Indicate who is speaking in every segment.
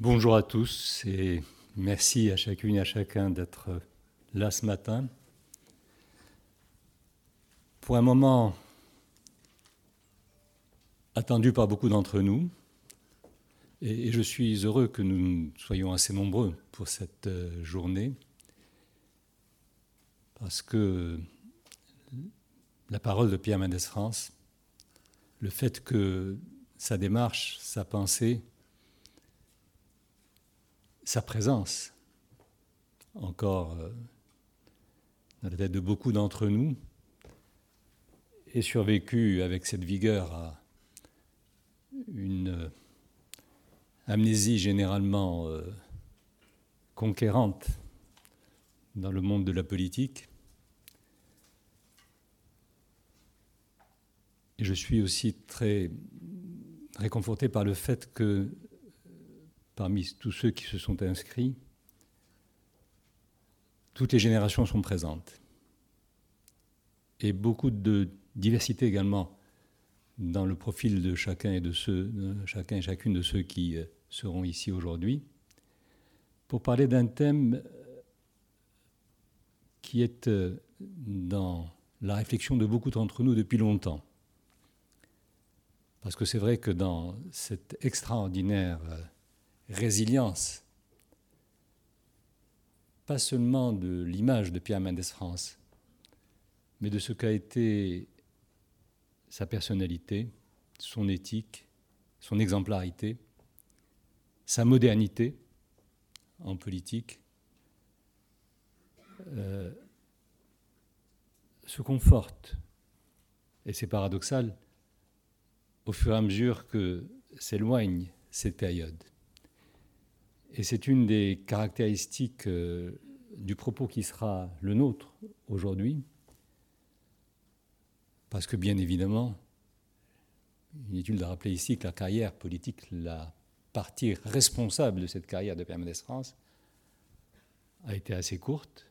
Speaker 1: Bonjour à tous et merci à chacune et à chacun d'être là ce matin. Pour un moment attendu par beaucoup d'entre nous, et, je suis heureux que nous soyons assez nombreux pour cette euh, journée, parce que la parole de Pierre Mendès France, le fait que sa démarche, sa pensée, sa présence, encore euh, dans la tête de beaucoup d'entre nous, ait survécu avec cette vigueur à une euh, amnésie généralement euh, conquérante dans le monde de la politique. Et je suis aussi très réconforté par le fait que parmi tous ceux qui se sont inscrits, toutes les générations sont présentes. Et beaucoup de diversité également dans le profil de chacun et de ceux, chacun et chacune de ceux qui euh, seront ici aujourd'hui, pour parler d'un thème qui est euh, dans la réflexion de beaucoup d'entre nous depuis longtemps. Parce que c'est vrai que dans cette extraordinaire euh, résilience, pas seulement de l'image de Pierre Mendès France, mais de ce qu'a été sa personnalité, son éthique, son exemplarité, sa modernité en politique, euh, se conforte, et c'est paradoxal, au fur et à mesure que s'éloigne cette période. Et c'est une des caractéristiques euh, du propos qui sera le nôtre aujourd'hui, parce que bien évidemment, inutile de rappeler ici que la carrière politique, la partie responsable de cette carrière de Pierre Mendès France, a été assez courte.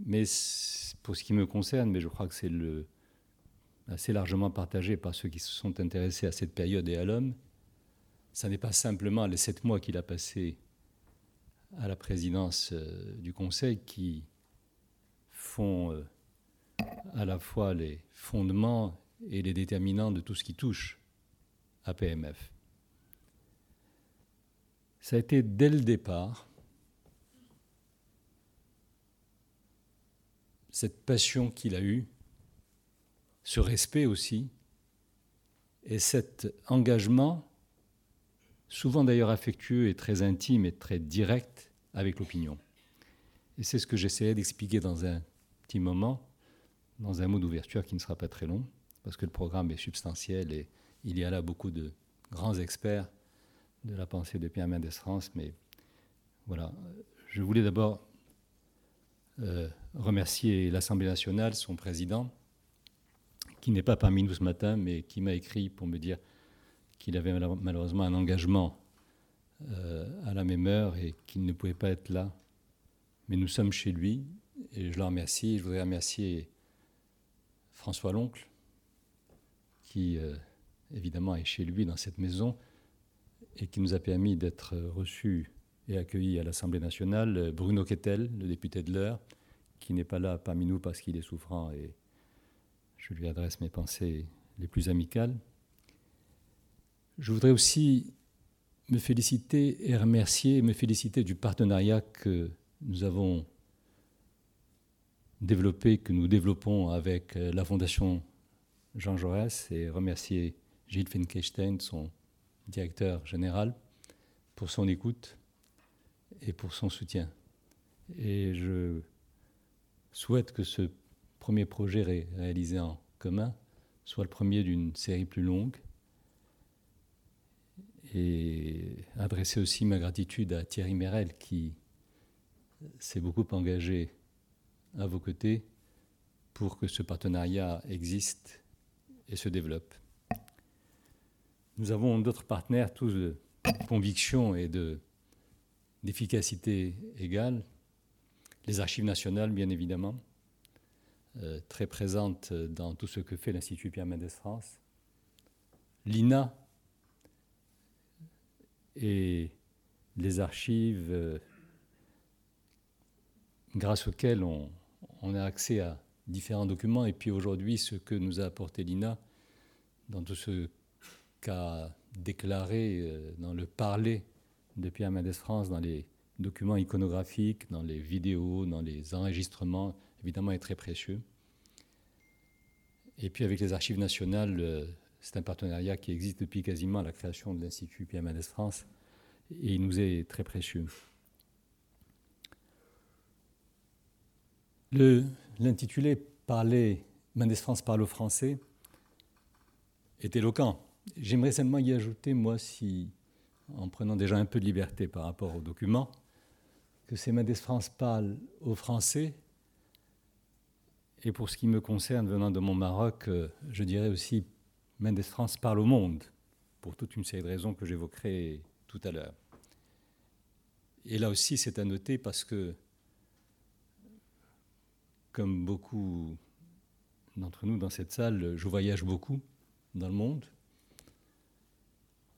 Speaker 1: Mais pour ce qui me concerne, mais je crois que c'est assez largement partagé par ceux qui se sont intéressés à cette période et à l'homme, ça n'est pas simplement les sept mois qu'il a passés à la présidence euh, du Conseil qui font euh, à la fois les fondements et les déterminants de tout ce qui touche à PMF. Ça a été dès le départ cette passion qu'il a eue, ce respect aussi, et cet engagement, souvent d'ailleurs affectueux et très intime et très direct avec l'opinion. Et c'est ce que j'essayais d'expliquer dans un petit moment dans un mot d'ouverture qui ne sera pas très long, parce que le programme est substantiel et il y a là beaucoup de grands experts de la pensée de Pierre Mendès France. Mais voilà, je voulais d'abord euh, remercier l'Assemblée nationale, son président, qui n'est pas parmi nous ce matin, mais qui m'a écrit pour me dire qu'il avait malheureusement un engagement euh, à la même heure et qu'il ne pouvait pas être là. Mais nous sommes chez lui et je le remercie. Je voudrais remercier François l'oncle, qui euh, évidemment est chez lui dans cette maison et qui nous a permis d'être reçus et accueillis à l'Assemblée nationale. Bruno Kettel, le député de l'heure, qui n'est pas là parmi nous parce qu'il est souffrant et je lui adresse mes pensées les plus amicales. Je voudrais aussi me féliciter et remercier, me féliciter du partenariat que nous avons développé, que nous développons avec euh, la Fondation Jean Jaurès et remercier Gilles Finkelstein, son directeur général, pour son écoute et pour son soutien. Et je souhaite que ce premier projet réalisé en commun soit le premier d'une série plus longue et adresser aussi ma gratitude à Thierry Mérel qui s'est beaucoup engagé à vos côtés pour que ce partenariat existe et se développe. Nous avons d'autres partenaires, tous de conviction et d'efficacité égale. Les archives nationales, bien évidemment, euh, très présentes dans tout ce que fait l'Institut Pierre Mendès France. L'INA, et les archives euh, grâce auxquelles on, a accès à différents documents. Et puis aujourd'hui, ce que nous a apporté l'INA dans tout ce qu'a déclaré euh, dans le parler de Pierre Mendès France, dans les documents iconographiques, dans les vidéos, dans les enregistrements, évidemment, est très précieux. Et puis avec les archives nationales, euh, c'est un partenariat qui existe depuis quasiment la création de l'Institut Mendès France et il nous est très précieux. L'intitulé Parler, Mendès France parle au français est éloquent. J'aimerais seulement y ajouter, moi, si, en prenant déjà un peu de liberté par rapport au document, que c'est Mendès France parle au français. Et pour ce qui me concerne, venant de mon Maroc, euh, je dirais aussi Mendes France parle au monde, pour toute une série de raisons que j'évoquerai tout à l'heure. Et là aussi, c'est à noter parce que, comme beaucoup d'entre nous dans cette salle, je voyage beaucoup dans le monde,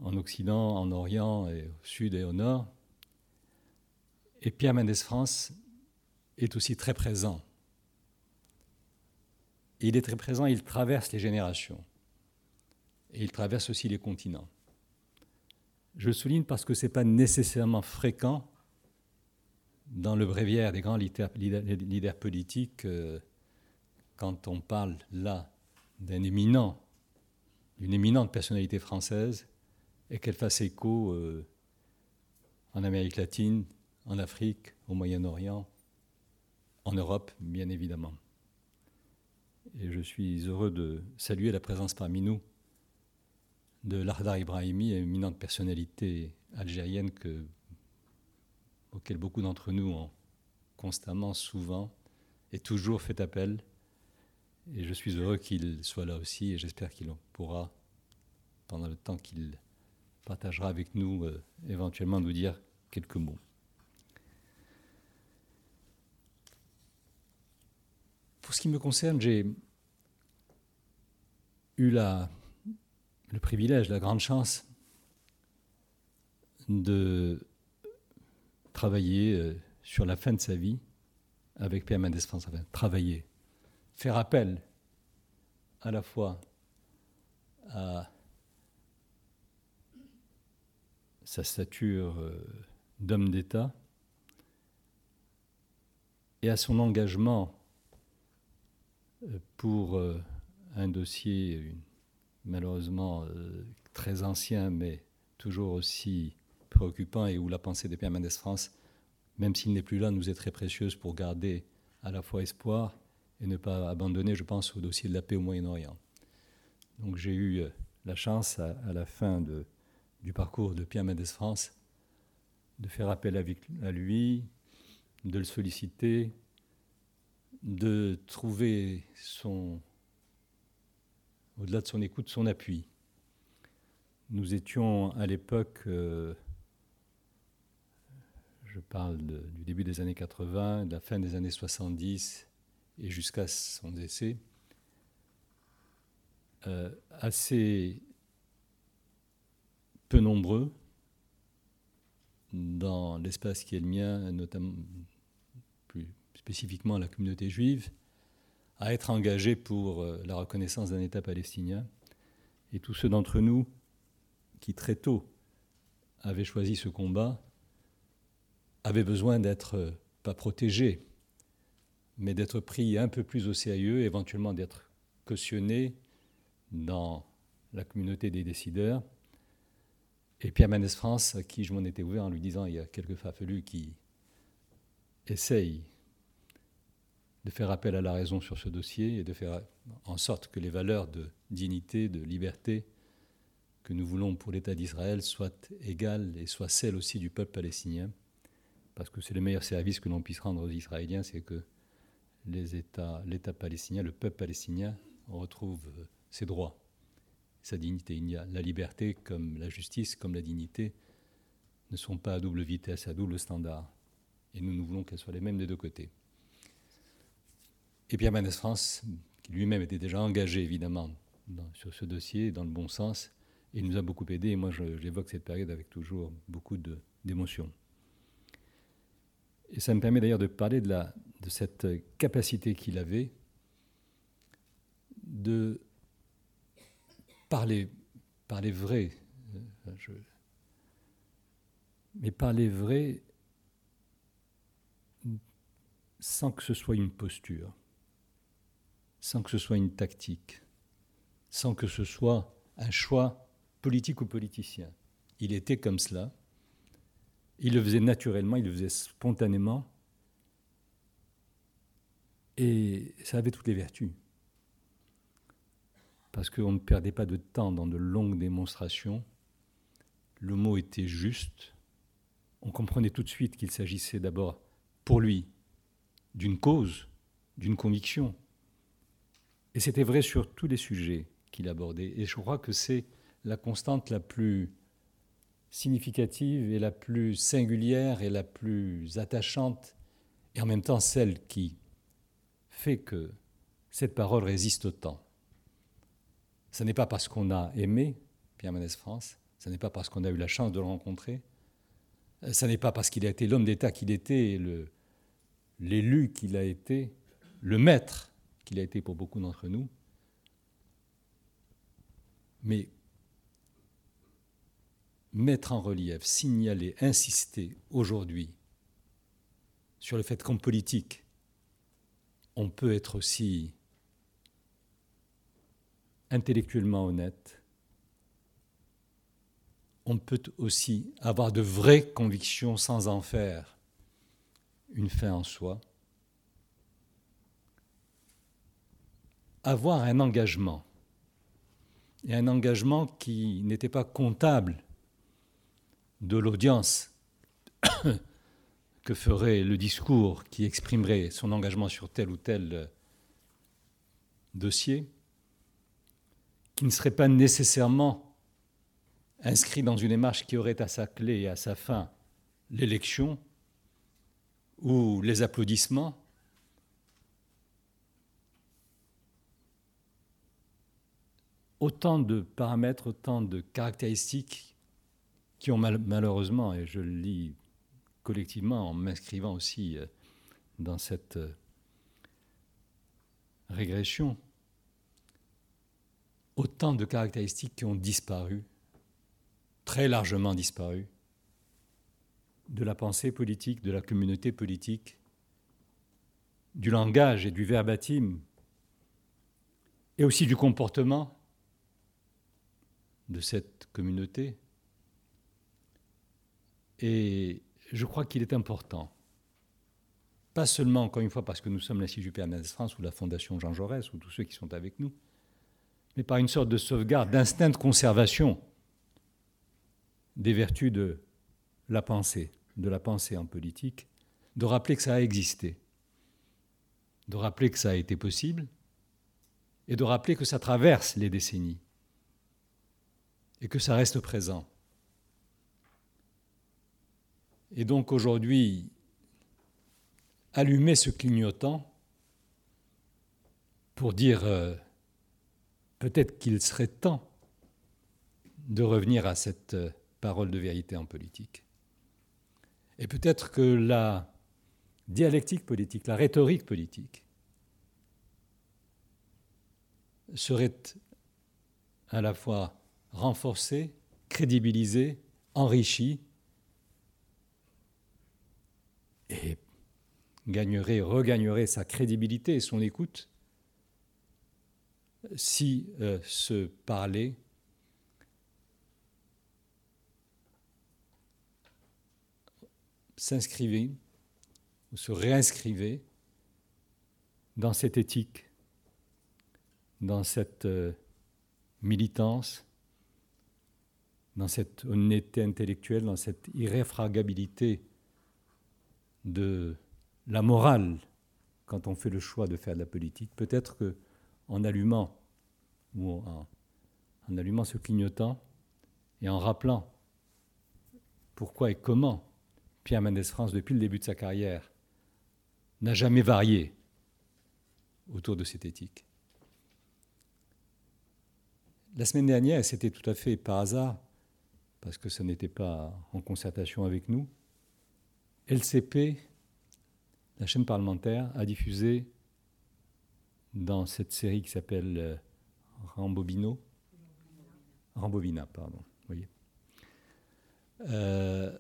Speaker 1: en Occident, en Orient, au Sud et au Nord. Et Pierre Mendès France est aussi très présent. il est très présent, il traverse les générations et il traverse aussi les continents. Je souligne parce que ce n'est pas nécessairement fréquent dans le bréviaire des grands leaders, politiques euh, quand on parle là d'un éminent, d'une éminente personnalité française et qu'elle fasse écho euh, en Amérique latine, en Afrique, au Moyen-Orient, en Europe, bien évidemment. Et je suis heureux de saluer la présence parmi nous de Lardar Ibrahimi, éminente personnalité algérienne que, auquel beaucoup d'entre nous ont constamment, souvent et toujours fait appel. Et je suis heureux qu'il soit là aussi et j'espère qu'il pourra, pendant le temps qu'il partagera avec nous, euh, éventuellement nous dire quelques mots. Pour ce qui me concerne, j'ai eu la le privilège, la grande chance de travailler euh, sur la fin de sa vie avec Mendès France. travailler, faire appel à la fois à sa stature euh, d'homme d'État et à son engagement euh, pour un dossier, malheureusement euh, très ancien, mais toujours aussi préoccupant et où la pensée de Pierre Mendès France, même s'il n'est plus là, nous est très précieuse pour garder à la fois espoir et ne pas abandonner, je pense, au dossier de la paix au Moyen-Orient. Donc j'ai eu euh, la chance, à, la fin du parcours de Pierre Mendès France, de faire appel à lui, de le solliciter, de trouver son, au-delà de son écoute, son appui. Nous étions à l'époque, euh, je parle du début des années 80, de la fin des années 70 et jusqu'à son décès, euh, assez peu nombreux dans l'espace qui est le mien, notamment plus spécifiquement la communauté juive, à être engagés pour euh, la reconnaissance d'un État palestinien. Et tous ceux d'entre nous qui très tôt avaient choisi ce combat avaient besoin d'être euh, pas protégés, mais d'être pris un peu plus au sérieux, éventuellement d'être cautionnés dans la communauté des décideurs. Et Pierre Mendès France, à qui je m'en étais ouvert en lui disant il y a quelques farfelus qui essayent de faire appel à la raison sur ce dossier et de faire en sorte que les valeurs de dignité, de liberté que nous voulons pour l'État d'Israël soient égales et soient celles aussi du peuple palestinien. Parce que c'est le meilleur service que l'on puisse rendre aux Israéliens, c'est que l'État palestinien, le peuple palestinien, retrouve ses droits, sa dignité. La liberté comme la justice, comme la dignité, ne sont pas à double vitesse, à double standard. Et nous, nous voulons qu'elles soient les mêmes des deux côtés. Et Pierre Mendès France, qui lui-même était déjà engagé évidemment sur ce dossier, dans le bon sens, Et il nous a beaucoup aidés, et moi j'évoque cette période avec toujours beaucoup d'émotion. Et ça me permet d'ailleurs de parler de, la, de cette capacité qu'il avait de parler, parler vrai, euh, mais parler vrai sans que ce soit une posture, sans que ce soit une tactique, sans que ce soit un choix politique ou politicien. Il était comme cela. Il le faisait naturellement, il le faisait spontanément. Et ça avait toutes les vertus. Parce qu'on ne perdait pas de temps dans de longues démonstrations. Le mot était juste. On comprenait tout de suite qu'il s'agissait d'abord, pour lui, d'une cause, d'une conviction. Et c'était vrai sur tous les sujets qu'il abordait. Et je crois que c'est la constante la plus significative et la plus singulière et la plus attachante, et en même temps celle qui fait que cette parole résiste au temps. Ce n'est pas parce qu'on a aimé Pierre Mendès France, ce n'est pas parce qu'on a eu la chance de le rencontrer, ce n'est pas parce qu'il a été l'homme d'État qu'il était, l'élu qu'il a été, le maître qu'il a été pour beaucoup d'entre nous, mais mettre en relief, signaler, insister aujourd'hui sur le fait qu'en politique, on peut être aussi intellectuellement honnête, on peut aussi avoir de vraies convictions sans en faire une fin en soi, avoir un engagement, et un engagement qui n'était pas comptable de l'audience que ferait le discours qui exprimerait son engagement sur tel ou tel euh, dossier, qui ne serait pas nécessairement inscrit dans une démarche qui aurait à sa clé et à sa fin l'élection ou les applaudissements, autant de paramètres, autant de caractéristiques qui ont malheureusement, et je le lis collectivement en m'inscrivant aussi euh, dans cette euh, régression, autant de caractéristiques qui ont disparu, très largement disparu, de la pensée politique, de la communauté politique, du langage et du verbatim, et aussi du comportement de cette communauté. Et je crois qu'il est important, pas seulement, encore une fois, parce que nous sommes l'Institut Père France ou la Fondation Jean Jaurès ou tous ceux qui sont avec nous, mais par une sorte de sauvegarde, d'instinct de conservation des vertus de la pensée, de la pensée en politique, de rappeler que ça a existé, de rappeler que ça a été possible, et de rappeler que ça traverse les décennies, et que ça reste présent. Et donc aujourd'hui, allumer ce clignotant pour dire euh, peut-être qu'il serait temps de revenir à cette euh, parole de vérité en politique. Et peut-être que la dialectique politique, la rhétorique politique, serait à la fois renforcée, crédibilisée, enrichie et gagnerait, regagnerait sa crédibilité et son écoute si euh, se parler s'inscrivait ou se réinscrivait dans cette éthique, dans cette euh, militance, dans cette honnêteté intellectuelle, dans cette irréfragabilité de la morale quand on fait le choix de faire de la politique. Peut-être que en allumant ou en, allumant ce clignotant et en rappelant pourquoi et comment Pierre Mendès France, depuis le début de sa carrière, n'a jamais varié autour de cette éthique. La semaine dernière, c'était tout à fait par hasard, parce que ce n'était pas en concertation avec nous, LCP, la chaîne parlementaire, a diffusé dans cette série qui s'appelle euh, Rambobino, Rambovina, pardon, voyez, euh,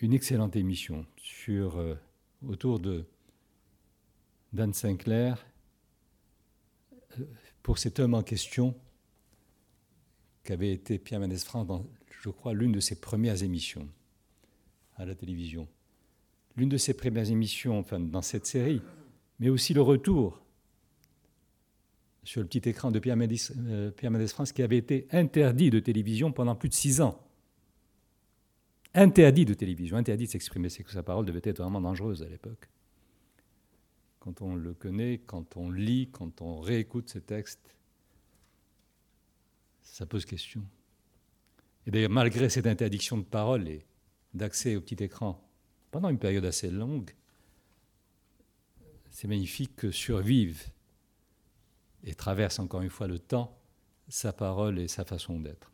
Speaker 1: une excellente émission sur, euh, autour de d'Anne Sinclair pour cet homme en question qu'avait été Pierre Mendès France dans, je crois, l'une de ses premières émissions à la télévision. L'une de ses premières émissions, enfin, dans cette série, mais aussi le retour sur le petit écran de Pierre Mendès, euh, France qui avait été interdit de télévision pendant plus de six ans. Interdit de télévision, interdit de s'exprimer, c'est que sa parole devait être vraiment dangereuse à l'époque quand on le connaît, quand on lit, quand on réécoute ces textes, ça pose question. Et d'ailleurs, malgré cette interdiction de parole et d'accès au petit écran pendant une période assez longue, c'est magnifique que survivent et traversent encore une fois le temps sa parole et sa façon d'être.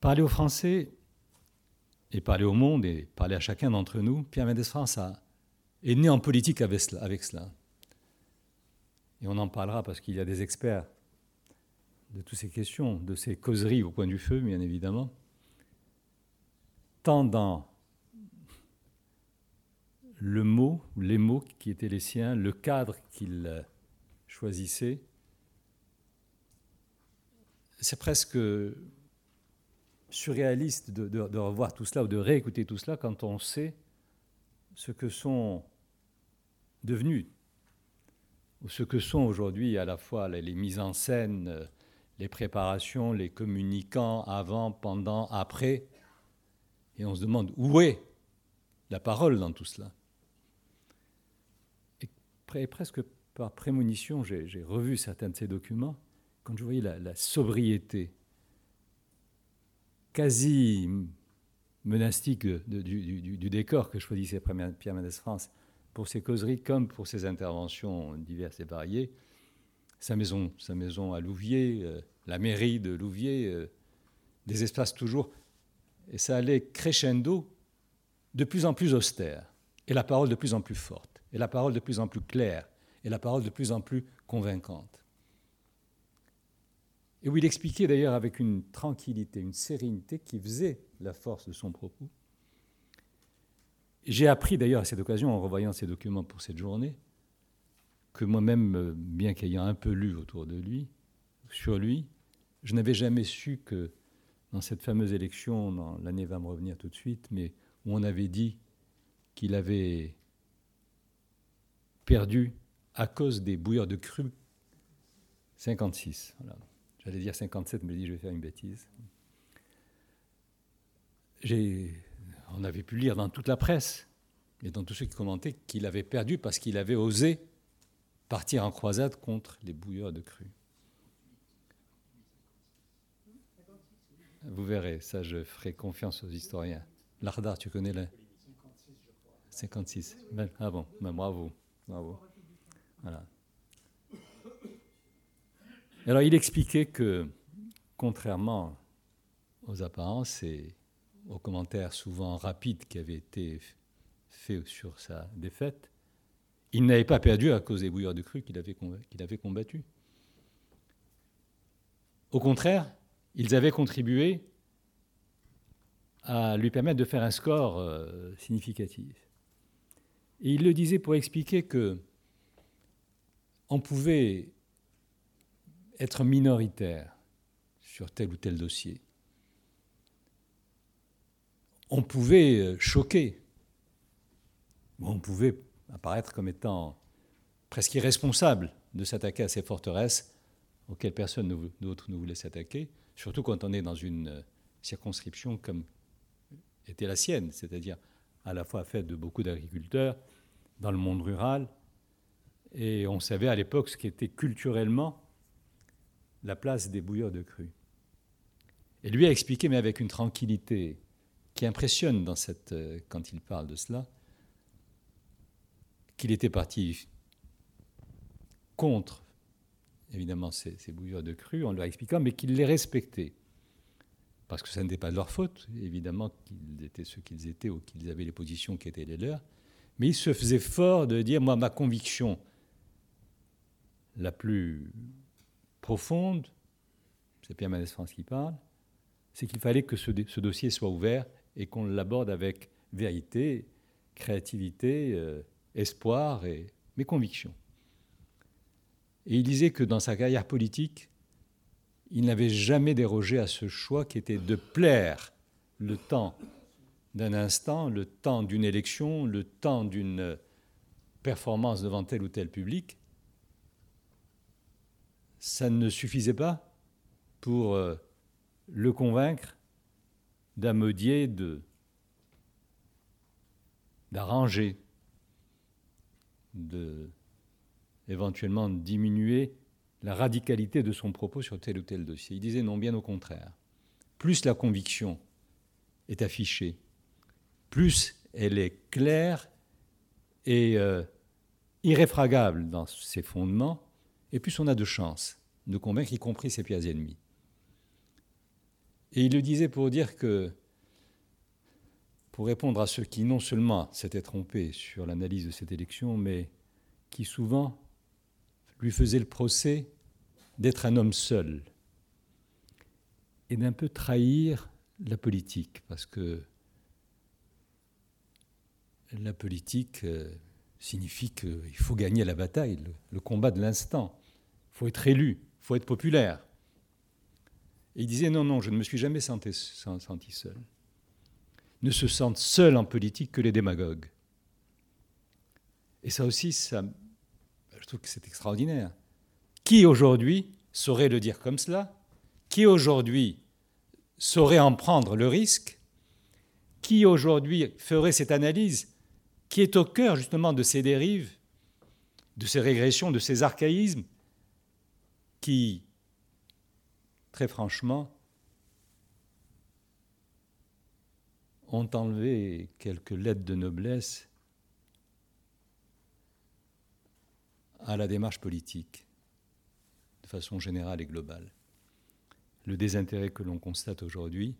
Speaker 1: Parler aux Français et parler au monde et parler à chacun d'entre nous, Pierre Mendès France est né en politique avec cela. Et on en parlera parce qu'il y a des experts de toutes ces questions, de ces causeries au coin du feu, bien évidemment, tant dans le mot, les mots qui étaient les siens, le cadre qu'il choisissait. C'est presque surréaliste de, de, revoir tout cela ou de réécouter tout cela quand on sait ce que sont devenus, ou ce que sont aujourd'hui à la fois les, mises en scène, les préparations, les communicants avant, pendant, après. Et on se demande où est la parole dans tout cela? Et presque par prémonition, j'ai revu certains de ces documents. Quand je voyais la, sobriété quasi monastique du, du, décor que choisissait Pierre Mendès France, pour ses causeries comme pour ses interventions diverses et variées. Sa maison, sa maison à Louviers, euh, la mairie de Louviers, euh, des espaces toujours. Et ça allait crescendo de plus en plus austère, et la parole de plus en plus forte, et la parole de plus en plus claire, et la parole de plus en plus convaincante. Et où il expliquait d'ailleurs avec une tranquillité, une sérénité qui faisait la force de son propos. J'ai appris d'ailleurs à cette occasion, en revoyant ces documents pour cette journée, que moi-même, euh, bien qu'ayant un peu lu autour de lui, sur lui, je n'avais jamais su que dans cette fameuse élection, l'année va me revenir tout de suite, mais où on avait dit qu'il avait perdu à cause des bouilleurs de cru 56. J'allais dire 57, mais je dis je vais faire une bêtise. On avait pu lire dans toute la presse et dans tous ceux qui commentaient qu'il avait perdu parce qu'il avait osé partir en croisade contre les bouilleurs de cru. Vous verrez, ça je ferai confiance aux historiens. Lardard, tu connais le 56. Ben, ah bon, ben, bravo, bravo. Voilà. Alors il expliquait que, contrairement aux apparences, et aux commentaires souvent rapides qui avaient été faits sur sa défaite, il n'avait pas perdu à cause des bouilleurs de cru qu'il avait, qu'il combattus. Au contraire, ils avaient contribué à lui permettre de faire un score euh, significatif. Et il le disait pour expliquer que on pouvait être minoritaire sur tel ou tel dossier, on pouvait euh, choquer, on pouvait apparaître comme étant presque irresponsable de s'attaquer à ces forteresses auxquelles personne d'autre ne voulait s'attaquer, surtout quand on est dans une euh, circonscription comme était la sienne, c'est-à-dire à la fois faite de beaucoup d'agriculteurs dans le monde rural, et on savait à l'époque ce qu'était culturellement la place des bouilleurs de cru. Et lui a expliqué, mais avec une tranquillité qui impressionne dans cette, euh, quand il parle de cela, qu'il était parti contre évidemment ces, bouilleurs de cru en leur expliquant, mais qu'ils les respectaient. Parce que ça n'était pas de leur faute, évidemment qu'ils étaient ceux qu'ils étaient ou qu'ils avaient les positions qui étaient les leurs. Mais ils se faisaient fort de dire, moi, ma conviction la plus profonde, c'est Pierre Mendès France qui parle, c'est qu'il fallait que ce, dossier soit ouvert et qu'on l'aborde avec vérité, créativité, euh, espoir et mes convictions. Et il disait que dans sa carrière politique, il n'avait jamais dérogé à ce choix qui était de plaire le temps d'un instant, le temps d'une élection, le temps d'une performance devant tel ou tel public. Ça ne suffisait pas pour euh, le convaincre d'amodier, d'arranger, de éventuellement diminuer la radicalité de son propos sur tel ou tel dossier. Il disait non, bien au contraire. Plus la conviction est affichée, plus elle est claire et euh, irréfragable dans ses fondements, et plus on a de chances de convaincre, y compris ses pires ennemis. Et il le disait pour dire que, pour répondre à ceux qui non seulement s'étaient trompés sur l'analyse de cette élection, mais qui souvent lui faisaient le procès d'être un homme seul et d'un peu trahir la politique, parce que la politique euh, signifie qu'il faut gagner la bataille, le, combat de l'instant. Il faut être élu, il faut être populaire. Et il disait non, non, je ne me suis jamais senti, senti seul. Ne se sentent seuls en politique que les démagogues. Et ça aussi, je trouve que c'est extraordinaire. Qui aujourd'hui saurait le dire comme cela? Qui aujourd'hui saurait en prendre le risque? Qui aujourd'hui ferait cette analyse qui est au cœur justement de ces dérives, de ces régressions, de ces archaïsmes qui très franchement, ont enlevé quelques lettres de noblesse à la démarche politique, de façon générale et globale. Le désintérêt que l'on constate aujourd'hui,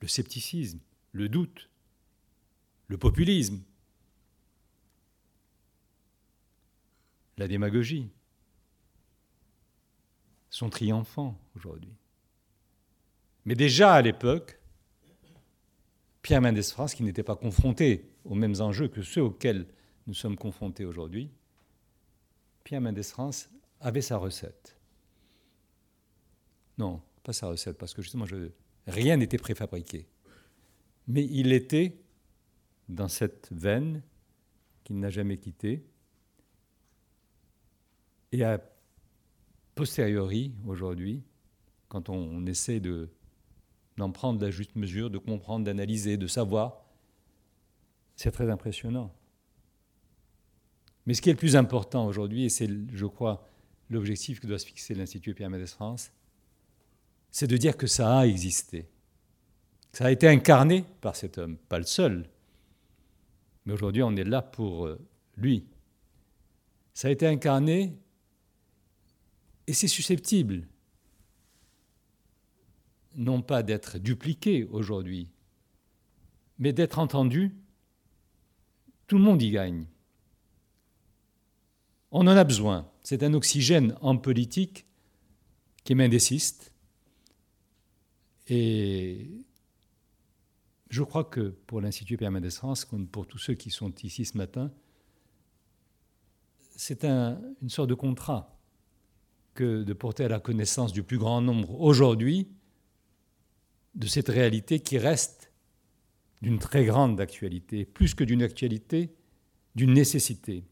Speaker 1: le scepticisme, le doute, le populisme, la démagogie, sont triomphants aujourd'hui. Mais déjà à l'époque, Pierre Mendès France, qui n'était pas confronté aux mêmes enjeux que ceux auxquels nous sommes confrontés aujourd'hui, Pierre Mendès France avait sa recette. Non, pas sa recette, parce que justement, rien n'était préfabriqué. Mais il était dans cette veine qu'il n'a jamais quittée. Et à posteriori, aujourd'hui, quand on, essaie de, d'en prendre la juste mesure, de comprendre, d'analyser, de savoir, c'est très impressionnant. Mais ce qui est le plus important aujourd'hui, et c'est, je crois, l'objectif que doit se fixer l'Institut Pierre Mendès France, c'est de dire que ça a existé. Ça a été incarné par cet homme, pas le seul. Mais aujourd'hui, on est là pour euh, lui. Ça a été incarné et c'est susceptible, non pas d'être dupliqué aujourd'hui, mais d'être entendu. Tout le monde y gagne. On en a besoin. C'est un oxygène en politique qui est mendéciste. Et je crois que pour l'Institut Pierre Mendès France, comme pour tous ceux qui sont ici ce matin, c'est une sorte de contrat que de porter à la connaissance du plus grand nombre aujourd'hui de cette réalité qui reste d'une très grande actualité, plus que d'une actualité, d'une nécessité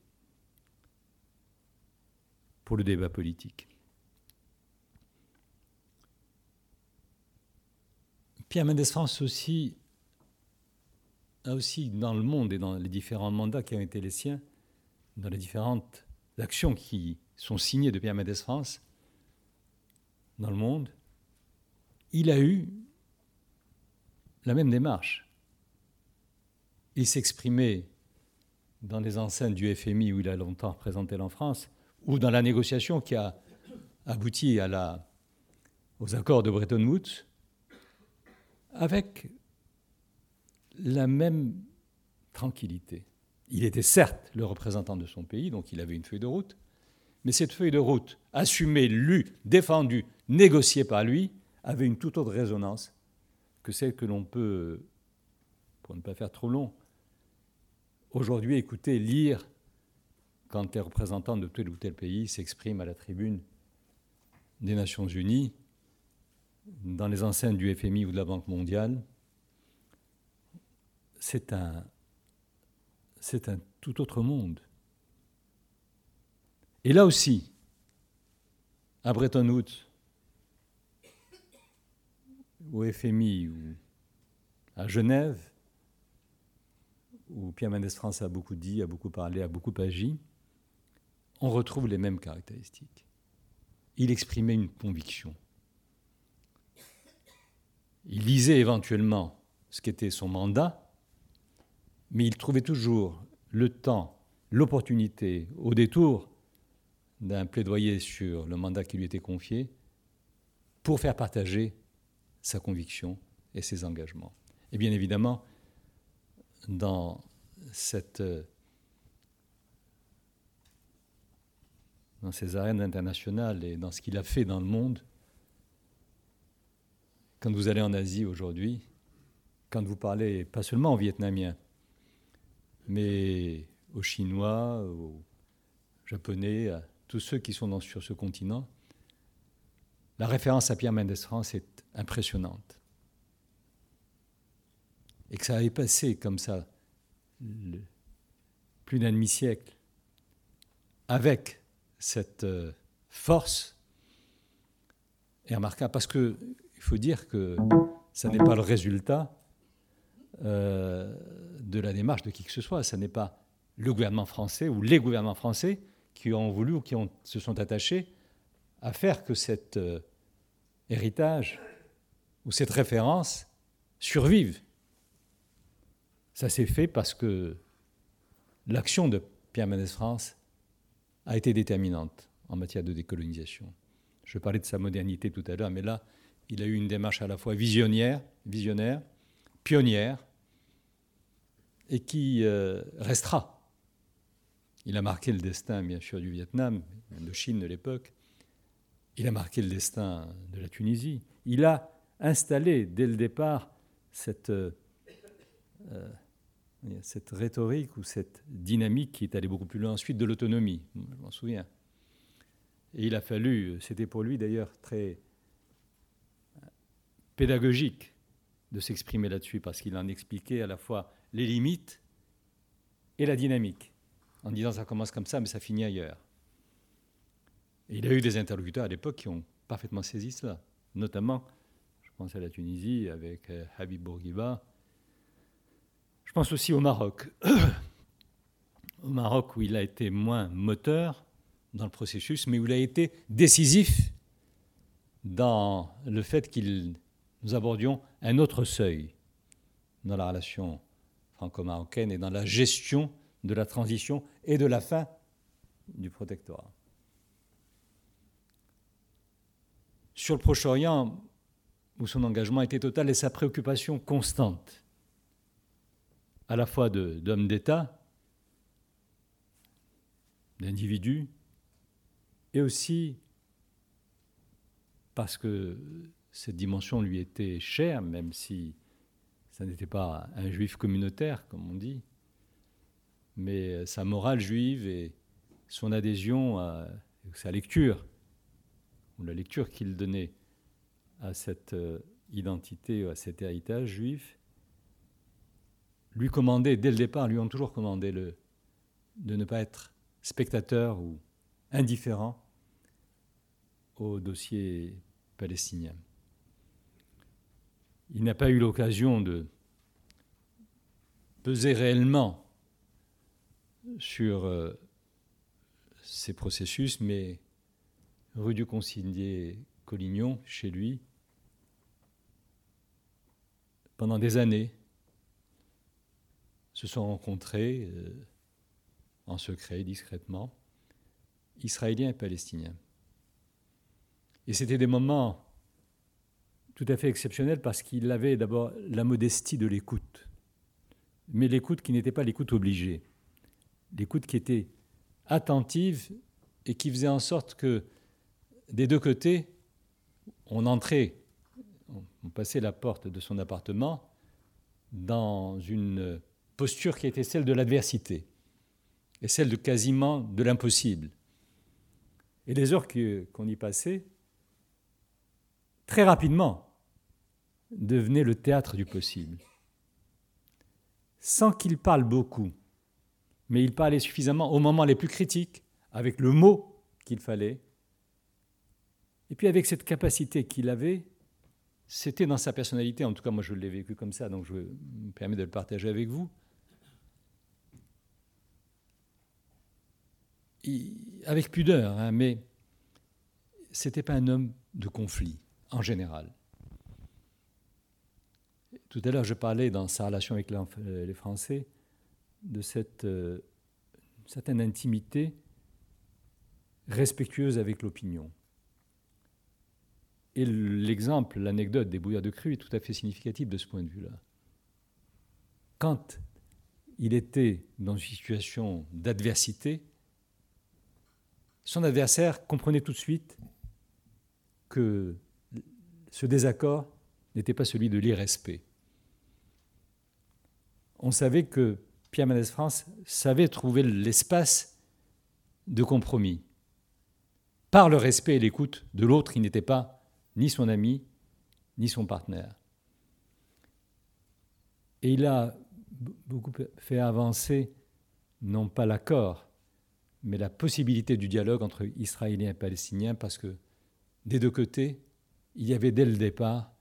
Speaker 1: pour le débat politique. Pierre Mendès France aussi a aussi dans le monde et dans les différents mandats qui ont été les siens, dans les différentes actions qui sont signés de Pierre Mendès France dans le monde, il a eu la même démarche. Il s'exprimait dans les enceintes du FMI où il a longtemps représenté en France, ou dans la négociation qui a abouti aux accords de Bretton Woods avec la même tranquillité. Il était certes le représentant de son pays, donc il avait une feuille de route, mais cette feuille de route, assumée, lue, défendue, négociée par lui, avait une toute autre résonance que celle que l'on peut, pour ne pas faire trop long, aujourd'hui écouter, lire quand les représentants de tel ou tel pays s'expriment à la tribune des Nations Unies, dans les enceintes du FMI ou de la Banque mondiale, c'est un, c'est un tout autre monde. Et là aussi, à Bretton Woods, au FMI ou à Genève, où Pierre Mendès France a beaucoup dit, a beaucoup parlé, a beaucoup agi, on retrouve les mêmes caractéristiques. Il exprimait une conviction. Il lisait éventuellement ce qu'était son mandat, mais il trouvait toujours le temps, l'opportunité, au détour d'un plaidoyer sur le mandat qui lui était confié, pour faire partager sa conviction et ses engagements. Et bien évidemment, dans cette dans ces arènes internationales et dans ce qu'il a fait dans le monde, quand vous allez en Asie aujourd'hui, quand vous parlez pas seulement aux Vietnamiens, mais aux Chinois, aux Japonais, à tous ceux qui sont sur ce continent, la référence à Pierre Mendès France est impressionnante. Et que ça avait passé comme ça plus d'un demi-siècle avec cette euh, force est remarquable parce qu'il faut dire que ça n'est pas le résultat euh, de la démarche de qui que ce soit. Ce n'est pas le gouvernement français ou les gouvernements français qui ont voulu ou qui ont, se sont attachés à faire que cet euh, héritage ou cette référence survive. Ça s'est fait parce que l'action de Pierre Mendès France a été déterminante en matière de décolonisation. Je parlais de sa modernité tout à l'heure, mais là, il a eu une démarche à la fois visionnaire, visionnaire pionnière, et qui euh, restera. Il a marqué le destin, bien sûr, du Vietnam, de Chine de l'époque. Il a marqué le destin de la Tunisie. Il a installé dès le départ cette, euh, euh, cette rhétorique ou cette dynamique qui est allée beaucoup plus loin ensuite de l'autonomie, je m'en souviens. Et il a fallu, c'était pour lui d'ailleurs très pédagogique de s'exprimer là-dessus parce qu'il en expliquait à la fois les limites et la dynamique, en disant ça commence comme ça mais ça finit ailleurs. Et il a eu des interlocuteurs à l'époque qui ont parfaitement saisi cela, notamment, pense à la Tunisie avec euh, Habib Bourguiba, je pense aussi au Maroc. au Maroc où il a été moins moteur dans le processus, mais où il a été décisif dans le fait qu'il nous abordions un autre seuil dans la relation franco-marocaine et dans la gestion de la transition et de la fin du protectorat. Sur le Proche-Orient, où son engagement était total et sa préoccupation constante, à la fois d'hommes d'État, d'individus, et aussi parce que cette dimension lui était chère, même si ça n'était pas un juif communautaire, comme on dit, mais sa morale juive et son adhésion à sa lecture, ou la lecture qu'il donnait à cette euh, identité, à cet héritage juif, lui commander, dès le départ, lui ont toujours commandé le, de ne pas être spectateur ou indifférent au dossier palestinien. Il n'a pas eu l'occasion de peser réellement sur euh, ces processus, mais rue du Consigné Collignon, chez lui, pendant des années, se sont rencontrés euh, en secret, discrètement, Israéliens et Palestiniens. Et c'était des moments tout à fait exceptionnels parce qu'il avait d'abord la modestie de l'écoute, mais l'écoute qui n'était pas l'écoute obligée, l'écoute qui était attentive et qui faisait en sorte que des deux côtés, on entrait, on passait la porte de son appartement dans une posture qui était celle de l'adversité et celle de quasiment de l'impossible. Et les heures qu'on y passait, très rapidement, devenaient le théâtre du possible. Sans qu'il parle beaucoup, mais il parlait suffisamment au moment les plus critiques, avec le mot qu'il fallait. Et puis avec cette capacité qu'il avait, c'était dans sa personnalité, en tout cas moi je l'ai vécu comme ça, donc je me permets de le partager avec vous. avec pudeur, hein, mais c'était pas un homme de conflit en général. Tout à l'heure, je parlais dans sa relation avec les Français de cette euh, certaine intimité respectueuse avec l'opinion. Et l'exemple, l'anecdote des bouillards de cru est tout à fait significative de ce point de vue-là. Quand il était dans une situation d'adversité, son adversaire comprenait tout de suite que ce désaccord n'était pas celui de l'irrespect. On savait que Pierre Mendès France savait trouver l'espace de compromis par le respect et l'écoute de l'autre qui n'était pas ni son ami ni son partenaire. Et il a beaucoup fait avancer non pas l'accord, mais la possibilité du dialogue entre Israéliens et Palestiniens, parce que des deux côtés, il y avait dès le départ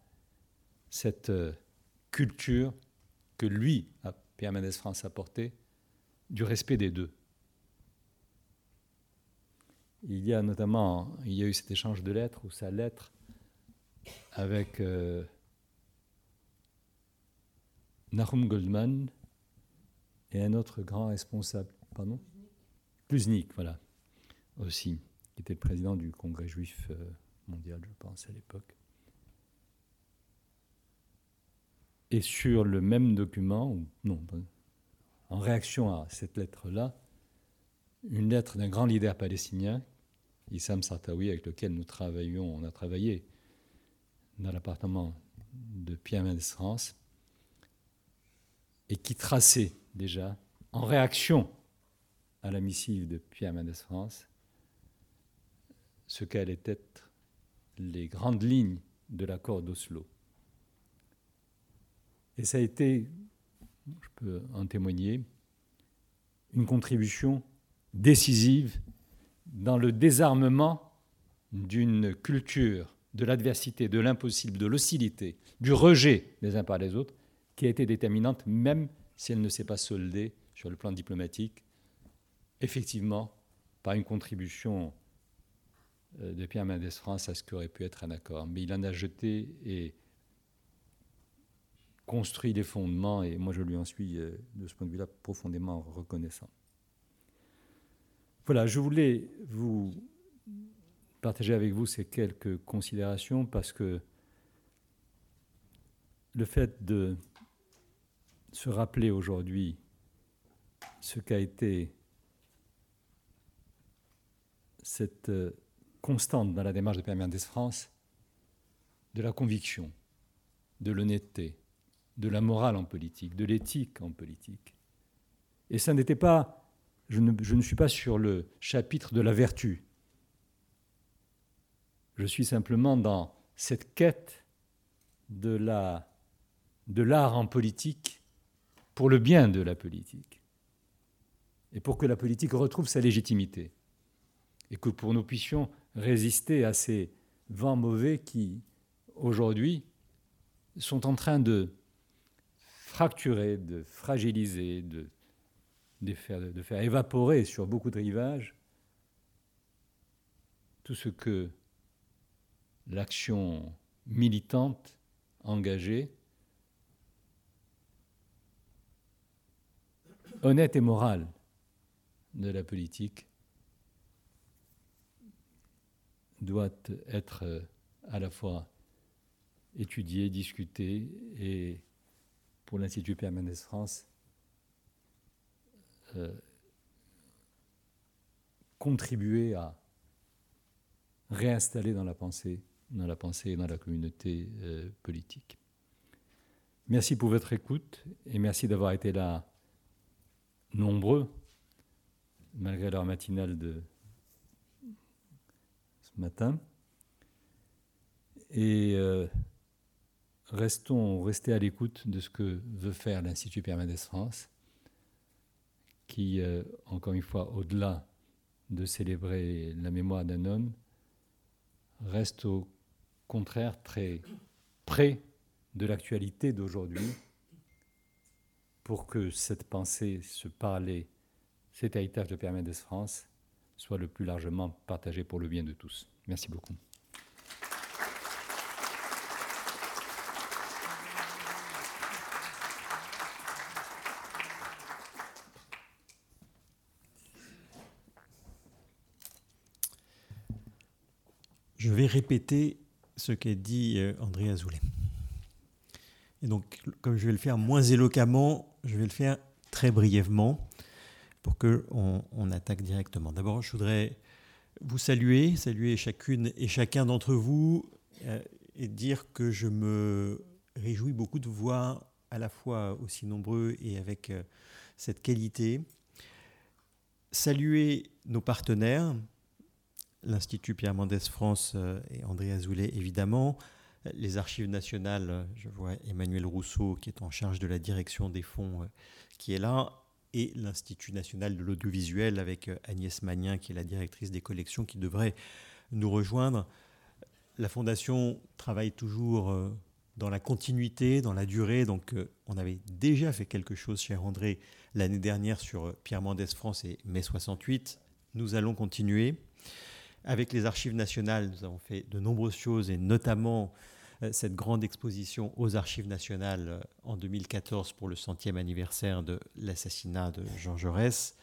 Speaker 1: cette euh, culture que lui, Pierre Mendès France, a portée, du respect des deux. Il y a notamment, il y a eu cet échange de lettres, ou sa lettre, avec euh, Nahum Goldman et un autre grand responsable. Pardon? Klusnik, voilà, aussi, qui était le président du Congrès juif euh, mondial, je pense, à l'époque. Et sur le même document, non, en réaction à cette lettre-là, une lettre d'un grand leader palestinien, Issam Sartawi, avec lequel nous travaillions, on a travaillé dans l'appartement de Pierre Mendès France, et qui traçait déjà, en réaction à la missive de Pierre Mendès France ce qu'allaient être les grandes lignes de l'accord d'Oslo. Et ça a été, je peux en témoigner, une contribution décisive dans le désarmement d'une culture de l'adversité, de l'impossible, de l'hostilité, du rejet des uns par les autres, qui a été déterminante même si elle ne s'est pas soldée sur le plan diplomatique effectivement, par une contribution euh, de Pierre Mendès France à ce qu'aurait pu être un accord. Mais il en a jeté et construit les fondements, et moi je lui en suis, euh, de ce point de vue-là, profondément reconnaissant. Voilà, je voulais vous partager avec vous ces quelques considérations parce que le fait de se rappeler aujourd'hui ce qu'a été cette euh, constante dans la démarche de Pierre Mendès France de la conviction, de l'honnêteté, de la morale en politique, de l'éthique en politique. Et ça n'était pas, je ne, suis pas sur le chapitre de la vertu. Je suis simplement dans cette quête de la de l'art en politique pour le bien de la politique et pour que la politique retrouve sa légitimité et que pour nous puissions résister à ces vents mauvais qui, aujourd'hui, sont en train de fracturer, de fragiliser, de faire évaporer sur beaucoup de rivages tout ce que l'action militante, engagée, honnête et morale de la politique doit être euh, à la fois étudié, discuté et pour l'Institut Permanence France, euh, contribuer à réinstaller dans la pensée, dans la pensée et dans la communauté euh, politique. Merci pour votre écoute et merci d'avoir été là nombreux, malgré l'heure matinale de ce matin. Et euh, restons, restez à l'écoute de ce que veut faire l'Institut Permanès France, qui, euh, encore une fois, au-delà de célébrer la mémoire d'un homme, reste au contraire très près de l'actualité d'aujourd'hui pour que cette pensée, ce parler, cet héritage de Permanès France soit le plus largement partagé pour le bien de tous. Merci beaucoup.
Speaker 2: Je vais répéter ce qu'a dit euh, André Azoulay. Et donc, comme je vais le faire moins éloquemment, je vais le faire très brièvement pour qu'on on attaque directement. D'abord, je voudrais vous saluer, saluer chacune et chacun d'entre vous euh, et dire que je me réjouis beaucoup de vous voir à la fois aussi nombreux et avec euh, cette qualité. Saluer nos partenaires, l'Institut Pierre Mendès France euh, et André Azoulay évidemment, les archives nationales, euh, je vois Emmanuel Rousseau qui est en charge de la direction des fonds euh, qui est là, et l'Institut national de l'audiovisuel avec Agnès Magnien qui est la directrice des collections qui devrait nous rejoindre. La Fondation travaille toujours dans la continuité, dans la durée. Donc, on avait déjà fait quelque chose, cher André, l'année dernière sur Pierre Mendès France et mai 68. Nous allons continuer. Avec les archives nationales, nous avons fait de nombreuses choses et notamment euh, cette grande exposition aux archives nationales euh, en 2014 pour le centième anniversaire de l'assassinat de Jean Jaurès.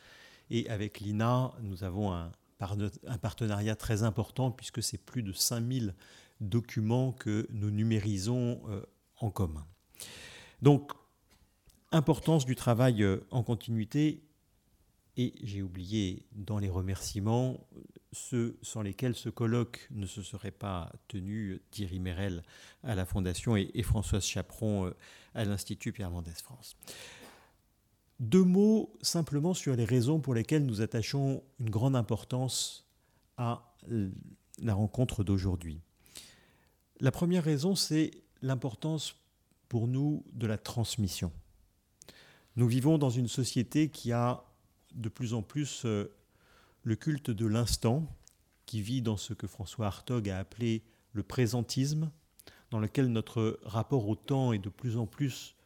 Speaker 2: Et avec l'INA, nous avons un, partenariat très important puisque c'est plus de 5000 documents que nous numérisons euh, en commun. Donc, importance du travail en continuité. Et j'ai oublié dans les remerciements ceux sans lesquels ce colloque ne se serait pas tenu, Thierry Mérel à la Fondation et, Françoise Chaperon euh, à l'Institut Pierre Mendès France. Deux mots simplement sur les raisons pour lesquelles nous attachons une grande importance à la rencontre d'aujourd'hui. La première raison, c'est l'importance pour nous de la transmission. Nous vivons dans une société qui a de plus en plus euh, le culte de l'instant, qui vit dans ce que François Hartog a appelé le présentisme, dans lequel notre rapport au temps est de plus en plus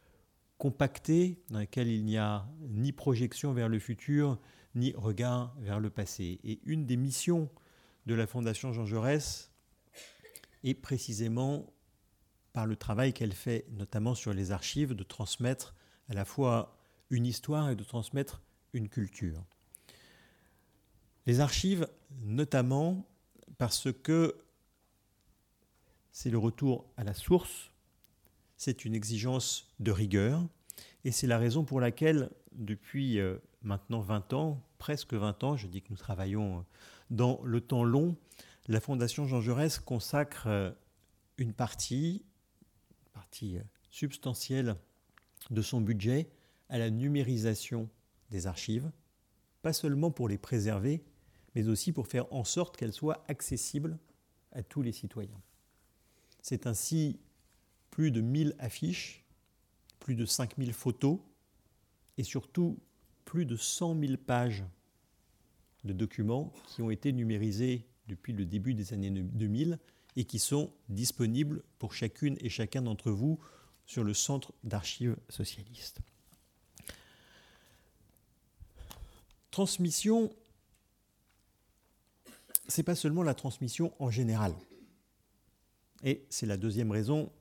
Speaker 2: compacté, dans lequel il n'y a ni projection vers le futur, ni regard vers le passé. Et une des missions de la Fondation Jean Jaurès est précisément par le travail qu'elle fait, notamment sur les archives, de transmettre à la fois une histoire et de transmettre une culture. Les archives, notamment parce que c'est le retour à la source, c'est une exigence de rigueur, et c'est la raison pour laquelle, depuis euh, maintenant 20 ans, presque 20 ans, je dis que nous travaillons euh, dans le temps long, la Fondation Jean Jaurès consacre euh, une partie, une partie substantielle de son budget à la numérisation des archives, pas seulement pour les préserver, mais aussi pour faire en sorte qu'elle soit accessible à tous les citoyens. C'est ainsi plus de 1000 affiches, plus de 5000 photos et surtout plus de 100 000 pages de documents qui ont été numérisés depuis le début des années 2000 et qui sont disponibles pour chacune et chacun d'entre vous sur le centre d'archives socialistes. Transmission c'est pas seulement la transmission en général. Et c'est la deuxième raison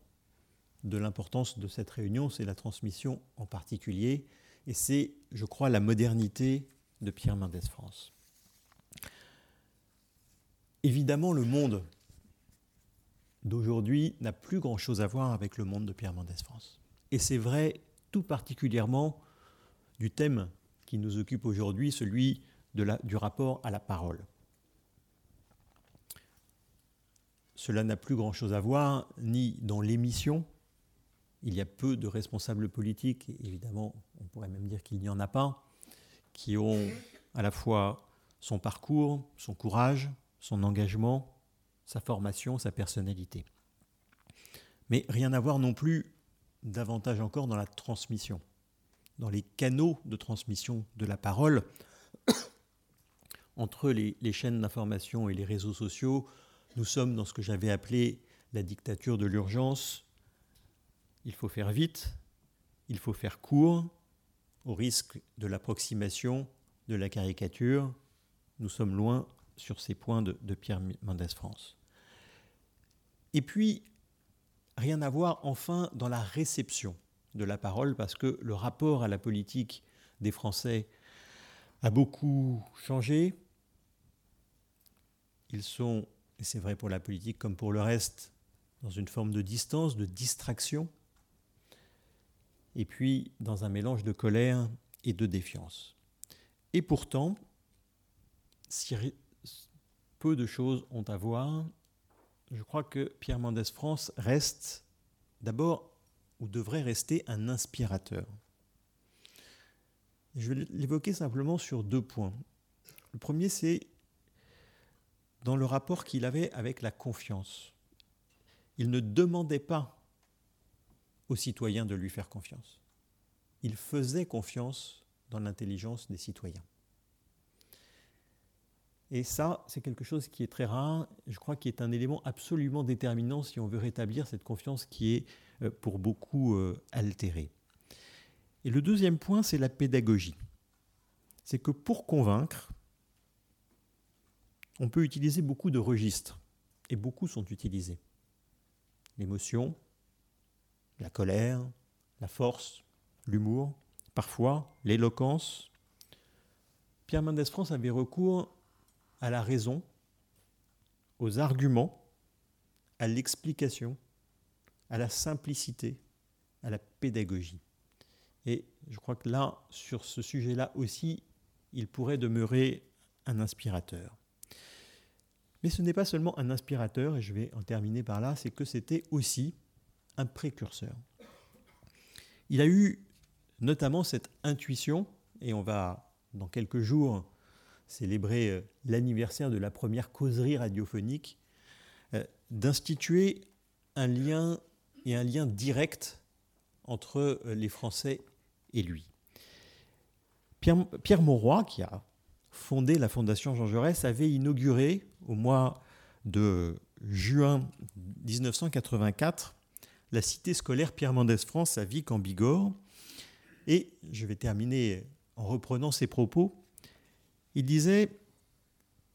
Speaker 2: de l'importance de cette réunion, c'est la transmission en particulier, et c'est, je crois, la modernité de Pierre Mendès France. évidemment, le monde d'aujourd'hui n'a plus grand-chose à voir avec le monde de Pierre Mendès France. Et c'est vrai tout particulièrement du thème qui nous occupe aujourd'hui, celui du rapport à la parole. Cela n'a plus grand-chose à voir ni dans l'émission. Il y a peu de responsables politiques, évidemment, on pourrait même dire qu'il n'y en a pas, qui ont à la fois son parcours, son courage, son engagement, sa formation, sa personnalité. Mais rien à voir non plus davantage encore dans la transmission, dans les canaux de transmission de la parole entre les, chaînes d'information et les réseaux sociaux. Nous sommes dans ce que j'avais appelé la dictature de l'urgence. Il faut faire vite, il faut faire court, au risque de l'approximation, de la caricature. Nous sommes loin sur ces points de, de Pierre Mendès France. Et puis, rien à voir enfin dans la réception de la parole, parce que le rapport à la politique des Français a beaucoup changé. Ils sont, et c'est vrai pour la politique comme pour le reste, dans une forme de distance, de distraction, et puis dans un mélange de colère et de défiance. Et pourtant, si peu de choses ont à voir, je crois que Pierre Mendès France reste d'abord ou devrait rester un inspirateur. Je vais l'évoquer simplement sur deux points. Le premier, c'est dans le rapport qu'il avait avec la confiance. Il ne demandait pas aux citoyens de lui faire confiance. Il faisait confiance dans l'intelligence des citoyens. Et ça, c'est quelque chose qui est très rare, je crois qui est un élément absolument déterminant si on veut rétablir cette confiance qui est pour beaucoup euh, altérée. Et le deuxième point, c'est la pédagogie. C'est que pour convaincre, on peut utiliser beaucoup de registres, et beaucoup sont utilisés. L'émotion, la colère, la force, l'humour, parfois l'éloquence. Pierre Mendès France avait recours à la raison, aux arguments, à l'explication, à la simplicité, à la pédagogie. Et je crois que là, sur ce sujet-là aussi, il pourrait demeurer un inspirateur. Mais ce n'est pas seulement un inspirateur, et je vais en terminer par là, c'est que c'était aussi un précurseur. Il a eu notamment cette intuition, et on va dans quelques jours célébrer euh, l'anniversaire de la première causerie radiophonique, euh, d'instituer un lien et un lien direct entre euh, les Français et lui. Pierre, Pierre Mauroy, qui a fondé la Fondation Jean Jaurès, avait inauguré au mois de juin 1984 la cité scolaire Pierre Mendès France à Vic en Bigorre. Et je vais terminer en reprenant ses propos. Il disait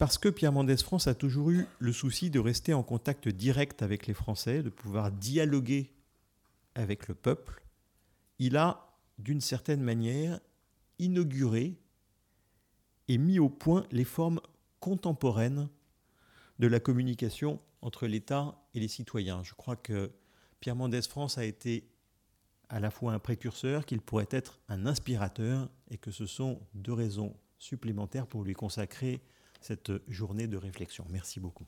Speaker 2: Parce que Pierre Mendès France a toujours eu le souci de rester en contact direct avec les Français, de pouvoir dialoguer avec le peuple, il a, d'une certaine manière, inauguré et mis au point les formes contemporaines de la communication entre l'État et les citoyens. Je crois que Pierre Mendès France a été à la fois un précurseur, qu'il pourrait être un inspirateur, et que ce sont deux raisons supplémentaire pour lui consacrer cette journée de réflexion. Merci beaucoup.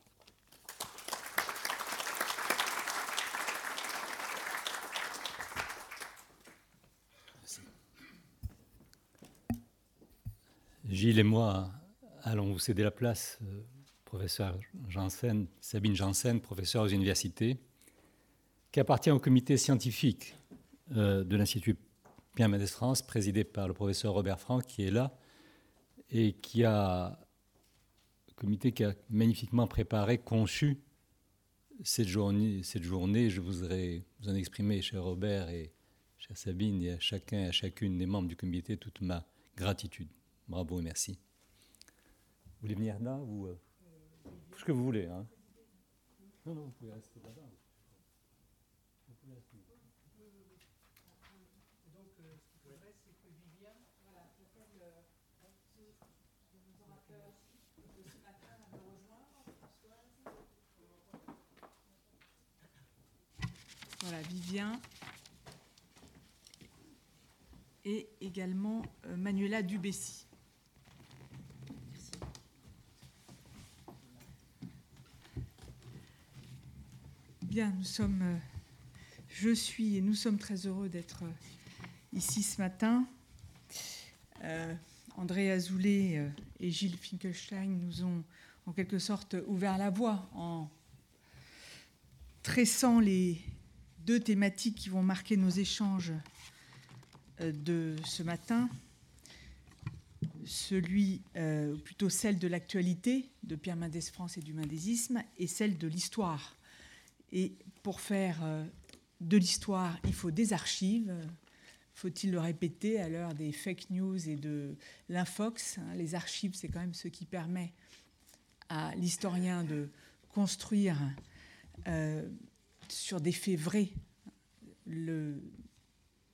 Speaker 1: Gilles et moi allons vous céder la place, euh, professeur Janssen, Sabine Janssen, professeur aux universités, qui appartient au comité scientifique euh, de l'Institut Pierre Mendès France, présidé par le professeur Robert Franck, qui est là, et qui a, comité qui a magnifiquement préparé, conçu cette journée. Cette journée, je voudrais vous en exprimer, cher Robert et chère Sabine, et à chacun et à chacune des membres du comité, toute ma gratitude. Bravo et merci. Vous voulez venir là ou euh, ce que vous voulez hein Non, non, vous pouvez rester là-bas.
Speaker 3: Vivien et également Manuela Dubessi. Bien, nous sommes, je suis et nous sommes très heureux d'être ici ce matin. André Azoulay et Gilles Finkelstein nous ont en quelque sorte ouvert la voie en tressant les deux thématiques qui vont marquer nos échanges euh, de ce matin, celui, euh, plutôt celle de l'actualité de Pierre Mendès France et du mendésisme, et celle de l'histoire. Et pour faire euh, de l'histoire, il faut des archives. Faut-il le répéter à l'heure des fake news et de l'infox hein, Les archives, c'est quand même ce qui permet à l'historien de construire euh, sur des faits vrais le,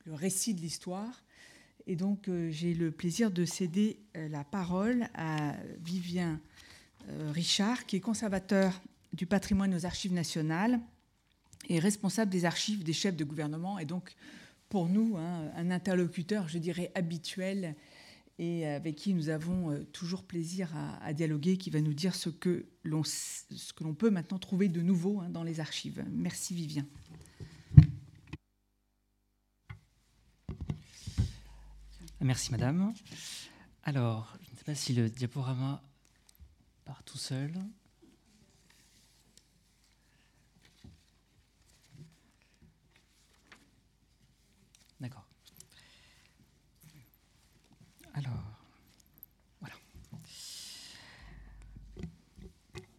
Speaker 3: récit de l'histoire. Et donc euh, j'ai le plaisir de céder euh, la parole à Vivien Richard, qui est conservateur du patrimoine aux archives nationales et responsable des archives des chefs de gouvernement, et donc pour nous hein, un interlocuteur, je dirais, habituel et avec qui nous avons euh, toujours plaisir à, dialoguer, qui va nous dire ce que l'on, peut maintenant trouver de nouveau hein, dans les archives. Merci Vivien.
Speaker 4: Merci Madame. Alors, je ne sais pas si le diaporama part tout seul. D'accord. Alors, voilà.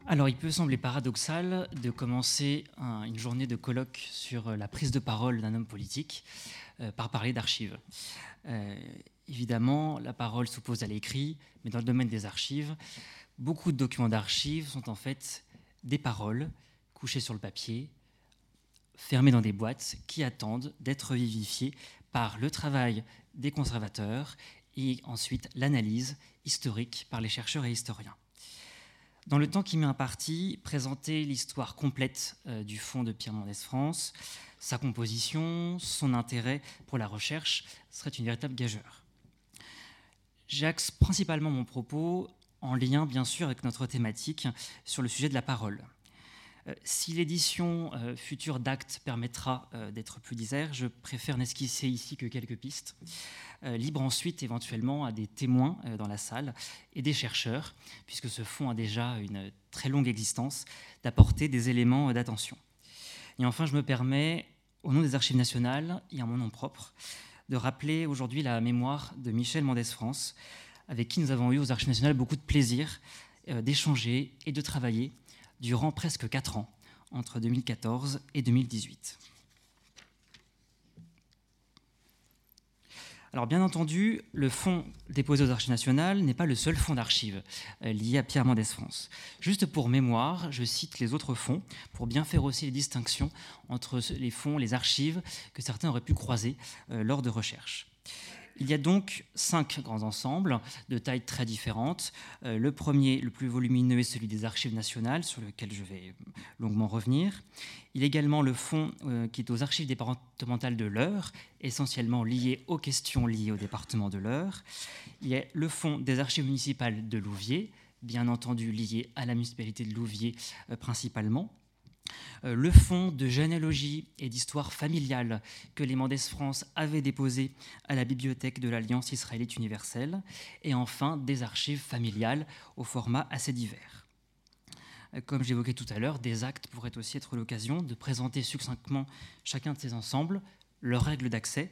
Speaker 4: Alors, il peut sembler paradoxal de commencer une journée de colloque sur la prise de parole d'un homme politique euh, par parler d'archives. Euh, évidemment, la parole s'oppose à l'écrit, mais dans le domaine des archives, beaucoup de documents d'archives sont en fait des paroles couchées sur le papier, fermées dans des boîtes, qui attendent d'être vivifiées par le travail des conservateurs et ensuite l'analyse historique par les chercheurs et historiens. Dans le temps qui m'est imparti, présenter l'histoire complète euh, du fonds de Pierre Mendès France, sa composition, son intérêt pour la recherche serait une véritable gageure. J'axe principalement mon propos en lien bien sûr avec notre thématique sur le sujet de la parole. Euh, si l'édition euh, future d'actes permettra euh, d'être plus lisière, je préfère n'esquisser ici que quelques pistes, libre ensuite éventuellement à des témoins dans la salle et des chercheurs, puisque ce fonds a déjà une très longue existence, d'apporter des éléments d'attention. Et enfin, je me permets, au nom des Archives nationales et en mon nom propre, de rappeler aujourd'hui la mémoire de Michel Mendès France, avec qui nous avons eu aux Archives nationales beaucoup de plaisir d'échanger et de travailler durant presque quatre ans, entre 2014 et 2018. Alors bien entendu, le fonds déposé aux Archives nationales n'est pas le seul fonds d'archives euh, lié à Pierre Mendès France. Juste pour mémoire, je cite les autres fonds pour bien faire aussi les distinctions entre les fonds, les archives que certains auraient pu croiser euh, lors de recherches. Il y a donc cinq grands ensembles de tailles très différentes. Euh, le premier, le plus volumineux, est celui des archives nationales, sur lequel je vais longuement revenir. Il y a également le fonds euh, qui est aux archives départementales de l'Eure, essentiellement lié aux questions liées au département de l'Eure. Il y a le fonds des archives municipales de Louviers, bien entendu lié à la municipalité de Louviers euh, principalement. Euh, le fonds de généalogie et d'histoire familiale que les Mendès France avaient déposé à la bibliothèque de l'Alliance israélite universelle, et enfin des archives familiales au format assez divers. Euh, comme j'évoquais tout à l'heure, des actes pourraient aussi être l'occasion de présenter succinctement chacun de ces ensembles, leurs règles d'accès,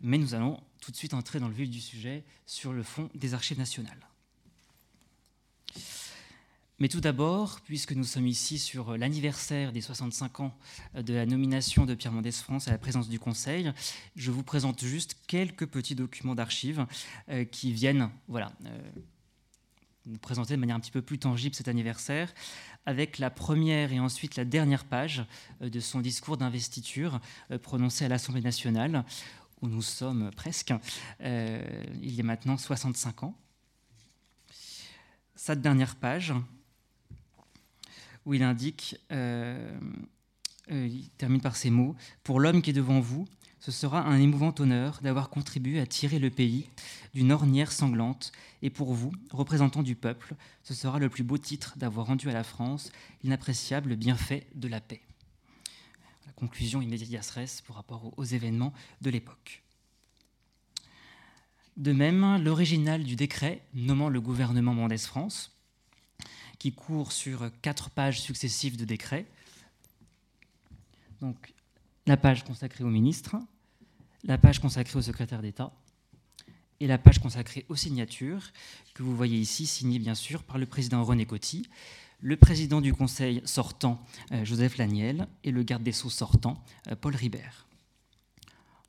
Speaker 4: mais nous allons tout de suite entrer dans le vif du sujet sur le fond des archives nationales. Mais tout d'abord, puisque nous sommes ici sur l'anniversaire des 65 ans de la nomination de Pierre Mendès France à la présence du Conseil, je vous présente juste quelques petits documents d'archives euh, qui viennent voilà, euh, nous présenter de manière un petit peu plus tangible cet anniversaire, avec la première et ensuite la dernière page euh, de son discours d'investiture prononcé à l'Assemblée nationale, où nous sommes presque, il y a maintenant 65 ans. Cette dernière page, où il indique euh, euh, il termine par ces mots, Pour l'homme qui est devant vous, ce sera un émouvant honneur d'avoir contribué à tirer le pays d'une ornière sanglante, et pour vous, représentants du peuple, ce sera le plus beau titre d'avoir rendu à la France l'inappréciable bienfait de la paix. La conclusion immédiate res pour rapport aux événements de l'époque. De même, l'original du décret nommant le gouvernement Mendès France, qui court sur quatre pages successives de décret, donc la page consacrée au ministre, la page consacrée au secrétaire d'État et la page consacrée aux signatures, que vous voyez ici, signée bien sûr par le président René Coty, le président du Conseil sortant, euh, Joseph Laniel, et le garde des Sceaux sortant, euh, Paul Ribert.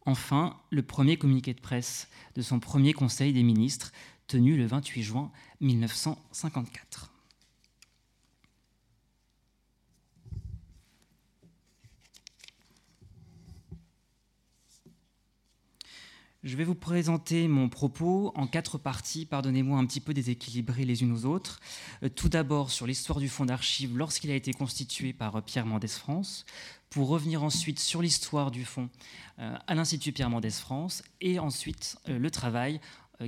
Speaker 4: Enfin, le premier communiqué de presse de son premier Conseil des ministres, tenu le 28 juin 1954. Je vais vous présenter mon propos en quatre parties, pardonnez-moi un petit peu déséquilibrées les unes aux autres. Euh, tout d'abord sur l'histoire du fonds d'archives lorsqu'il a été constitué par euh, Pierre Mendès France, pour revenir ensuite sur l'histoire du fonds euh, à l'Institut Pierre Mendès France, et ensuite le travail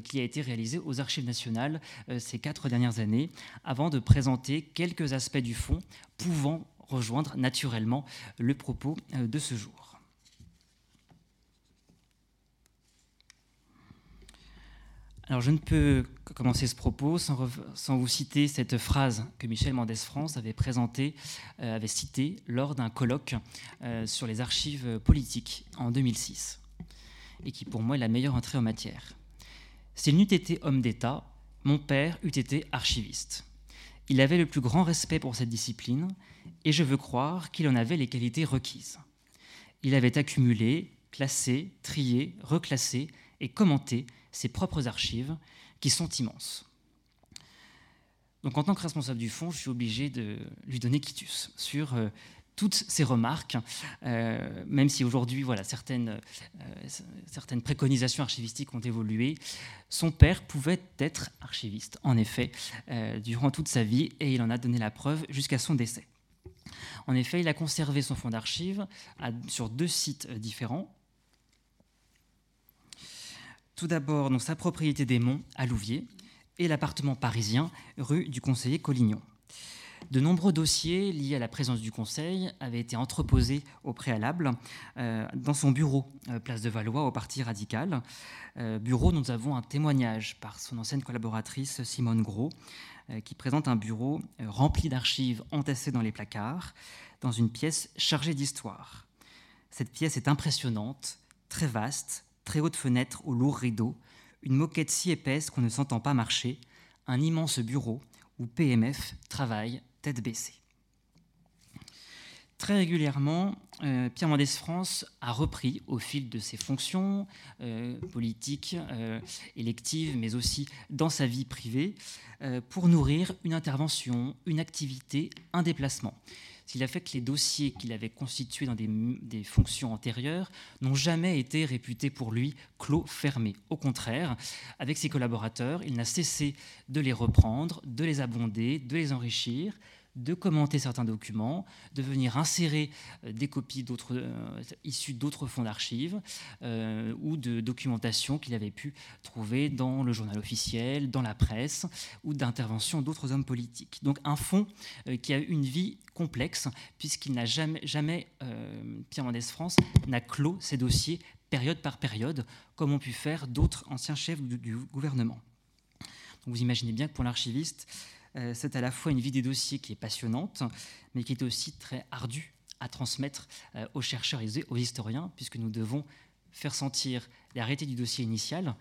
Speaker 4: qui a été réalisé aux Archives nationales ces quatre dernières années, avant de présenter quelques aspects du fonds pouvant rejoindre naturellement le propos de ce jour. Alors je ne peux commencer ce propos sans, vous citer cette phrase que Michel Mendès France euh, avait citée lors d'un colloque euh, sur les archives politiques en 2006, et qui pour moi est la meilleure entrée en matière. S'il n'eût été homme d'État, mon père eût été archiviste. Il avait le plus grand respect pour cette discipline, et je veux croire qu'il en avait les qualités requises. Il avait accumulé, classé, trié, reclassé et commenté ses propres archives, qui sont immenses. Donc en tant que responsable du fonds, je suis obligé de lui donner quitus sur euh, toutes ces remarques, euh, même si aujourd'hui voilà, certaines, euh, certaines préconisations archivistiques ont évolué. Son père pouvait être archiviste, en effet, durant toute sa vie, et il en a donné la preuve jusqu'à son décès. En effet, il a conservé son fonds d'archives sur deux sites différents, tout d'abord, dans sa propriété des Monts, à Louviers, et l'appartement parisien, rue du Conseiller Collignon. De nombreux dossiers liés à la présence du Conseil avaient été entreposés au préalable euh, dans son bureau, euh, place de Valois, au Parti radical. Euh, bureau, nous avons un témoignage par son ancienne collaboratrice Simone Gros, qui présente un bureau rempli d'archives entassées dans les placards, dans une pièce chargée d'histoire. Cette pièce est impressionnante, très vaste, très haute fenêtre aux lourds rideaux, une moquette si épaisse qu'on ne s'entend pas marcher, un immense bureau où PMF travaille tête baissée. Très régulièrement, euh, Pierre Mendès France a repris au fil de ses fonctions euh, politiques, euh, électives, mais aussi dans sa vie privée, pour nourrir une intervention, une activité, un déplacement qu'il a fait que les dossiers qu'il avait constitués dans des, fonctions antérieures n'ont jamais été réputés pour lui clos, fermés. Au contraire, avec ses collaborateurs, il n'a cessé de les reprendre, de les abonder, de les enrichir, de commenter certains documents, de venir insérer euh, des copies euh, issues d'autres fonds d'archives euh, ou de documentation qu'il avait pu trouver dans le journal officiel, dans la presse ou d'intervention d'autres hommes politiques. Donc un fonds qui a une vie complexe puisqu'il n'a jamais, jamais Pierre Mendès France n'a clos ses dossiers période par période comme ont pu faire d'autres anciens chefs du, gouvernement. Vous imaginez bien que pour l'archiviste, c'est à la fois une vie des dossiers qui est passionnante, mais qui est aussi très ardue à transmettre euh, aux chercheurs et aux historiens, puisque nous devons faire sentir la réalité du dossier initial,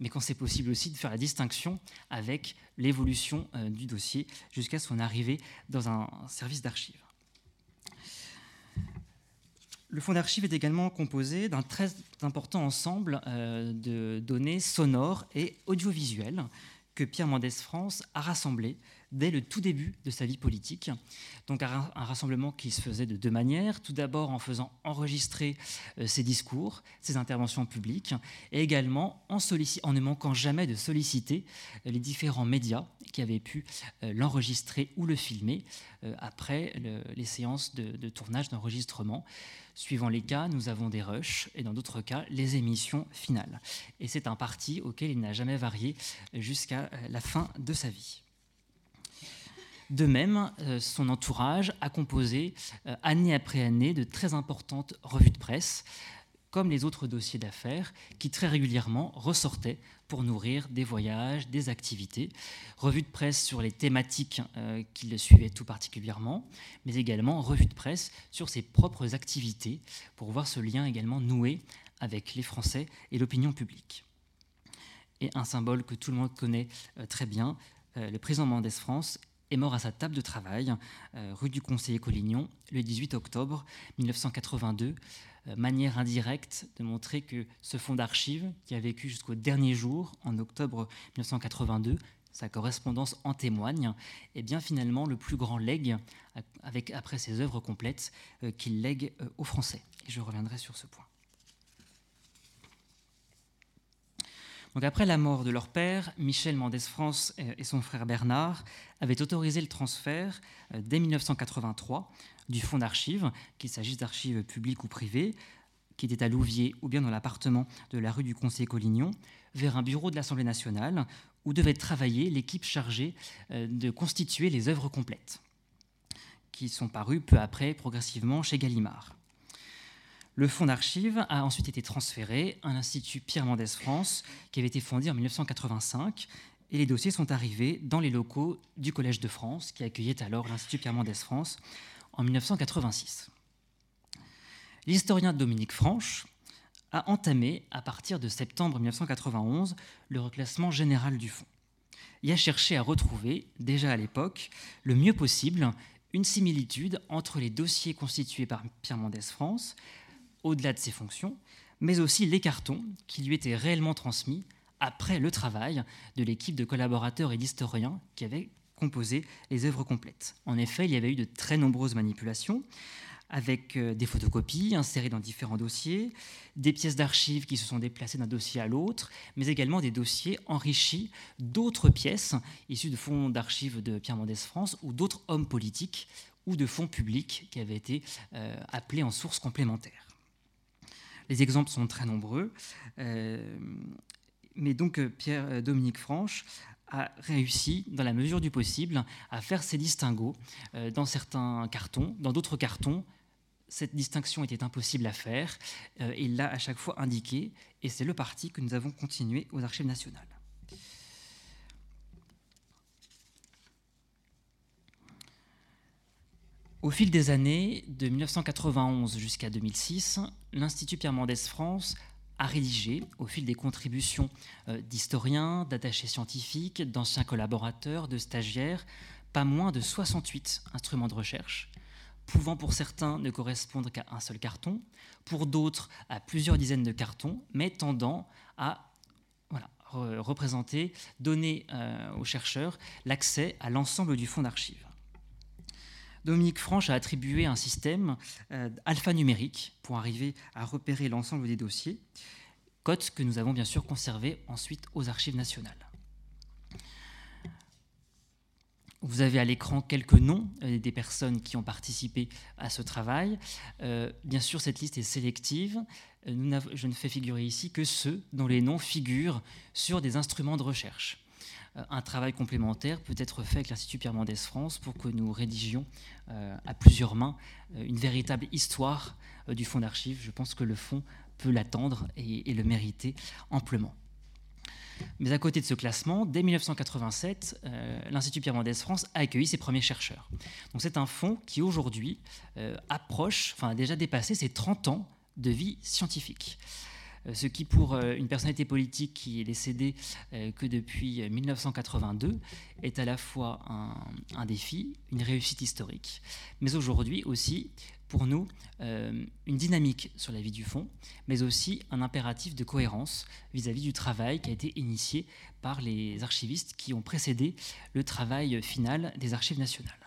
Speaker 4: mais quand c'est possible aussi de faire la distinction avec l'évolution euh, du dossier jusqu'à son arrivée dans un service d'archives. Le fonds d'archives est également composé d'un très important ensemble de données sonores et audiovisuelles que Pierre Mendès France a rassemblées dès le tout début de sa vie politique. Donc un, rassemblement qui se faisait de deux manières. Tout d'abord en faisant enregistrer euh, ses discours, ses interventions publiques, et également en, ne manquant jamais de solliciter euh, les différents médias qui avaient pu l'enregistrer ou le filmer après les séances de tournage d'enregistrement. Suivant les cas, nous avons des rushs et dans d'autres cas, les émissions finales. Et c'est un parti auquel il n'a jamais varié jusqu'à la fin de sa vie. De même, euh, son entourage a composé euh, année après année de très importantes revues de presse, comme les autres dossiers d'affaires, qui très régulièrement ressortaient pour nourrir des voyages, des activités. Revues de presse sur les thématiques euh, qui le suivaient tout particulièrement, mais également revues de presse sur ses propres activités, pour voir ce lien également noué avec les Français et l'opinion publique. Et un symbole que tout le monde connaît très bien, le président Mendès France est mort à sa table de travail, euh, rue du Conseiller Collignon, le 18 octobre 1982. Euh, manière indirecte de montrer que ce fonds d'archives, qui a vécu jusqu'au dernier jour, en octobre 1982, sa correspondance en témoigne, est bien finalement le plus grand legs, avec, après ses œuvres complètes, euh, qu'il lègue aux Français. Et je reviendrai sur ce point. Après la mort de leur père, Michel Mendès France et son frère Bernard avaient autorisé le transfert euh, dès 1983 du fonds d'archives, qu'il s'agisse d'archives publiques ou privées, qui étaient à Louviers ou bien dans l'appartement de la rue du Conseil Collignon, vers un bureau de l'Assemblée nationale où devait travailler l'équipe chargée euh, de constituer les œuvres complètes, qui sont parues peu après progressivement chez Gallimard. Le fonds d'archives a ensuite été transféré à l'Institut Pierre Mendès France, qui avait été fondé en 1985, et les dossiers sont arrivés dans les locaux du Collège de France, qui accueillait alors l'Institut Pierre Mendès France en 1986. L'historien Dominique Franche a entamé, à partir de septembre 1991, le reclassement général du fonds. Il a cherché à retrouver, déjà à l'époque, le mieux possible, une similitude entre les dossiers constitués par Pierre Mendès France au-delà de ses fonctions, mais aussi les cartons qui lui étaient réellement transmis après le travail de l'équipe de collaborateurs et d'historiens qui avaient composé les œuvres complètes. En effet, il y avait eu de très nombreuses manipulations, avec euh, des photocopies insérées dans différents dossiers, des pièces d'archives qui se sont déplacées d'un dossier à l'autre, mais également des dossiers enrichis d'autres pièces issues de fonds d'archives de Pierre Mendès France ou d'autres hommes politiques ou de fonds publics qui avaient été euh, appelés en sources complémentaires. Les exemples sont très nombreux. Euh, mais donc euh, Pierre-Dominique euh, Franche a réussi, dans la mesure du possible, à faire ces distinguos dans certains cartons. Dans d'autres cartons, cette distinction était impossible à faire. il l'a à chaque fois indiqué, et c'est le parti que nous avons continué aux archives nationales. Au fil des années, de 1991 jusqu'à 2006, l'Institut Pierre Mendès France a rédigé, au fil des contributions euh, d'historiens, d'attachés scientifiques, d'anciens collaborateurs, de stagiaires, pas moins de 68 instruments de recherche, pouvant pour certains ne correspondre qu'à un seul carton, pour d'autres à plusieurs dizaines de cartons, mais tendant à représenter, donner euh, aux chercheurs l'accès à l'ensemble du fonds d'archives. Dominique Franche a attribué un système euh, alphanumérique pour arriver à repérer l'ensemble des dossiers, cote que nous avons bien sûr conservé ensuite aux archives nationales. Vous avez à l'écran quelques noms euh, des personnes qui ont participé à ce travail. Euh, bien sûr, cette liste est sélective. je ne fais figurer ici que ceux dont les noms figurent sur des instruments de recherche. Euh, un travail complémentaire peut être fait avec l'Institut Pierre Mendès France pour que nous rédigions euh, à plusieurs mains euh, une véritable histoire du fonds d'archives. Je pense que le fonds peut l'attendre et, le mériter amplement. Mais à côté de ce classement, dès 1987, l'Institut Pierre Mendès France a accueilli ses premiers chercheurs. C'est un fonds qui aujourd'hui approche, enfin a déjà dépassé ses 30 ans de vie scientifique. Euh, ce qui pour euh, une personnalité politique qui est décédée euh, que depuis 1982 est à la fois un, défi, une réussite historique, mais aujourd'hui aussi pour nous une dynamique sur la vie du fonds, mais aussi un impératif de cohérence vis-à-vis du travail qui a été initié par les archivistes qui ont précédé le travail final des archives nationales.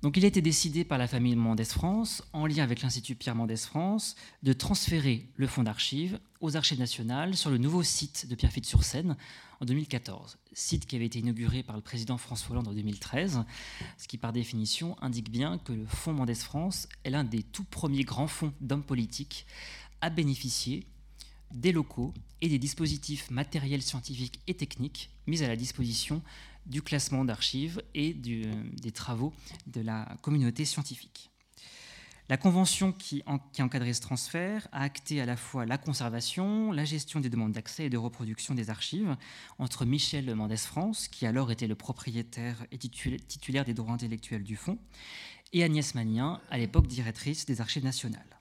Speaker 4: Donc il a été décidé par la famille Mendès France, en lien avec l'Institut Pierre Mendès France, de transférer le fonds d'archives aux archives nationales sur le nouveau site de Pierrefitte-sur-Seine en 2014. Site qui avait été inauguré par le président François Hollande en 2013, ce qui par définition indique bien que le fonds Mendès France est l'un des tout premiers grands fonds d'hommes politiques à bénéficier des locaux et des dispositifs matériels scientifiques et techniques mis à la disposition du classement d'archives et des travaux de la communauté scientifique. La convention qui, en, encadrait ce transfert a acté à la fois la conservation, la gestion des demandes d'accès et de reproduction des archives entre Michel Mendès France, qui alors était le propriétaire et titulaire des droits intellectuels du fonds, et Agnès Magnien, à l'époque directrice des archives nationales.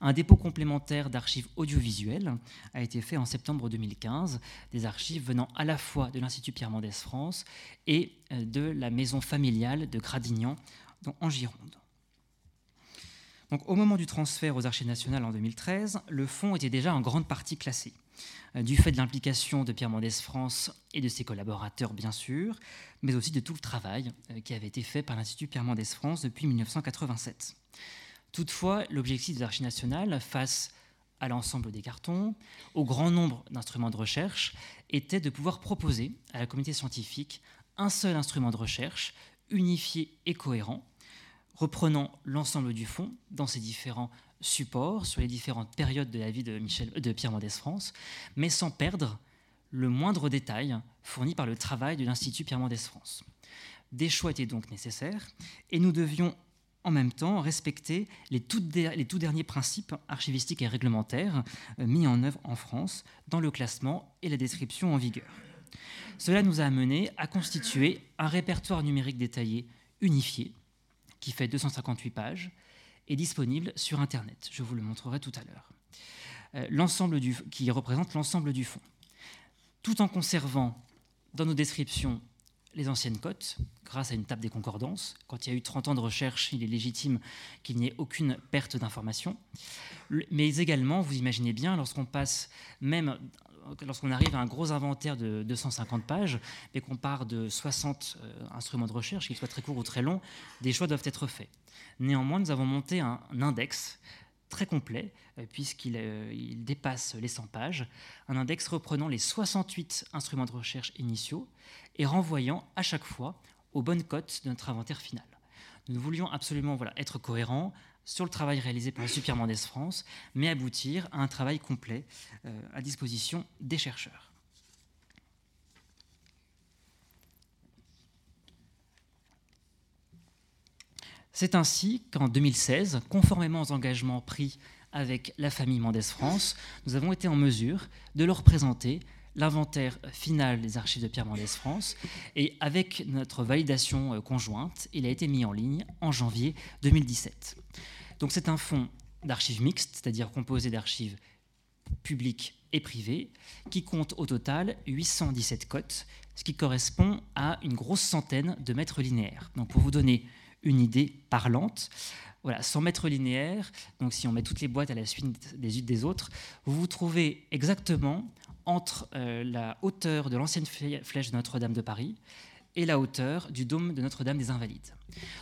Speaker 4: Un dépôt complémentaire d'archives audiovisuelles a été fait en septembre 2015, des archives venant à la fois de l'Institut Pierre Mendès France et euh, de la maison familiale de Gradignan en Gironde. Donc, au moment du transfert aux archives nationales en 2013, le fonds était déjà en grande partie classé, euh, du fait de l'implication de Pierre Mendès France et de ses collaborateurs, bien sûr, mais aussi de tout le travail euh, qui avait été fait par l'Institut Pierre Mendès France depuis 1987. Toutefois, l'objectif des archives nationales, face à l'ensemble des cartons, au grand nombre d'instruments de recherche, était de pouvoir proposer à la communauté scientifique un seul instrument de recherche, unifié et cohérent, reprenant l'ensemble du fonds dans ses différents supports, sur les différentes périodes de la vie de, de Pierre Mendès France, mais sans perdre le moindre détail fourni par le travail de l'Institut Pierre Mendès France. Des choix étaient donc nécessaires et nous devions en même temps respecter les tout, derniers principes archivistiques et réglementaires euh, mis en œuvre en France dans le classement et la description en vigueur. Cela nous a amené à constituer un répertoire numérique détaillé unifié qui fait 258 pages et disponible sur Internet. Je vous le montrerai tout à l'heure. Euh, l'ensemble qui représente l'ensemble du fond, tout en conservant dans nos descriptions les anciennes cotes grâce à une table des concordances. Quand il y a eu 30 ans de recherche, il est légitime qu'il n'y ait aucune perte d'information. Mais également, vous imaginez bien, lorsqu'on passe même lorsqu'on arrive à un gros inventaire de 250 pages et qu'on part de 60 euh, instruments de recherche, qu'ils soient très courts ou très longs, des choix doivent être faits. Néanmoins, nous avons monté un index très complet, euh, puisqu'il euh, dépasse les 100 pages, un index reprenant les 68 instruments de recherche initiaux et renvoyant à chaque fois aux bonnes cotes de notre inventaire final. Nous voulions absolument voilà, être cohérents sur le travail réalisé par le Super Mendès France, mais aboutir à un travail complet euh, à disposition des chercheurs. C'est ainsi qu'en 2016, conformément aux engagements pris avec la famille Mendès France, nous avons été en mesure de leur présenter l'inventaire final des archives de Pierre Mendès France. Et avec notre validation euh, conjointe, il a été mis en ligne en janvier 2017. Donc c'est un fonds d'archives mixtes, c'est-à-dire composé d'archives publiques et privées, qui compte au total 817 cotes, ce qui correspond à une grosse centaine de mètres linéaires. Donc pour vous donner une idée parlante. Voilà, 100 mètres linéaires, donc si on met toutes les boîtes à la suite des unes des autres, vous vous trouvez exactement entre euh, la hauteur de l'ancienne flèche de Notre-Dame de Paris et la hauteur du dôme de Notre-Dame des Invalides.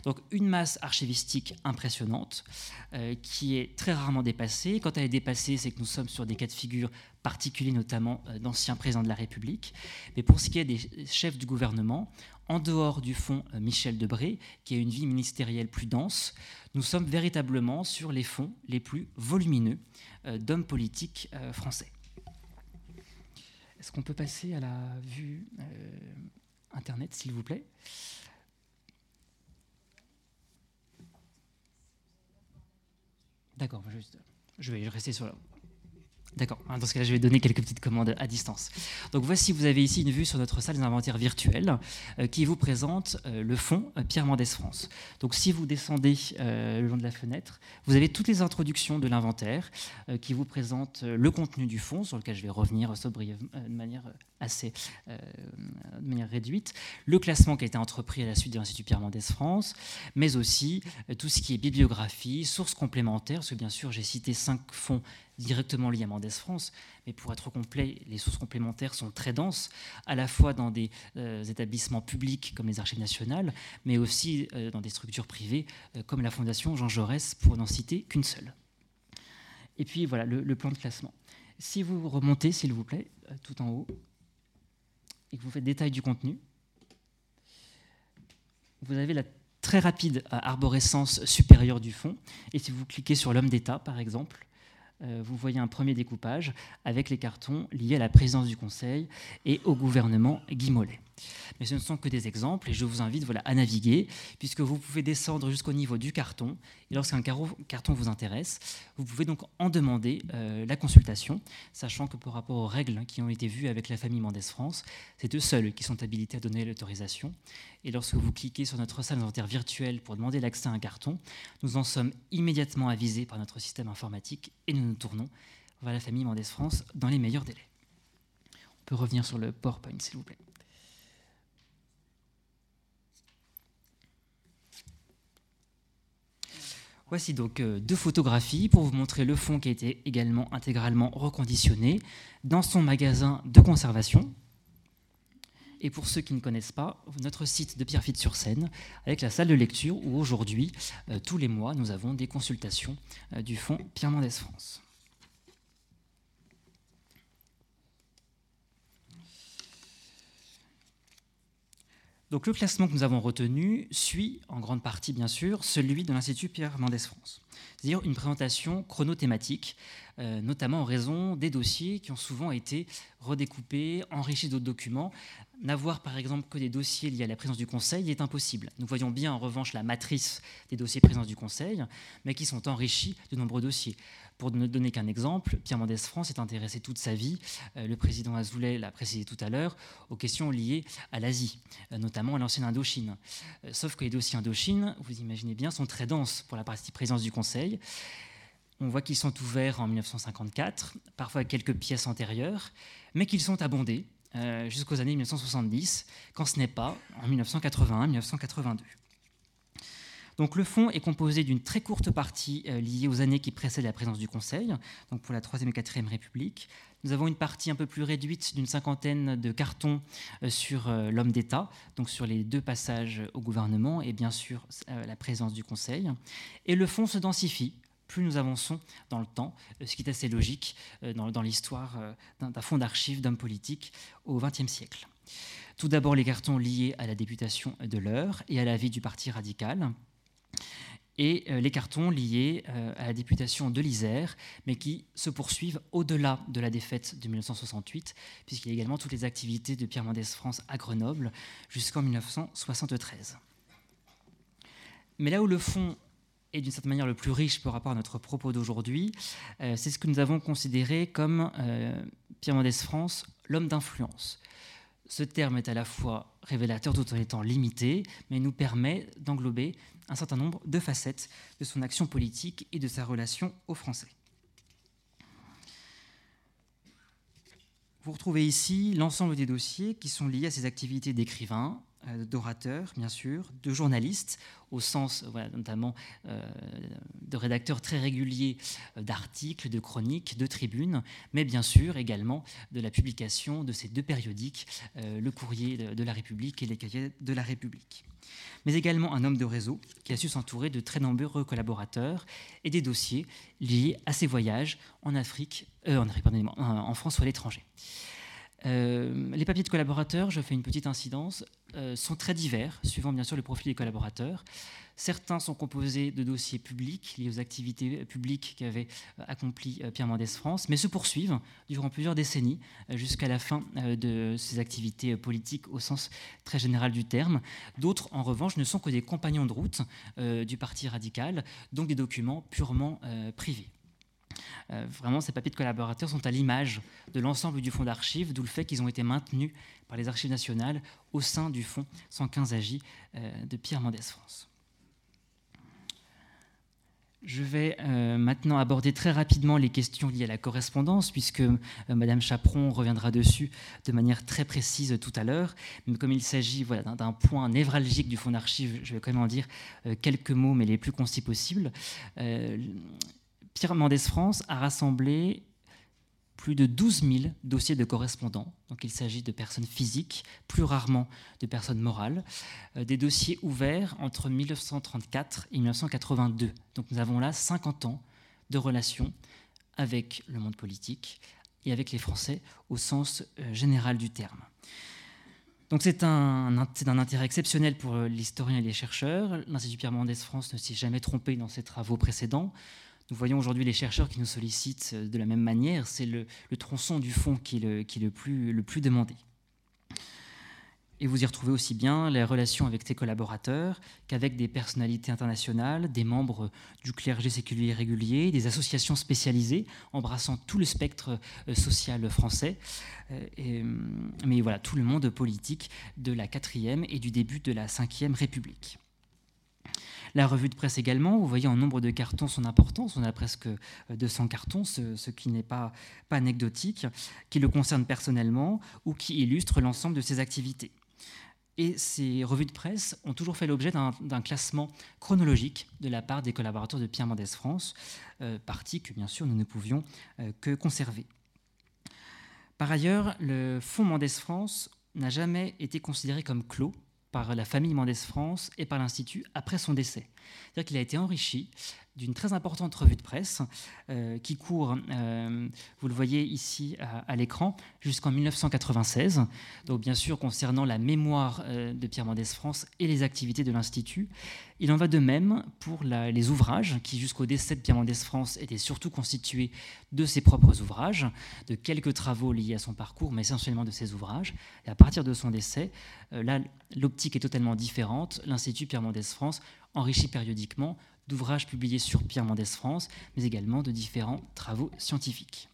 Speaker 4: Donc une masse archivistique impressionnante euh, qui est très rarement dépassée. Quand elle est dépassée, c'est que nous sommes sur des cas de figure particuliers, notamment euh, d'anciens présidents de la République. Mais pour ce qui est des chefs du gouvernement, en dehors du fonds euh, Michel Debré, qui a une vie ministérielle plus dense, nous sommes véritablement sur les fonds les plus volumineux d'hommes politiques français. Est-ce qu'on peut passer à la vue Internet, s'il vous plaît. D'accord, juste, je vais rester sur la, D'accord. Hein, dans ce cas-là, je vais donner quelques petites commandes à distance. Donc voici, vous avez ici une vue sur notre salle des inventaires virtuels euh, qui vous présente euh, le fond euh, Pierre Mendès France. Donc si vous descendez le long de la fenêtre, vous avez toutes les introductions de l'inventaire qui vous présentent le contenu du fond, sur lequel je vais revenir de manière assez de manière réduite, le classement qui a été entrepris à la suite de l'Institut Pierre Mendès France, mais aussi tout ce qui est bibliographie, sources complémentaires, parce que bien sûr j'ai cité cinq fonds directement liés à Mendès France, mais pour être complet, les sources complémentaires sont très denses, à la fois dans des établissements publics comme les archives nationales, mais aussi dans des structures privées comme la Fondation Jean Jaurès, pour n'en citer qu'une seule. Et puis voilà le, plan de classement. Si vous remontez, s'il vous plaît, euh, tout en haut, et que vous faites détail du contenu, vous avez la très rapide euh, arborescence supérieure du fond. Et si vous cliquez sur l'homme d'État, par exemple, euh, vous voyez un premier découpage avec les cartons liés à la présidence du Conseil et au gouvernement Guy Mollet. Mais ce ne sont que des exemples et je vous invite voilà, à naviguer puisque vous pouvez descendre jusqu'au niveau du carton et lorsqu'un carton vous intéresse, vous pouvez donc en demander euh, la consultation, sachant que par rapport aux règles qui ont été vues avec la famille Mendès France, c'est eux seuls qui sont habilités à donner l'autorisation. Et lorsque vous cliquez sur notre salle d'inventaire virtuelle pour demander l'accès à un carton, nous en sommes immédiatement avisés par notre système informatique et nous nous tournons vers la famille Mendès France dans les meilleurs délais. On peut revenir sur le PowerPoint, s'il vous plaît. Voici donc euh, deux photographies pour vous montrer le fond qui a été également intégralement reconditionné dans son magasin de conservation. Et pour ceux qui ne connaissent pas, notre site de Pierrefitte-sur-Seine, avec la salle de lecture où aujourd'hui, euh, tous les mois, nous avons des consultations euh, du fonds Pierre Mendès France. Donc le classement que nous avons retenu suit en grande partie bien sûr celui de l'Institut Pierre Mendès France, c'est-à-dire une présentation chronothématique, euh, notamment en raison des dossiers qui ont souvent été redécoupés, enrichis d'autres documents. N'avoir par exemple que des dossiers liés à la présence du Conseil est impossible. Nous voyons bien en revanche la matrice des dossiers présence du Conseil, mais qui sont enrichis de nombreux dossiers. Pour ne donner qu'un exemple, Pierre Mendès France est intéressé toute sa vie, euh, le président Azoulay l'a précisé tout à l'heure, aux questions liées à l'Asie, euh, notamment à l'ancienne Indochine. Euh, sauf que les dossiers Indochine, vous imaginez bien, sont très denses pour la partie présidence du Conseil. On voit qu'ils sont ouverts en 1954, parfois quelques pièces antérieures, mais qu'ils sont abondés jusqu'aux années 1970, quand ce n'est pas en 1981-1982. Le fonds est composé d'une très courte partie euh, liée aux années qui précèdent la présence du Conseil, donc pour la Troisième et Quatrième République. Nous avons une partie un peu plus réduite d'une cinquantaine de cartons euh, sur euh, l'homme d'État, donc sur les deux passages au gouvernement et bien sûr la présence du Conseil. Et le fonds se densifie plus nous avançons dans le temps, ce qui est assez logique dans, l'histoire d'un fonds d'archives d'hommes politiques au XXe siècle. Tout d'abord les cartons liés à la députation de l'heure et à la vie du Parti radical et euh, les cartons liés euh, à la députation de l'Isère, mais qui se poursuivent au-delà de la défaite de 1968, puisqu'il y a également toutes les activités de Pierre Mendès France à Grenoble jusqu'en 1973. Mais là où le fond est d'une certaine manière le plus riche par rapport à notre propos d'aujourd'hui, euh, c'est ce que nous avons considéré comme Pierre Mendès France, l'homme d'influence. Ce terme est à la fois révélateur tout en étant limité, mais nous permet d'englober un certain nombre de facettes de son action politique et de sa relation aux Français. Vous retrouvez ici l'ensemble des dossiers qui sont liés à ses activités d'écrivain, d'orateurs, bien sûr, de journalistes, au sens notamment euh, de rédacteurs très réguliers euh, d'articles, de chroniques, de tribunes, mais bien sûr également de la publication de ces deux périodiques, le Courrier de la République et les Cahiers de la République. Mais également un homme de réseau qui a su s'entourer de très nombreux collaborateurs et des dossiers liés à ses voyages en, Afrique en France ou à l'étranger. Les papiers de collaborateurs, je fais une petite incidence, euh, sont très divers, suivant bien sûr le profil des collaborateurs. Certains sont composés de dossiers publics liés aux activités publiques qu'avait euh, accompli euh, Pierre Mendès France, mais se poursuivent durant plusieurs décennies jusqu'à la fin de ces activités politiques au sens très général du terme. D'autres, en revanche, ne sont que des compagnons de route du Parti radical, donc des documents purement privés. Euh, vraiment, ces papiers de collaborateurs sont à l'image de l'ensemble du fonds d'archives, d'où le fait qu'ils ont été maintenus par les archives nationales au sein du fonds 115 AJ euh, de Pierre Mendès France. Je vais euh, maintenant aborder très rapidement les questions liées à la correspondance, puisque euh, Madame Chaperon reviendra dessus de manière très précise tout à l'heure. Mais comme il s'agit d'un point névralgique du fonds d'archives, je vais quand même en dire quelques mots, mais les plus concis possibles. Pierre Mendès France a rassemblé plus de 12 000 dossiers de correspondants. Donc il s'agit de personnes physiques, plus rarement de personnes morales. Euh, des dossiers ouverts entre 1934 et 1982. Donc nous avons là 50 ans de relations avec le monde politique et avec les Français au sens euh, général du terme. Donc c'est un, un, intérêt exceptionnel pour euh, l'historien et les chercheurs. L'Institut Pierre Mendès France ne s'est jamais trompé dans ses travaux précédents. Nous voyons aujourd'hui les chercheurs qui nous sollicitent euh, de la même manière. C'est le, tronçon du fond qui est, le, plus, demandé. Et vous y retrouvez aussi bien les relations avec ses collaborateurs qu'avec des personnalités internationales, des membres du clergé séculier régulier, des associations spécialisées embrassant tout le spectre euh, social français, euh, mais voilà, tout le monde politique de la quatrième et du début de la cinquième République. La revue de presse également, vous voyez en nombre de cartons son importance, on a presque 200 euh, cartons, ce, qui n'est pas, anecdotique, qui le concerne personnellement ou qui illustre l'ensemble de ses activités. Et ces revues de presse ont toujours fait l'objet d'un classement chronologique de la part des collaborateurs de Pierre Mendès France, euh, partie que bien sûr nous ne pouvions euh, que conserver. Par ailleurs, le fonds Mendès France n'a jamais été considéré comme clos par la famille Mendès France et par l'Institut après son décès. C'est-à-dire qu'il a été enrichi d'une très importante revue de presse euh, qui court, euh, vous le voyez ici à, l'écran, jusqu'en 1996. Donc bien sûr concernant la mémoire euh, de Pierre Mendès France et les activités de l'Institut. Il en va de même pour les ouvrages qui jusqu'au décès de Pierre Mendès France étaient surtout constitués de ses propres ouvrages, de quelques travaux liés à son parcours, mais essentiellement de ses ouvrages. Et à partir de son décès, là l'optique est totalement différente. L'Institut Pierre Mendès France enrichit périodiquement d'ouvrages publiés sur Pierre Mendès France, mais également de différents travaux scientifiques.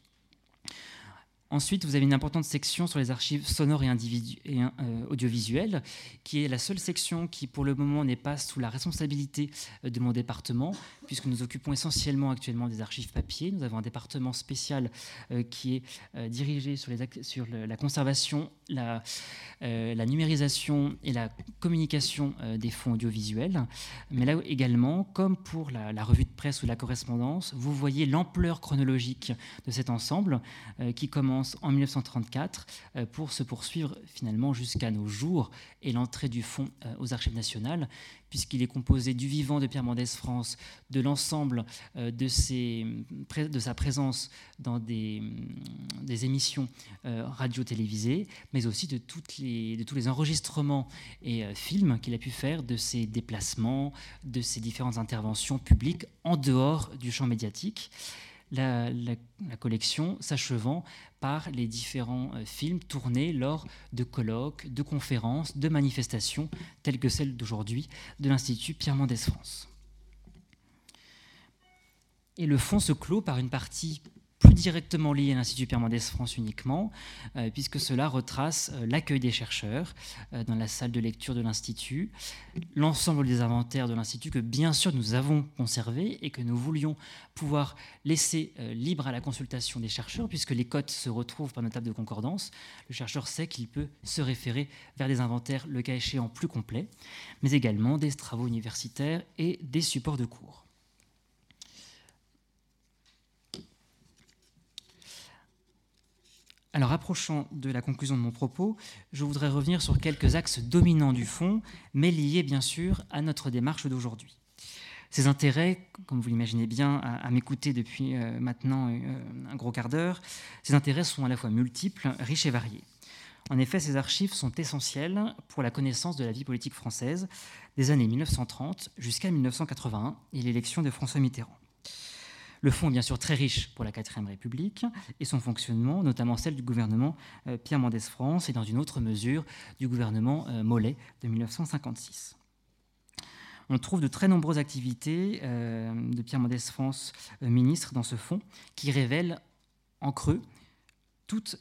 Speaker 4: Ensuite, vous avez une importante section sur les archives sonores et, euh, audiovisuelles, qui est la seule section qui, pour le moment, n'est pas sous la responsabilité euh, de mon département, puisque nous occupons essentiellement actuellement des archives papier. Nous avons un département spécial euh, qui est dirigé sur, la conservation, la, numérisation et la communication des fonds audiovisuels. Mais là également, comme pour la, revue de presse ou la correspondance, vous voyez l'ampleur chronologique de cet ensemble qui commence en 1934 euh, pour se poursuivre finalement jusqu'à nos jours et l'entrée du fonds euh, aux archives nationales, puisqu'il est composé du vivant de Pierre Mendès France, de l'ensemble euh, de, de, sa présence dans des, des émissions radio-télévisées, mais aussi de, toutes les, de tous les enregistrements et films qu'il a pu faire de ses déplacements, de ses différentes interventions publiques en dehors du champ médiatique. La, collection s'achevant par les différents euh, films tournés lors de colloques, de conférences, de manifestations telles que celle d'aujourd'hui de l'Institut Pierre Mendès France. Et le fonds se clôt par une partie plus directement lié à l'Institut Pierre Mendès France uniquement, euh, puisque cela retrace euh, l'accueil des chercheurs euh, dans la salle de lecture de l'Institut, l'ensemble des inventaires de l'Institut que bien sûr nous avons conservés et que nous voulions pouvoir laisser libre à la consultation des chercheurs, puisque les cotes se retrouvent par nos tables de concordance. Le chercheur sait qu'il peut se référer vers des inventaires, le cas échéant, plus complets, mais également des travaux universitaires et des supports de cours. Alors, approchant de la conclusion de mon propos, je voudrais revenir sur quelques axes dominants du fonds, mais liés bien sûr à notre démarche d'aujourd'hui. Ces intérêts, comme vous l'imaginez bien, à, m'écouter depuis euh, maintenant euh, un gros quart d'heure, ces intérêts sont à la fois multiples, riches et variés. En effet, ces archives sont essentielles pour la connaissance de la vie politique française des années 1930 jusqu'à 1981 et l'élection de François Mitterrand. Le fonds bien sûr très riche pour la 4ème République et son fonctionnement, notamment celle du gouvernement euh, Pierre Mendès France et dans une autre mesure du gouvernement euh, Mollet de 1956. On trouve de très nombreuses activités euh, de Pierre Mendès France, ministre, dans ce fonds, qui révèlent en creux toutes,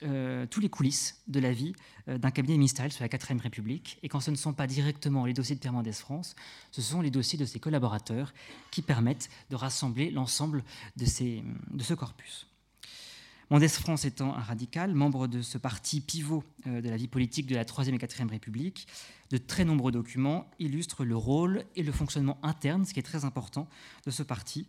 Speaker 4: tous les coulisses de la vie d'un cabinet ministériel sur la 4ème République. Et quand ce ne sont pas directement les dossiers de Pierre Mendès France, ce sont les dossiers de ses collaborateurs qui permettent de rassembler l'ensemble de, ce corpus. Mendès France étant un radical, membre de ce parti pivot euh, de la vie politique de la Troisième et Quatrième République, de très nombreux documents illustrent le rôle et le fonctionnement interne, ce qui est très important, de ce parti.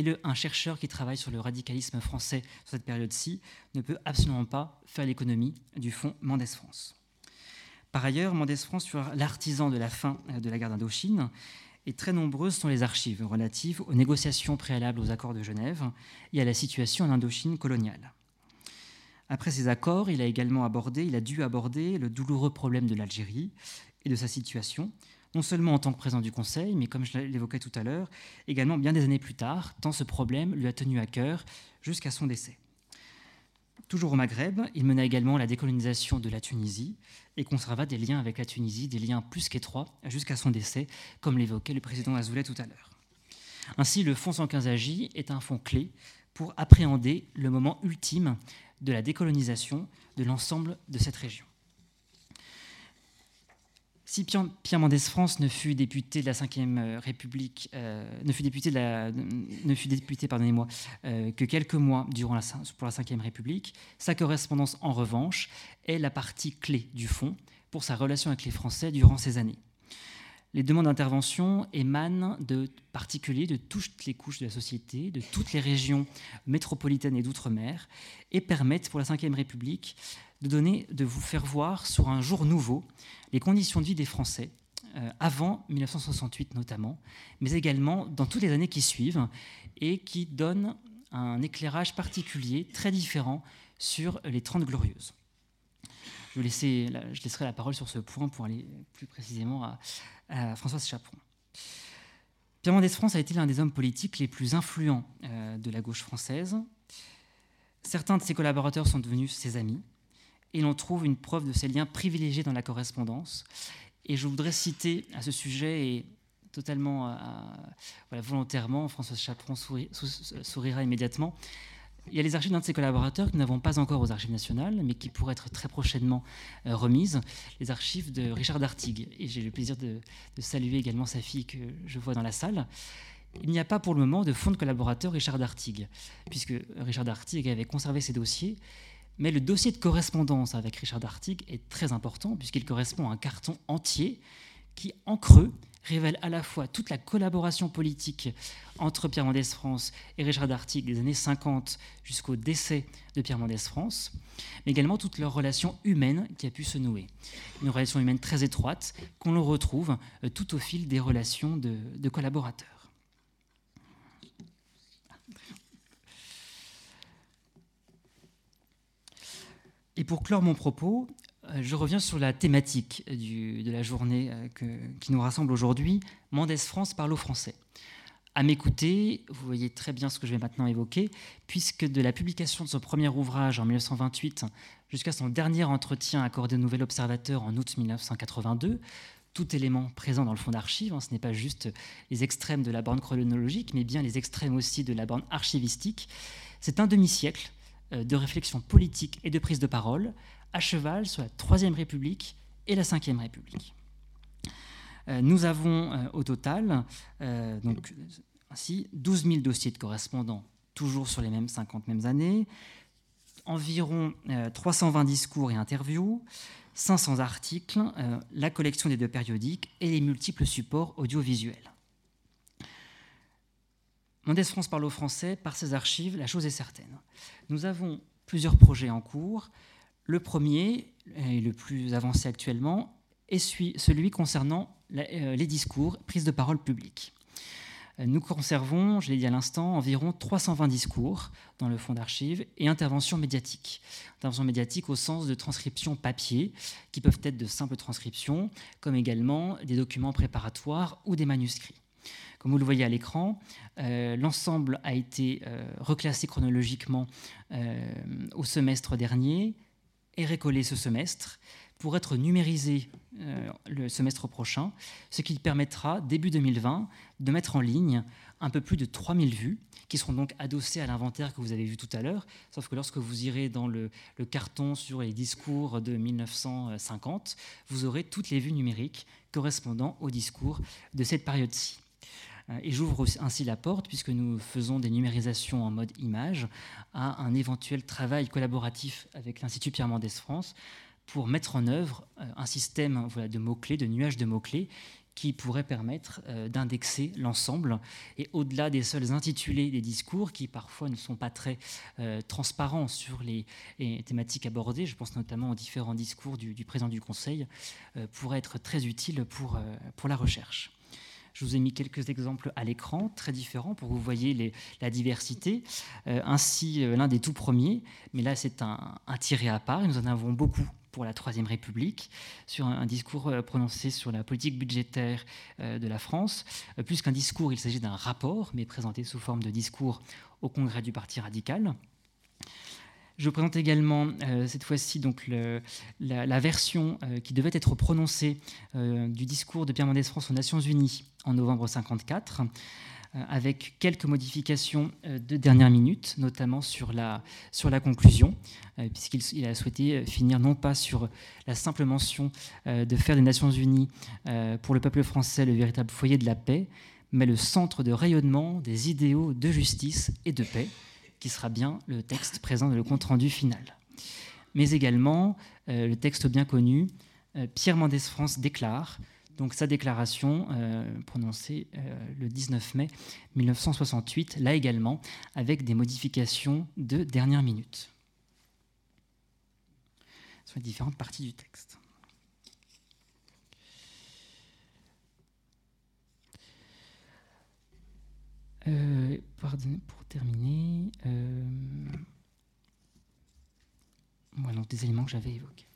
Speaker 4: Et un chercheur qui travaille sur le radicalisme français sur cette période-ci ne peut absolument pas faire l'économie du fonds Mendès France. Par ailleurs, Mendès France fut l'artisan de la fin euh, de la guerre d'Indochine et très nombreuses sont les archives relatives aux négociations préalables aux accords de Genève et à la situation en Indochine coloniale. Après ces accords, il a également abordé, il a dû aborder le douloureux problème de l'Algérie et de sa situation, non seulement en tant que président du Conseil, mais comme je l'évoquais tout à l'heure, également bien des années plus tard, tant ce problème lui a tenu à cœur jusqu'à son décès. Toujours au Maghreb, il mena également la décolonisation de la Tunisie et conserva des liens avec la Tunisie, des liens plus qu'étroits jusqu'à son décès, comme l'évoquait le président Azoulay tout à l'heure. Ainsi, le Fonds 115AJ est un fonds clé pour appréhender le moment ultime de la décolonisation de l'ensemble de cette région. Si Pierre Mendès France ne fut député de la Ve République, euh, ne fut député, pardonnez-moi, euh, que quelques mois durant la, pour la Ve République, sa correspondance, en revanche, est la partie clé du fond pour sa relation avec les Français durant ces années. Les demandes d'intervention émanent de particuliers de toutes les couches de la société, de toutes les régions métropolitaines et d'outre-mer, et permettent pour la Ve République de, vous faire voir sur un jour nouveau les conditions de vie des Français, euh, avant 1968 notamment, mais également dans toutes les années qui suivent, et qui donnent un éclairage particulier, très différent, sur les Trente Glorieuses. Je, laisser, je laisserai la parole sur ce point pour aller plus précisément à, Françoise Chaperon. Pierre Mendès France a été l'un des hommes politiques les plus influents euh, de la gauche française. Certains de ses collaborateurs sont devenus ses amis et l'on trouve une preuve de ces liens privilégiés dans la correspondance. Et je voudrais citer à ce sujet, et totalement euh, voilà, volontairement, François Chaperon sourira immédiatement, il y a les archives d'un de ses collaborateurs que nous n'avons pas encore aux archives nationales, mais qui pourraient être très prochainement euh, remises, les archives de Richard Dartigue. Et j'ai le plaisir de, de, saluer également sa fille que je vois dans la salle. Il n'y a pas pour le moment de fonds de collaborateur Richard Dartigue, puisque Richard Dartigue avait conservé ses dossiers mais le dossier de correspondance avec Richard Dartig est très important puisqu'il correspond à un carton entier qui, en creux, révèle à la fois toute la collaboration politique entre Pierre Mendès France et Richard Dartig des années 50 jusqu'au décès de Pierre Mendès France, mais également toute leur relation humaine qui a pu se nouer. Une relation humaine très étroite qu'on retrouve euh, tout au fil des relations de collaborateurs. Et pour clore mon propos, euh, je reviens sur la thématique de la journée euh, qui nous rassemble aujourd'hui. Mendès France parle aux Français. À m'écouter, vous voyez très bien ce que je vais maintenant évoquer, puisque de la publication de son premier ouvrage en 1928 jusqu'à son dernier entretien accordé au Nouvel Observateur en août 1982, tout élément présent dans le fond d'archives, hein, ce n'est pas juste les extrêmes de la borne chronologique, mais bien les extrêmes aussi de la borne archivistique, c'est un demi-siècle de réflexion politique et de prise de parole à cheval sur la Troisième République et la Cinquième République. Euh, nous avons euh, au total donc, ainsi 12 000 dossiers de correspondants, toujours sur les mêmes 50 mêmes années, environ 320 discours et interviews, 500 articles, la collection des deux périodiques et les multiples supports audiovisuels. Mendès France parle aux Français par ses archives, la chose est certaine. Nous avons plusieurs projets en cours. Le premier, et le plus avancé actuellement, est celui concernant euh, les discours, prise de parole publique. Euh, nous conservons, je l'ai dit à l'instant, environ 320 discours dans le fonds d'archives et interventions médiatiques. Interventions médiatiques au sens de transcriptions papier, qui peuvent être de simples transcriptions, comme également des documents préparatoires ou des manuscrits. Comme vous le voyez à l'écran, euh, l'ensemble a été euh, reclassé chronologiquement euh, au semestre dernier et récollé ce semestre, pour être numérisé le semestre prochain, ce qui permettra, début 2020, de mettre en ligne un peu plus de 3000 vues qui seront donc adossées à l'inventaire que vous avez vu tout à l'heure. Sauf que lorsque vous irez dans le, carton sur les discours de 1950, vous aurez toutes les vues numériques correspondant au discours de cette période-ci. Euh, et j'ouvre ainsi la porte, puisque nous faisons des numérisations en mode image, à un éventuel travail collaboratif avec l'Institut Pierre Mendès France pour mettre en œuvre euh, un système de mots-clés, de nuages de mots-clés, qui pourrait permettre euh, d'indexer l'ensemble. Et au-delà des seuls intitulés des discours, qui parfois ne sont pas très transparents sur les, thématiques abordées, je pense notamment aux différents discours du, président du Conseil, euh, pourrait être très utile pour, pour la recherche. Je vous ai mis quelques exemples à l'écran, très différents, pour que vous voyez la diversité. ainsi, l'un des tout premiers, mais là c'est un, tiré à part, et nous en avons beaucoup pour la Troisième République, sur un, discours euh, prononcé sur la politique budgétaire euh, de la France. Euh, plus qu'un discours, il s'agit d'un rapport, mais présenté sous forme de discours au Congrès du Parti radical. Je vous présente également cette fois-ci donc la, version qui devait être prononcée du discours de Pierre Mendès France aux Nations Unies en novembre 1954. Euh, avec quelques modifications euh, de dernière minute, notamment sur la, sur la conclusion, euh, puisqu'il a souhaité finir non pas sur la simple mention de faire des Nations Unies pour le peuple français le véritable foyer de la paix, mais le centre de rayonnement des idéaux de justice et de paix, qui sera bien le texte présent dans le compte-rendu final. Mais également, le texte bien connu, Pierre Mendès France déclare donc sa déclaration euh, prononcée euh, le 19 mai 1968, là également, avec des modifications de dernière minute sur les différentes parties du texte. Euh, pour terminer, voilà des éléments que j'avais évoqués.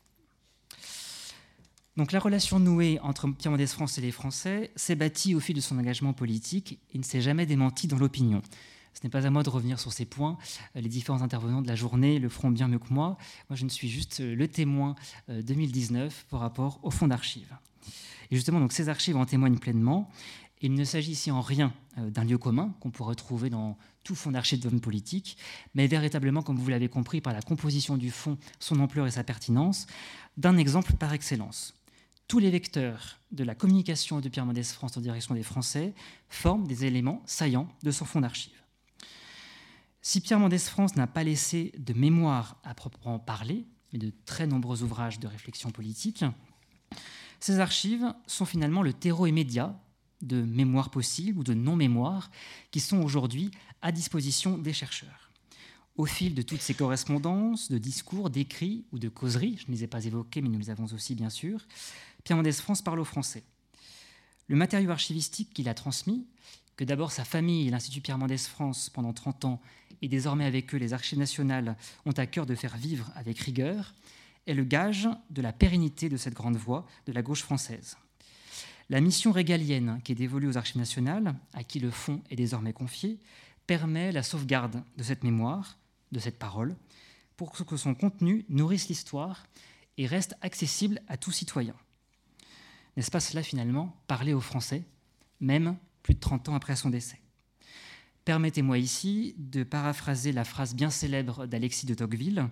Speaker 4: Donc la relation nouée entre Pierre Mendès France et les Français s'est bâtie au fil de son engagement politique et ne s'est jamais démenti dans l'opinion. Ce n'est pas à moi de revenir sur ces points. Les différents intervenants de la journée le feront bien mieux que moi. Moi, je ne suis juste le témoin 2019 euh, par rapport au fonds d'archives. Et justement, donc, ces archives en témoignent pleinement. Il ne s'agit ici en rien euh, d'un lieu commun qu'on pourrait trouver dans tout fonds d'archives de politique, mais véritablement, comme vous l'avez compris par la composition du fonds, son ampleur et sa pertinence, d'un exemple par excellence tous les vecteurs de la communication de Pierre Mendès France en direction des Français forment des éléments saillants de son fonds d'archives. Si Pierre Mendès France n'a pas laissé de mémoire à proprement parler, mais de très nombreux ouvrages de réflexion politique, ces archives sont finalement le terreau immédiat de mémoire possible ou de non-mémoire qui sont aujourd'hui à disposition des chercheurs. Au fil de toutes ces correspondances, de discours, d'écrits ou de causeries, je ne les ai pas évoqués, mais nous les avons aussi bien sûr, Pierre Mendès France parle au français. Le matériau archivistique qu'il a transmis, que d'abord sa famille et l'Institut Pierre Mendès France pendant 30 ans, et désormais avec eux les archives nationales, ont à cœur de faire vivre avec rigueur, est le gage de la pérennité de cette grande voie de la gauche française. La mission régalienne qui est dévolue aux archives nationales, à qui le fonds est désormais confié, permet la sauvegarde de cette mémoire, de cette parole, pour que son contenu nourrisse l'histoire et reste accessible à tout citoyen. N'est-ce pas cela finalement, parler aux Français, même plus de 30 ans après son décès? Permettez-moi ici de paraphraser la phrase bien célèbre d'Alexis de Tocqueville.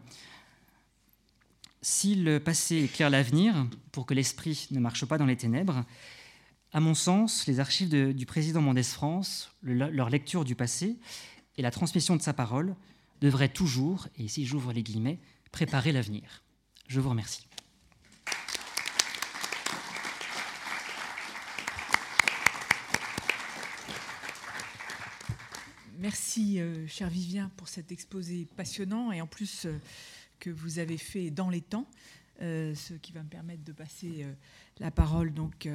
Speaker 4: Si le passé éclaire l'avenir pour que l'esprit ne marche pas dans les ténèbres, à mon sens, les archives du président Mendès France, leur lecture du passé et la transmission de sa parole devraient toujours, et ici j'ouvre les guillemets, préparer l'avenir. Je vous remercie.
Speaker 3: Merci, euh, cher Vivien, pour cet exposé passionnant et en plus euh, que vous avez fait dans les temps, euh, ce qui va me permettre de passer la parole donc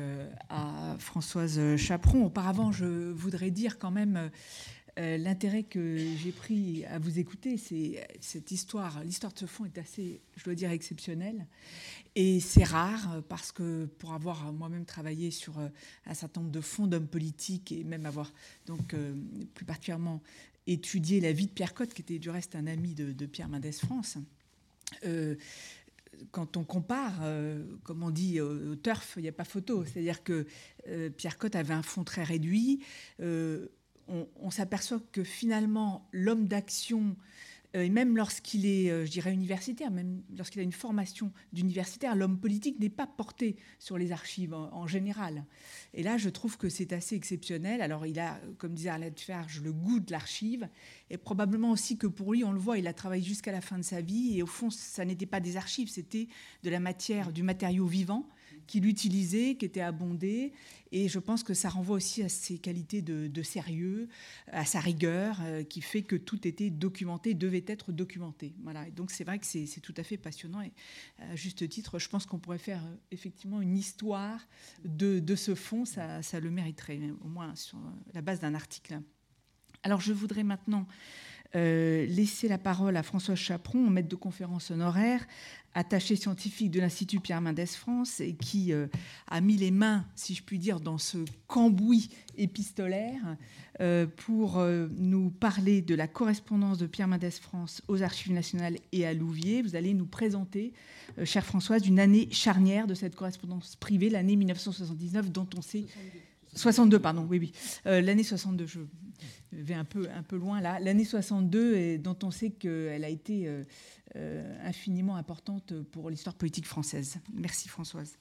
Speaker 3: à Françoise Chaperon. Auparavant, je voudrais dire quand même euh, l'intérêt que j'ai pris à vous écouter, c'est cette histoire. L'histoire de ce fonds est assez, je dois dire, exceptionnelle. Et c'est rare parce que pour avoir moi-même travaillé sur euh, un certain nombre de fonds d'hommes politiques et même avoir donc euh, plus particulièrement étudié la vie de Pierre Cotte, qui était du reste un ami de, Pierre Mendès France, quand on compare, comme on dit au turf, il n'y a pas photo. C'est-à-dire que Pierre Cotte avait un fond très réduit. On s'aperçoit que finalement, l'homme d'action euh, et même lorsqu'il est, euh, je dirais, universitaire, même lorsqu'il a une formation d'universitaire, l'homme politique n'est pas porté sur les archives en, général. Et là, je trouve que c'est assez exceptionnel. Alors, il a, comme disait Arlette Ferge, le goût de l'archive, et probablement aussi que pour lui, on le voit, il a travaillé jusqu'à la fin de sa vie, et au fond, ça n'était pas des archives, c'était de la matière, du matériau vivant qu'il utilisait, qui était abondé. Et je pense que ça renvoie aussi à ses qualités de, sérieux, à sa rigueur, euh, qui fait que tout était documenté, devait être documenté. Voilà. Et donc c'est vrai que c'est tout à fait passionnant. Et à juste titre, je pense qu'on pourrait faire euh, effectivement une histoire de, ce fond. Ça, le mériterait, au moins sur la base d'un article. Alors je voudrais maintenant euh, laisser la parole à François Chaperon, maître de conférence honoraire, attaché scientifique de l'Institut Pierre Mendès France, et qui euh, a mis les mains, si je puis dire, dans ce cambouis épistolaire euh, pour nous parler de la correspondance de Pierre Mendès France aux Archives nationales et à Louviers. Vous allez nous présenter, chère Françoise, une année charnière de cette correspondance privée, l'année 1979, dont on sait... 62, pardon, oui, oui. L'année 62, je vais un peu, un peu loin là. L'année 62, et dont on sait qu'elle a été euh, euh, infiniment importante pour l'histoire politique française. Merci Françoise.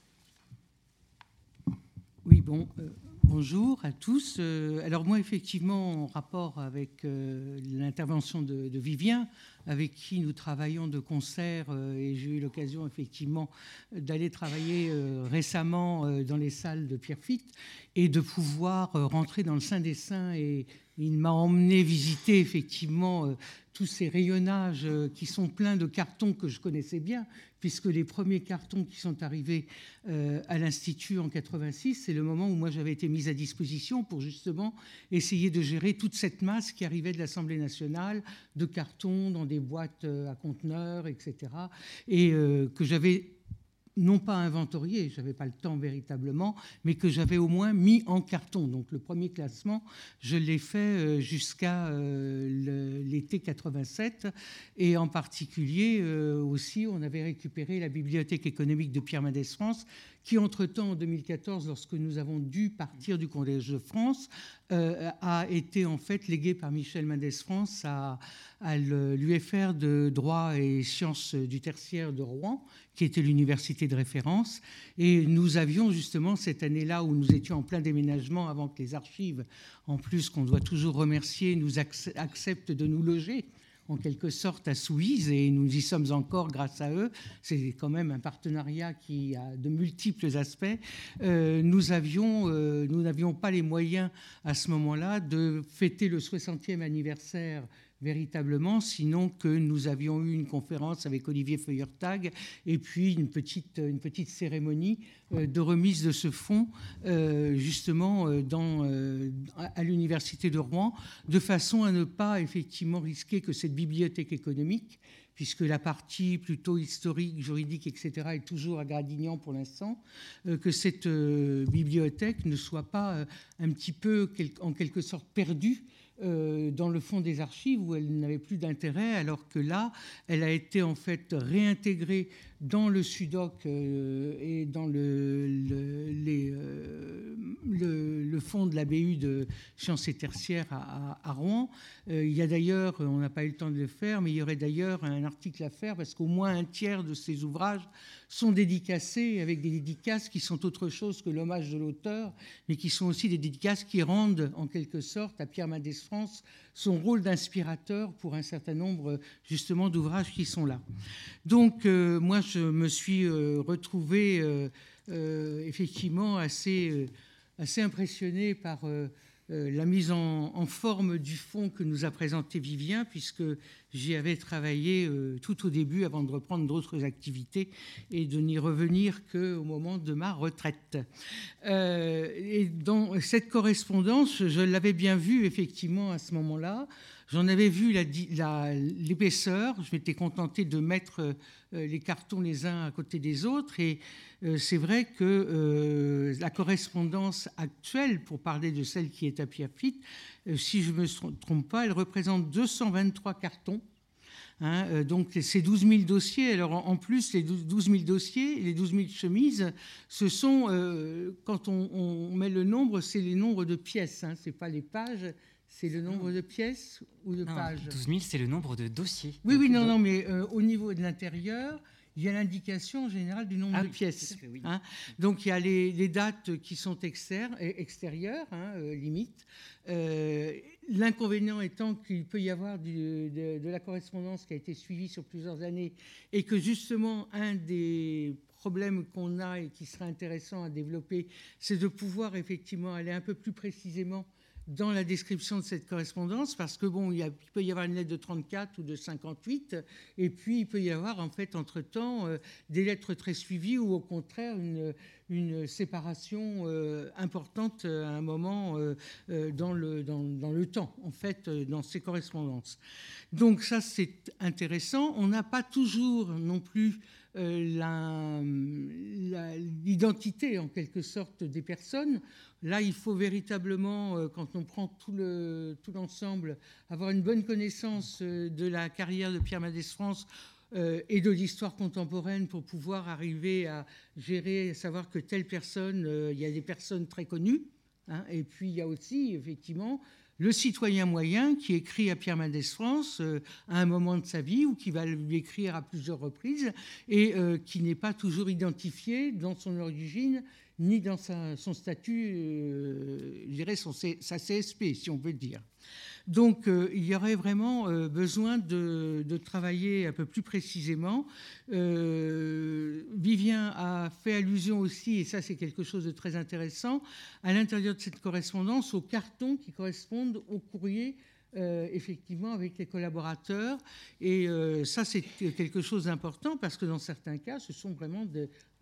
Speaker 5: Oui, bon, euh, bonjour à tous. alors moi, effectivement, en rapport avec l'intervention de, Vivien, avec qui nous travaillons de concert, et j'ai eu l'occasion effectivement d'aller travailler récemment dans les salles de Pierre Fitte et de pouvoir rentrer dans le sein des saints et il m'a emmené visiter effectivement euh, tous ces rayonnages euh, qui sont pleins de cartons que je connaissais bien, puisque les premiers cartons qui sont arrivés euh, à l'Institut en 86, c'est le moment où moi j'avais été mise à disposition pour justement essayer de gérer toute cette masse qui arrivait de l'Assemblée nationale, de cartons dans des boîtes à conteneurs, etc. Et que j'avais non pas inventorié, je n'avais pas le temps véritablement, mais que j'avais au moins mis en carton. Donc le premier classement, je l'ai fait euh, jusqu'à euh, l'été 87. Et en particulier euh, aussi, on avait récupéré la bibliothèque économique de Pierre Mendès France, qui entre-temps, en 2014, lorsque nous avons dû partir du Collège de France, a été en fait léguée par Michel Mendès France à, à l'UFR de droit et sciences du tertiaire de Rouen, qui était l'université de référence. Et nous avions justement cette année-là où nous étions en plein déménagement avant que les archives, en plus qu'on doit toujours remercier, nous acceptent de nous loger en quelque sorte à Souise et nous y sommes encore grâce à eux. C'est quand même un partenariat qui a de multiples aspects. Euh, nous euh, nous n'avions pas les moyens à ce moment-là de fêter le 60e anniversaire véritablement, sinon que nous avions eu une conférence avec Olivier Feuertag et puis une petite, une petite cérémonie euh, de remise de ce fonds euh, justement euh, à l'Université de Rouen, de façon à ne pas effectivement risquer que cette bibliothèque économique, puisque la partie plutôt historique, juridique, etc., est toujours à Gradignan pour l'instant, que cette bibliothèque ne soit pas un petit peu, en quelque sorte, perdue euh, dans le fond des archives où elle n'avait plus d'intérêt, alors que là, elle a été en fait réintégrée dans le SUDOC euh, et dans le, le, euh, fonds de la BU de sciences et tertiaires à, à, Rouen. il y a d'ailleurs, on n'a pas eu le temps de le faire, mais il y aurait d'ailleurs un article à faire parce qu'au moins un tiers de ces ouvrages sont dédicacés avec des dédicaces qui sont autre chose que l'hommage de l'auteur, mais qui sont aussi des dédicaces qui rendent en quelque sorte à Pierre Mendès France son rôle d'inspirateur pour un certain nombre justement d'ouvrages qui sont là. Donc euh, moi je me suis euh, retrouvé euh, effectivement assez, assez impressionné par la mise en, forme du fond que nous a présenté Vivien, puisque j'y avais travaillé euh, tout au début avant de reprendre d'autres activités et de n'y revenir qu'au moment de ma retraite. Euh, et dans cette correspondance, je l'avais bien vue effectivement à ce moment-là. J'en avais vu l'épaisseur, je m'étais contenté de mettre les cartons les uns à côté des autres. Et c'est vrai que la correspondance actuelle, pour parler de celle qui est à Pierrefitte, si je ne me trompe pas, elle représente 223 cartons Hein, euh, donc ces 12 000 dossiers, alors en, plus les 12 000 dossiers, les 12 000 chemises, ce sont, euh, quand on, met le nombre, c'est les nombres de pièces, hein, ce n'est pas les pages, c'est le nombre de pièces ou de pages?
Speaker 4: 12 000, c'est le nombre de dossiers.
Speaker 5: Oui, oui, non, non, mais euh, au niveau de l'intérieur, il y a l'indication générale du nombre
Speaker 4: ah
Speaker 5: de pièces. Hein. Donc il y a les, dates qui sont extérieures, hein, limite. L'inconvénient étant qu'il peut y avoir de, la correspondance qui a été suivie sur plusieurs années et que justement un des problèmes qu'on a et qui serait intéressant à développer, c'est de pouvoir effectivement aller un peu plus précisément dans la description de cette correspondance, parce que bon, il, peut y avoir une lettre de 34 ou de 58, et puis il peut y avoir en fait entre-temps euh, des lettres très suivies ou au contraire une, séparation euh, importante à un moment euh, dans, le, dans, le temps, en fait, dans ces correspondances. Donc ça, c'est intéressant. On n'a pas toujours non plus l'identité en quelque sorte des personnes. Là, il faut véritablement, euh, quand on prend tout l'ensemble, avoir une bonne connaissance euh, de la carrière de Pierre Mendès France euh, et de l'histoire contemporaine pour pouvoir arriver à gérer, à savoir que telle personne, il y a des personnes très connues, hein, et puis il y a aussi effectivement le citoyen moyen qui écrit à Pierre Mendès France à un moment de sa vie ou qui va lui écrire à plusieurs reprises et qui n'est pas toujours identifié dans son origine ni dans son statut, euh, je dirais sa CSP, si on peut dire. Donc euh, il y aurait vraiment euh, besoin de, travailler un peu plus précisément. Vivien a fait allusion aussi, et ça c'est quelque chose de très intéressant, à l'intérieur de cette correspondance aux cartons qui correspondent au courrier effectivement avec les collaborateurs. Et ça, c'est quelque chose d'important parce que dans certains cas, ce sont vraiment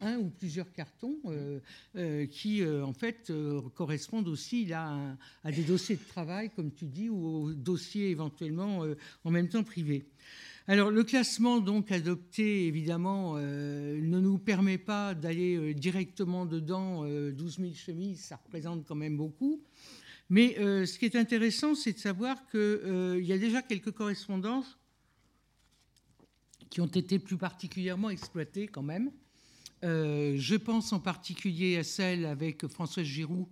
Speaker 5: un ou plusieurs cartons euh, euh, qui, euh, en fait, correspondent aussi là, à, des dossiers de travail, comme tu dis, ou aux dossiers éventuellement en même temps privés. Alors, le classement donc adopté, évidemment, ne nous permet pas d'aller directement dedans. 12 000 chemises, ça représente quand même beaucoup. Mais ce qui est intéressant, c'est de savoir qu'il y a déjà quelques correspondances qui ont été plus particulièrement exploitées quand même. Euh, je pense en particulier à celle avec Françoise Giroud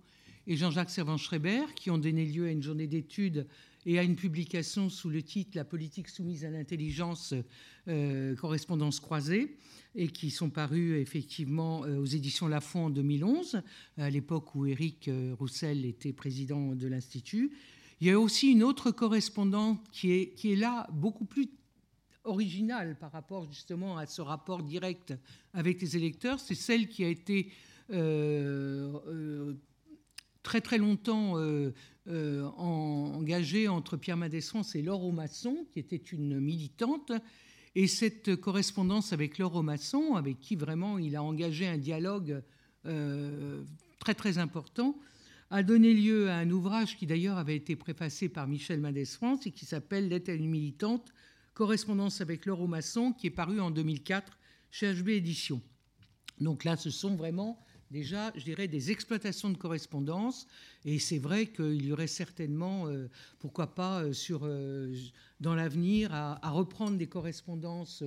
Speaker 5: et Jean-Jacques Servan-Schreiber, qui ont donné lieu à une journée d'études et à une publication sous le titre La politique soumise à l'intelligence, euh, correspondance croisée, et qui sont parus effectivement euh, aux éditions Lafont en 2011, à l'époque où Éric Roussel était président de l'Institut. Il y a aussi une autre correspondante qui est, qui est là beaucoup plus originale par rapport justement à ce rapport direct avec les électeurs, c'est celle qui a été euh, euh, très très longtemps euh, engagée entre Pierre France et Laure Masson, qui était une militante. Et cette correspondance avec Laure Masson, avec qui vraiment il a engagé un dialogue très très important, a donné lieu à un ouvrage qui d'ailleurs avait été préfacé par Michel France et qui s'appelle à une militante Correspondance avec Masson, qui est paru en 2004 chez HB Éditions. Donc là, ce sont vraiment déjà, je dirais, des exploitations de correspondance. Et c'est vrai qu'il y aurait certainement, euh, pourquoi pas, euh, sur, euh, dans l'avenir, à, reprendre des correspondances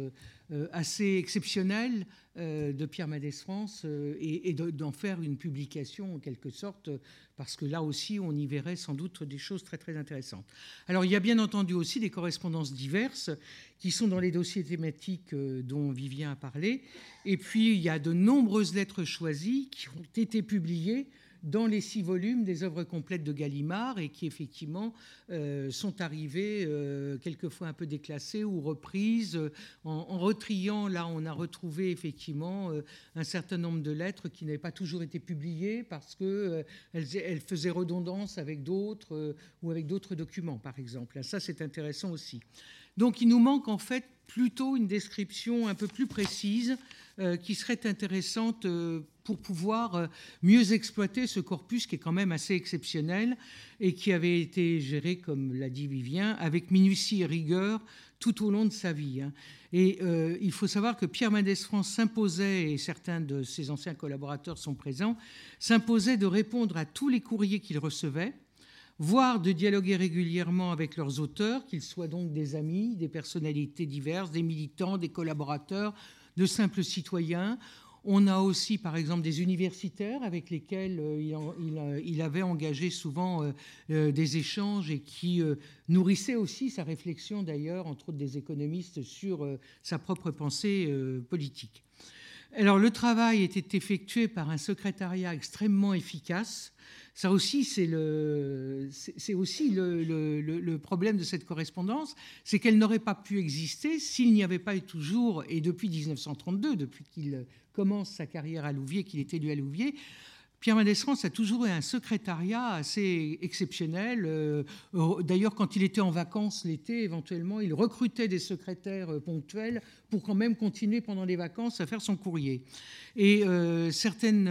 Speaker 5: assez exceptionnelles de Pierre Mendès France et, et d'en faire une publication en quelque sorte parce que là aussi, on y verrait sans doute des choses très très intéressantes. Alors, il y a bien entendu aussi des correspondances diverses qui sont dans les dossiers thématiques euh, dont Vivien a parlé, et puis il y a de nombreuses lettres choisies qui ont été publiées dans les six volumes des œuvres complètes de Gallimard et qui effectivement euh, sont arrivées euh, quelquefois un peu déclassées ou reprises. En, retriant, là, on a retrouvé effectivement euh, un certain nombre de lettres qui n'avaient pas toujours été publiées parce qu'elles elles faisaient redondance avec d'autres ou avec d'autres documents, par exemple. Ça, c'est intéressant aussi. Donc, il nous manque en fait plutôt une description un peu plus précise qui serait intéressante pour pouvoir euh, mieux exploiter ce corpus qui est quand même assez exceptionnel et qui avait été géré, comme l'a dit Vivien, avec minutie et rigueur tout au long de sa vie. Hein. Et euh, il faut savoir que Pierre Mendès France s'imposait, et certains de ses anciens collaborateurs sont présents, s'imposait de répondre à tous les courriers qu'il recevait voire de dialoguer régulièrement avec leurs auteurs, qu'ils soient donc des amis, des personnalités diverses, des militants, des collaborateurs, de simples citoyens. On a aussi, par exemple, des universitaires avec lesquels euh, il, avait engagé souvent euh, euh, des échanges et qui nourrissaient aussi sa réflexion, d'ailleurs, entre autres des économistes, sur sa propre pensée politique. Alors, le travail était effectué par un secrétariat extrêmement efficace ça aussi, c'est aussi le, problème de cette correspondance, c'est qu'elle n'aurait pas pu exister s'il n'y avait pas eu toujours, et depuis 1932, depuis qu'il commence sa carrière à Louviers, qu'il est élu à Louviers, Pierre Mendès France a toujours eu un secrétariat assez exceptionnel. Euh, d'ailleurs, quand il était en vacances l'été, éventuellement, il recrutait des secrétaires euh, ponctuels pour quand même continuer pendant les vacances à faire son courrier. Et euh, certaines,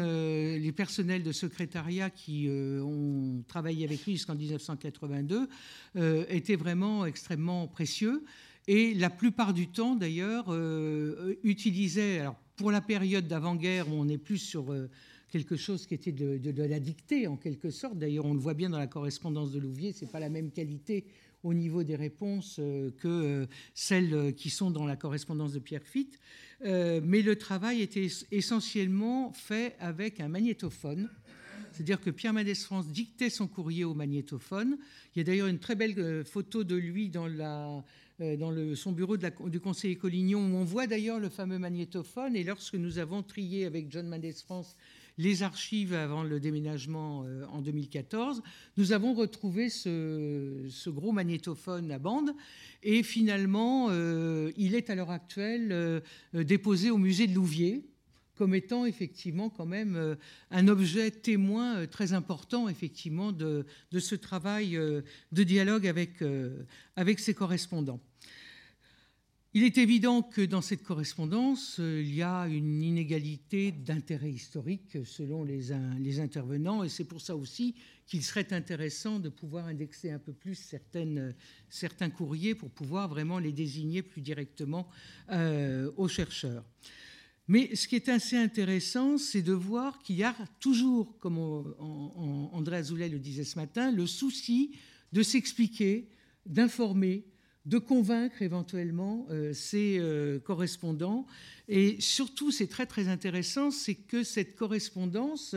Speaker 5: les personnels de secrétariat qui ont travaillé avec lui jusqu'en 1982 étaient vraiment extrêmement précieux. Et la plupart du temps, d'ailleurs, utilisaient, alors pour la période d'avant-guerre, on est plus sur quelque chose qui était de, la dictée en quelque sorte. D'ailleurs, on le voit bien dans la correspondance de Louvier, c'est pas la même qualité au niveau des réponses euh, que euh, celles qui sont dans la correspondance de Pierre Fitte. Euh, mais le travail était essentiellement fait avec un magnétophone. C'est-à-dire que Pierre Mendès France dictait son courrier au magnétophone. Il y a d'ailleurs une très belle photo de lui dans, la, dans le, son bureau du conseiller Collignon, où on voit d'ailleurs le fameux magnétophone. Et lorsque nous avons trié avec John Mendès France les archives avant le déménagement euh, en 2014, nous avons retrouvé ce, gros magnétophone à bande. Et finalement, euh, il est à l'heure actuelle euh, déposé au musée de Louviers comme étant effectivement quand même un objet témoin très important effectivement de, ce travail de dialogue avec, avec ses correspondants. Il est évident que dans cette correspondance, euh, il y a une inégalité d'intérêt historique selon les, intervenants, et c'est pour ça aussi qu'il serait intéressant de pouvoir indexer un peu plus certains courriers pour pouvoir vraiment les désigner plus directement euh, aux chercheurs. Mais ce qui est assez intéressant, c'est de voir qu'il y a toujours, comme André Azoulay le disait ce matin, le souci de s'expliquer, d'informer, de convaincre éventuellement euh, ses euh, correspondants. Et surtout, c'est très très intéressant, c'est que cette correspondance,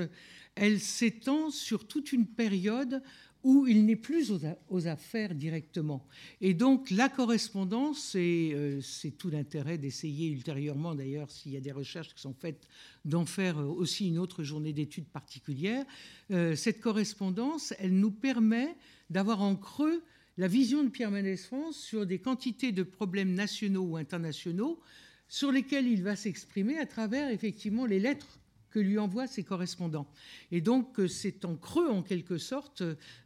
Speaker 5: elle s'étend sur toute une période où il n'est plus aux, affaires directement. Et donc la correspondance, euh, c'est tout l'intérêt d'essayer ultérieurement, d'ailleurs, s'il y a des recherches qui sont faites, d'en faire aussi une autre journée d'études particulière. cette correspondance, elle nous permet d'avoir en creux la vision de Pierre Mendès France sur des quantités de problèmes nationaux ou internationaux sur lesquels il va s'exprimer à travers effectivement les lettres que lui envoient ses correspondants. Et donc euh, c'est en creux en quelque sorte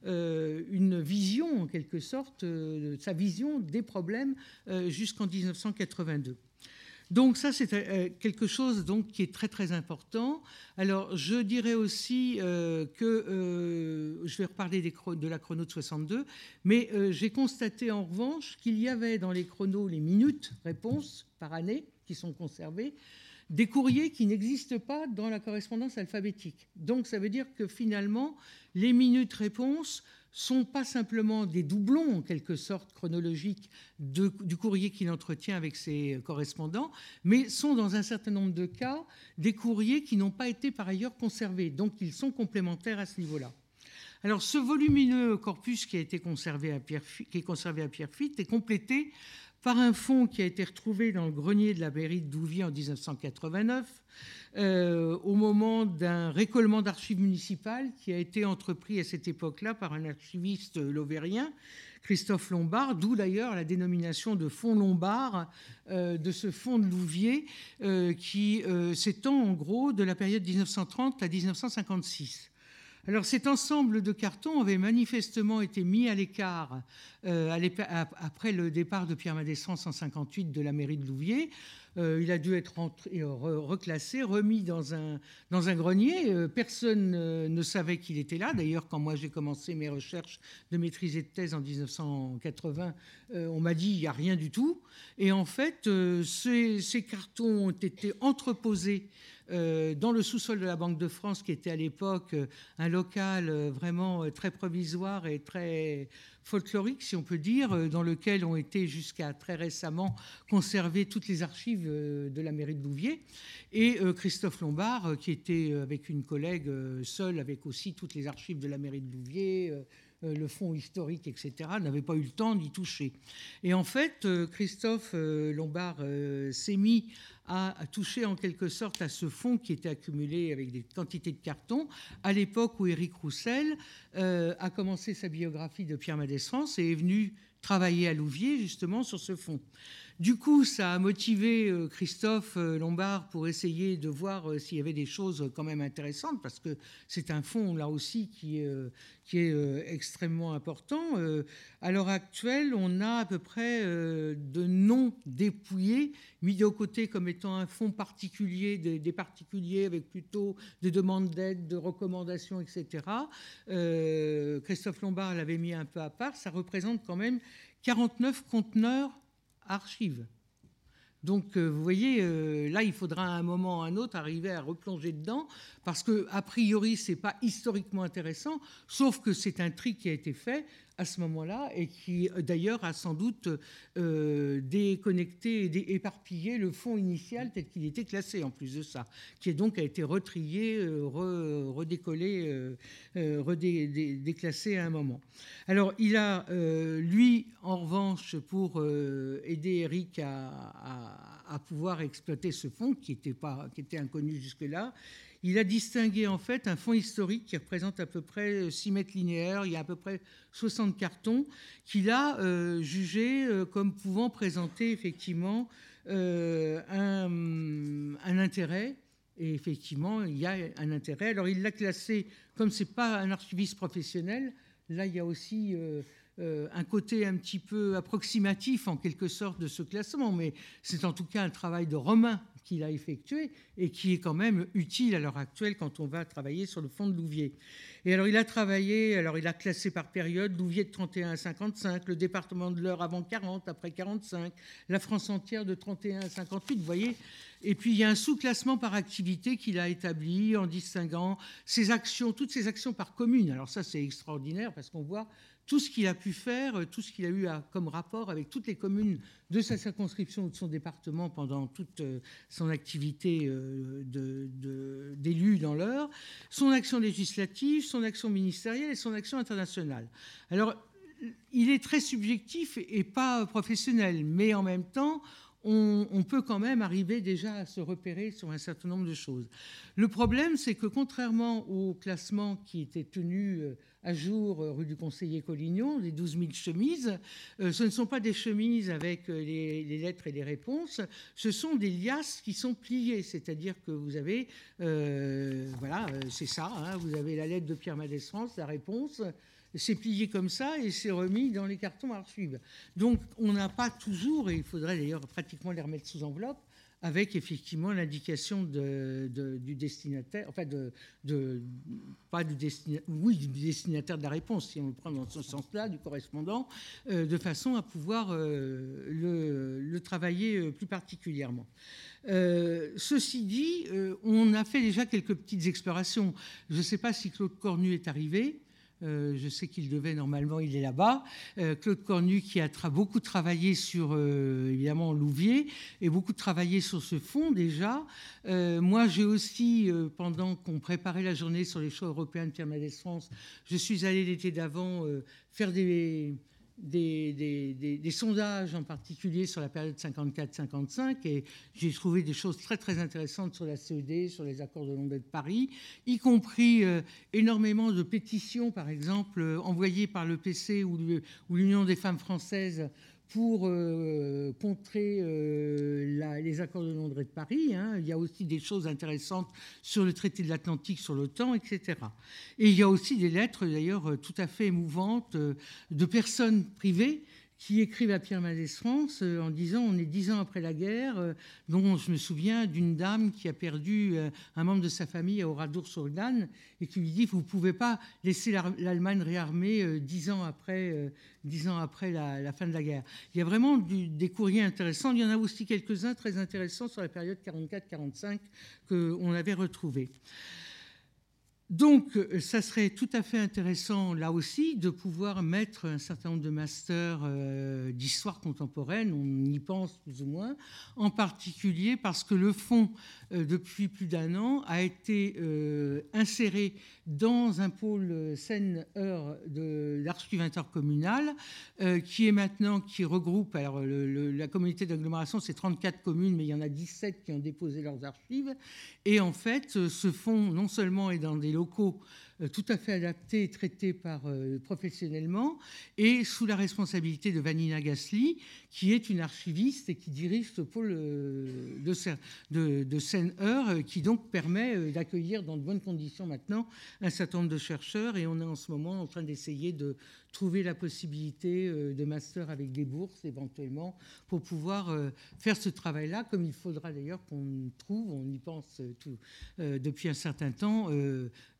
Speaker 5: euh, une vision en quelque sorte, euh, sa vision des problèmes jusqu'en 1982. Donc ça, c'est quelque chose donc, qui est très très important. Alors je dirais aussi que, je vais reparler des de la chrono de 62, mais j'ai constaté en revanche qu'il y avait dans les chronos les minutes réponses par année qui sont conservées, des courriers qui n'existent pas dans la correspondance alphabétique. Donc ça veut dire que finalement, les minutes réponses sont pas simplement des doublons, en quelque sorte, chronologiques du courrier qu'il entretient avec ses correspondants, mais sont, dans un certain nombre de cas, des courriers qui n'ont pas été par ailleurs conservés. Donc, ils sont complémentaires à ce niveau-là. Alors, ce volumineux corpus qui, a été conservé à Pierre, qui est conservé à Pierrefitte est complété par un fonds qui a été retrouvé dans le grenier de la mairie de Douvier en 1989, euh, au moment d'un récollement d'archives municipales qui a été entrepris à cette époque-là par un archiviste lauvérien, Christophe Lombard, d'où d'ailleurs la dénomination de fonds Lombard euh, de ce fonds de Louvier euh, qui s'étend en gros de la période 1930 à 1956. Alors cet ensemble de cartons avait manifestement été mis à l'écart euh, après le départ de Pierre Mendès France en 58 de la mairie de Louviers. Euh, il a dû être reclassé, remis dans un, grenier. Euh, personne ne savait qu'il était là. D'ailleurs, quand moi j'ai commencé mes recherches de maîtrise et de thèse en 1980, on m'a dit il n'y a rien du tout. Et en fait, ces, cartons ont été entreposés dans le sous-sol de la Banque de France, qui était à l'époque un local vraiment très provisoire et très folklorique, si on peut dire, dans lequel ont été jusqu'à très récemment conservées toutes les archives de la mairie de Louviers. Et Christophe Lombard, qui était avec une collègue seul, avec aussi toutes les archives de la mairie de Louviers, euh, le fonds historique, etc., n'avait pas eu le temps d'y toucher. Et en fait, euh, Christophe euh, Lombard s'est mis à, toucher en quelque sorte à ce fonds qui était accumulé avec des quantités de cartons, à l'époque où Éric Roussel a commencé sa biographie de Pierre Mendès France et est venu travailler à Louviers justement sur ce fonds. Du coup, ça a motivé euh, Christophe euh, Lombard pour essayer de voir euh, s'il y avait des choses quand même intéressantes, parce que c'est un fonds, là aussi, qui est, qui est extrêmement important. À l'heure actuelle, on a à peu près de noms dépouillés, mis de côté comme étant un fonds particulier, des, particuliers avec plutôt des demandes d'aide, de recommandations, etc. Christophe Lombard l'avait mis un peu à part. Ça représente quand même 49 conteneurs archives. Donc, euh, vous voyez, euh, là, il faudra à un moment ou à un autre arriver à replonger dedans, parce que a priori, c'est pas historiquement intéressant, sauf que c'est un tri qui a été fait à ce moment-là et qui d'ailleurs a sans doute euh, déconnecté et éparpillé le fond initial tel qu'il était classé en plus de ça, qui est donc a été retrié, euh, redécollé, euh, redéclassé à un moment. Alors il a, lui, en revanche, pour aider Eric à, pouvoir exploiter ce fond qui était, pas, qui était inconnu jusque-là, il a distingué en fait un fonds historique qui représente à peu près 6 mètres linéaires, il y a à peu près 60 cartons, qu'il a euh, jugé euh, comme pouvant présenter effectivement euh, un, intérêt. Et effectivement, il y a un intérêt. Alors il l'a classé, comme ce n'est pas un archiviste professionnel, là il y a aussi euh, un côté un petit peu approximatif en quelque sorte de ce classement, mais c'est en tout cas un travail de Romain qu'il a effectué et qui est quand même utile à l'heure actuelle quand on va travailler sur le fond de Louvier. Et alors il a travaillé, alors il a classé par période Louvier de 31 à 55, le département de l'Eure avant 40, après 45, la France entière de 31 à 58, vous voyez. Et puis il y a un sous-classement par activité qu'il a établi en distinguant ses actions, toutes ses actions par commune. Alors ça c'est extraordinaire parce qu'on voit tout ce qu'il a pu faire, euh, tout ce qu'il a eu comme rapport avec toutes les communes de sa circonscription ou de son département pendant toute euh, son activité euh, d'élu dans l'heure, son action législative, son action ministérielle et son action internationale. Alors, il est très subjectif et pas professionnel, mais en même temps, on, peut quand même arriver déjà à se repérer sur un certain nombre de choses. Le problème, c'est que contrairement au classement qui était tenu à jour euh, rue du conseiller Collignon, les 12 000 chemises. Euh, ce ne sont pas des chemises avec euh, les, lettres et les réponses, ce sont des liasses qui sont pliées, c'est-à-dire que vous avez, voilà, c'est ça, hein, vous avez la lettre de Pierre Mendès France, la réponse, c'est plié comme ça et c'est remis dans les cartons archives. Donc on n'a pas toujours, et il faudrait d'ailleurs pratiquement les remettre sous enveloppe, avec effectivement l'indication du destinataire, enfin pas du destinataire, oui, du destinataire de la réponse, si on le prend dans ce sens-là, du correspondant, euh, de façon à pouvoir euh, le, travailler euh, plus particulièrement. ceci dit, on a fait déjà quelques petites explorations. Je ne sais pas si Claude Cornu est arrivé. Euh, je sais qu'il devait normalement, il est là-bas. Euh, Claude Cornu qui a beaucoup travaillé sur euh, évidemment Louvier et beaucoup travaillé sur ce fond déjà. moi, j'ai aussi, pendant qu'on préparait la journée sur les choix européens de Pierre Mendès France, je suis allé l'été d'avant faire des des, sondages en particulier sur la période 54-55 et j'ai trouvé des choses très très intéressantes sur la CED, sur les accords de Londres et de Paris, y compris euh, énormément de pétitions par exemple euh, envoyées par le PC ou l'Union des femmes françaises pour euh, contrer euh, les accords de Londres et de Paris. Hein. Il y a aussi des choses intéressantes sur le traité de l'Atlantique, sur l'OTAN, etc. Et il y a aussi des lettres, d'ailleurs, tout à fait émouvantes de personnes privées qui écrivent à Pierre Mendès France euh, en disant on est dix ans après la guerre, euh, dont je me souviens d'une dame qui a perdu euh, un membre de sa famille à Oradour-sur-Glane et qui lui dit vous ne pouvez pas laisser l'Allemagne réarmée dix ans après, dix ans après la, fin de la guerre. Il y a vraiment des courriers intéressants. Il y en a aussi quelques-uns très intéressants sur la période 44-45 qu'on avait retrouvés. Donc, euh, ça serait tout à fait intéressant, là aussi, de pouvoir mettre un certain nombre de masters euh, d'histoire contemporaine, on y pense plus ou moins, en particulier parce que le fonds, euh, depuis plus d'un an, a été inséré dans un pôle Seine-Heure de l'archive intercommunale, qui est maintenant, qui regroupe, alors la communauté d'agglomération, c'est 34 communes, mais il y en a 17 qui ont déposé leurs archives, et en fait, ce fonds, non seulement est dans des locaux euh, tout à fait adaptés et traités par, euh, professionnellement, et sous la responsabilité de Vanina Gasly, qui est une archiviste et qui dirige ce pôle euh, de, de, de Seine-Heure, qui donc permet d'accueillir dans de bonnes conditions maintenant un certain nombre de chercheurs, et on est en ce moment en train d'essayer de trouver la possibilité euh, de master avec des bourses éventuellement pour pouvoir euh, faire ce travail-là, comme il faudra d'ailleurs qu'on trouve, on y pense euh, depuis un certain temps,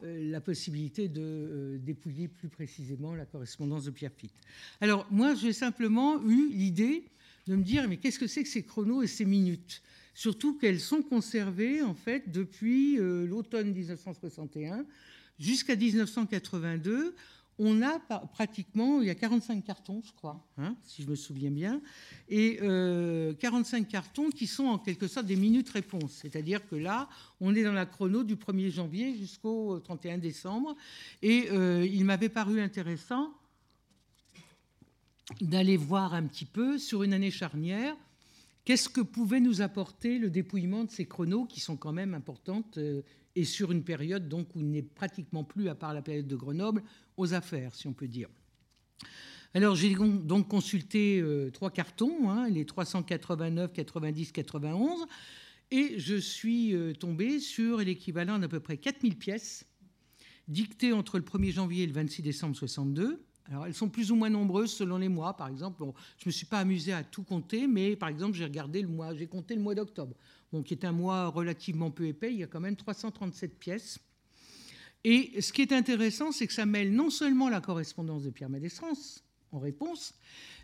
Speaker 5: la possibilité de dépouiller plus précisément la correspondance de Pierre Fitt. Alors moi, j'ai simplement eu l'idée de me dire, mais qu'est-ce que c'est que ces chronos et ces minutes? Surtout qu'elles sont conservées en fait depuis l'automne 1961 jusqu'à 1982 on a pratiquement, il y a 45 cartons, je crois, hein, si je me souviens bien, et 45 euh, cartons qui sont en quelque sorte des minutes-réponses. C'est-à-dire que là, on est dans la chrono du 1er janvier jusqu'au 31 décembre, et euh, il m'avait paru intéressant d'aller voir un petit peu sur une année charnière qu'est-ce que pouvait nous apporter le dépouillement de ces chronos qui sont quand même importantes euh, et sur une période donc où il n'est pratiquement plus, à part la période de Grenoble, aux affaires, si on peut dire. Alors j'ai donc consulté euh, trois cartons, hein, les 389, 90, 91, et je suis euh, tombé sur l'équivalent d'à peu près 4000 pièces dictées entre le 1er janvier et le 26 décembre 62. Alors elles sont plus ou moins nombreuses selon les mois. Par exemple, je ne me suis pas amusé à tout compter, mais par exemple j'ai regardé le mois, j'ai compté le mois d'octobre, qui est un mois relativement peu épais. Il y a quand même 337 pièces. Et ce qui est intéressant, c'est que ça mêle non seulement la correspondance de Pierre Médesrance en réponse,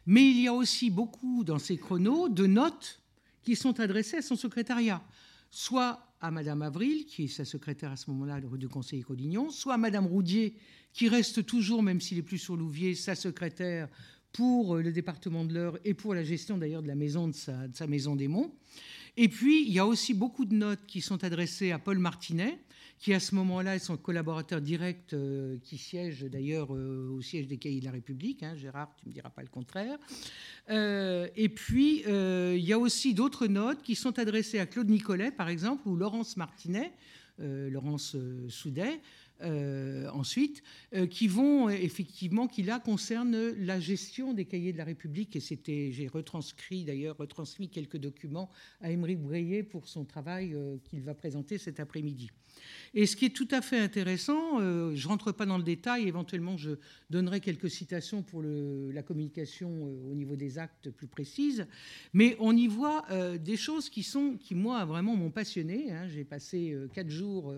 Speaker 5: mais il y a aussi beaucoup dans ces chronos de notes qui sont adressées à son secrétariat, soit à Madame Avril, qui est sa secrétaire à ce moment-là du conseiller Codignon, soit à Madame Roudier, qui reste toujours, même s'il est plus sur Louvier, sa secrétaire pour le département de l'Eure et pour la gestion d'ailleurs de la maison de sa maison des Monts. Et puis, il y a aussi beaucoup de notes qui sont adressées à Paul Martinet, qui à ce moment-là est son collaborateur direct, euh, qui siège d'ailleurs euh, au siège des Cahiers de la République. Hein, Gérard, tu ne me diras pas le contraire. Euh, et puis, il y a aussi d'autres notes qui sont adressées à Claude Nicolet, par exemple, ou Laurence Martinet, Laurence Soudet, ensuite, qui vont effectivement, qui là concernent la gestion des cahiers de la République. Et c'était, j'ai retranscrit d'ailleurs, retransmis quelques documents à Émeric Breillet pour son travail qu'il va présenter cet après-midi. Et ce qui est tout à fait intéressant, je ne rentre pas dans le détail, éventuellement je donnerai quelques citations pour la communication au niveau des actes plus précises, mais on y voit des choses qui sont, qui moi vraiment m'ont passionné. Hein. J'ai passé quatre jours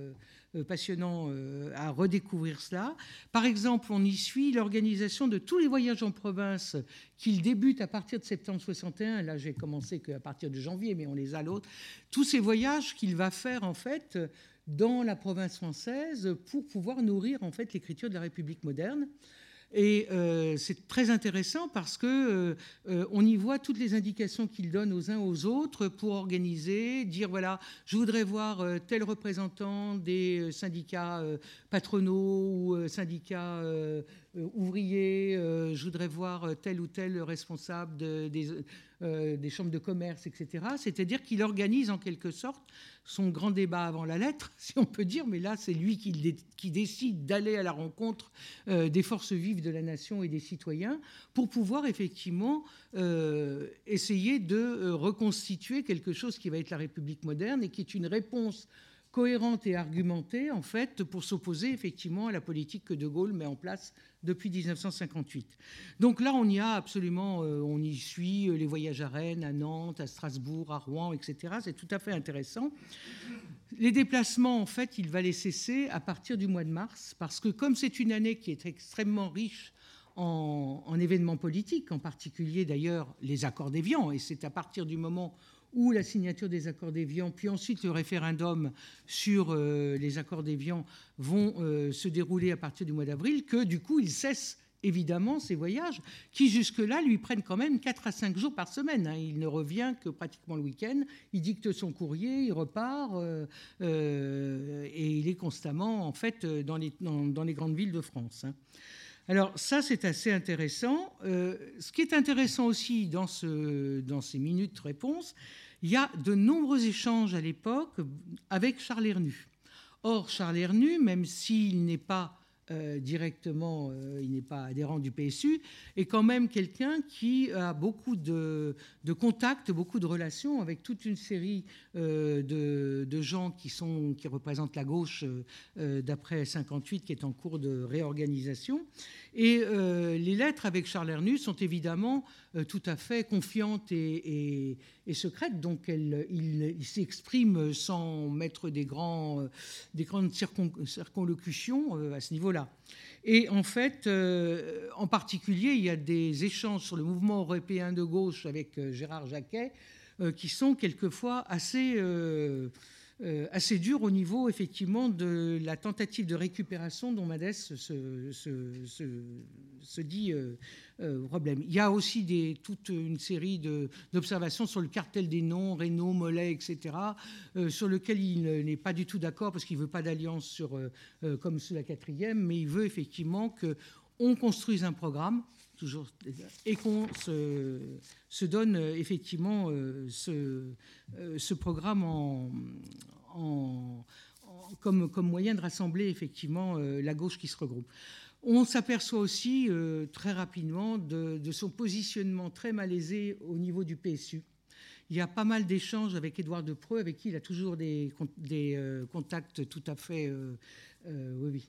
Speaker 5: euh, passionnant euh, à redécouvrir cela. Par exemple, on y suit l'organisation de tous les voyages en province qu'il débute à partir de septembre 61. Là, j'ai commencé qu'à partir de janvier, mais on les a l'autre. Tous ces voyages qu'il va faire en fait dans la province française pour pouvoir nourrir en fait l'écriture de la République moderne. Et euh, c'est très intéressant parce que euh, euh, on y voit toutes les indications qu'il donne aux uns aux autres pour organiser, dire voilà, je voudrais voir tel représentant des syndicats patronaux ou syndicats ouvriers, je voudrais voir tel ou tel responsable des euh, des chambres de commerce, etc. C'est-à-dire qu'il organise en quelque sorte son grand débat avant la lettre, si on peut dire, mais là c'est lui qui, qui décide d'aller à la rencontre euh, des forces vives de la nation et des citoyens pour pouvoir effectivement euh, essayer de reconstituer quelque chose qui va être la République moderne et qui est une réponse cohérente et argumentée, en fait, pour s'opposer effectivement à la politique que De Gaulle met en place depuis 1958. Donc là, on y a absolument, euh, on y suit les voyages à Rennes, à Nantes, à Strasbourg, à Rouen, etc. C'est tout à fait intéressant. Les déplacements, en fait, il va les cesser à partir du mois de mars, parce que comme c'est une année qui est extrêmement riche en, en événements politiques, en particulier d'ailleurs les accords d'Évian, et c'est à partir du moment ou la signature des accords d'Évian, puis ensuite le référendum sur euh, les accords d'Évian vont euh, se dérouler à partir du mois d'avril, que du coup il cesse évidemment ces voyages qui jusque-là lui prennent quand même 4 à 5 jours par semaine. Hein. Il ne revient que pratiquement le week-end, il dicte son courrier, il repart euh, et il est constamment en fait dans les, dans, les grandes villes de France. Hein. Alors ça, c'est assez intéressant. Euh, ce qui est intéressant aussi dans, dans ces minutes de réponse, il y a de nombreux échanges à l'époque avec Charles Hernu. Or, Charles Hernu, même s'il n'est pas euh, directement, euh, il n'est pas adhérent du PSU, est quand même quelqu'un qui a beaucoup de, contacts, beaucoup de relations avec toute une série euh, de, gens qui, sont, qui représentent la gauche d'après 58, qui est en cours de réorganisation. Et les lettres avec Charles Hernu sont évidemment tout à fait confiantes et, secrètes, donc il, s'exprime sans mettre des, grands, des grandes circonlocutions à ce niveau-là. Et en fait, euh, en particulier, il y a des échanges sur le mouvement européen de gauche avec euh, Gérard Jacquet euh, qui sont quelquefois assez euh, assez dur au niveau effectivement de la tentative de récupération dont Madès se, dit euh, euh, problème. Il y a aussi toute une série d'observations sur le cartel des noms, Renault, Mollet, etc., sur lequel il n'est pas du tout d'accord parce qu'il ne veut pas d'alliance sur, comme sous la quatrième, mais il veut effectivement qu'on construise un programme et qu'on se, donne euh, effectivement euh, euh, ce, programme comme, moyen de rassembler effectivement la gauche qui se regroupe. On s'aperçoit aussi très rapidement de, son positionnement très malaisé au niveau du PSU. Il y a pas mal d'échanges avec Édouard Depreux, avec qui il a toujours des contacts tout à fait. oui, oui.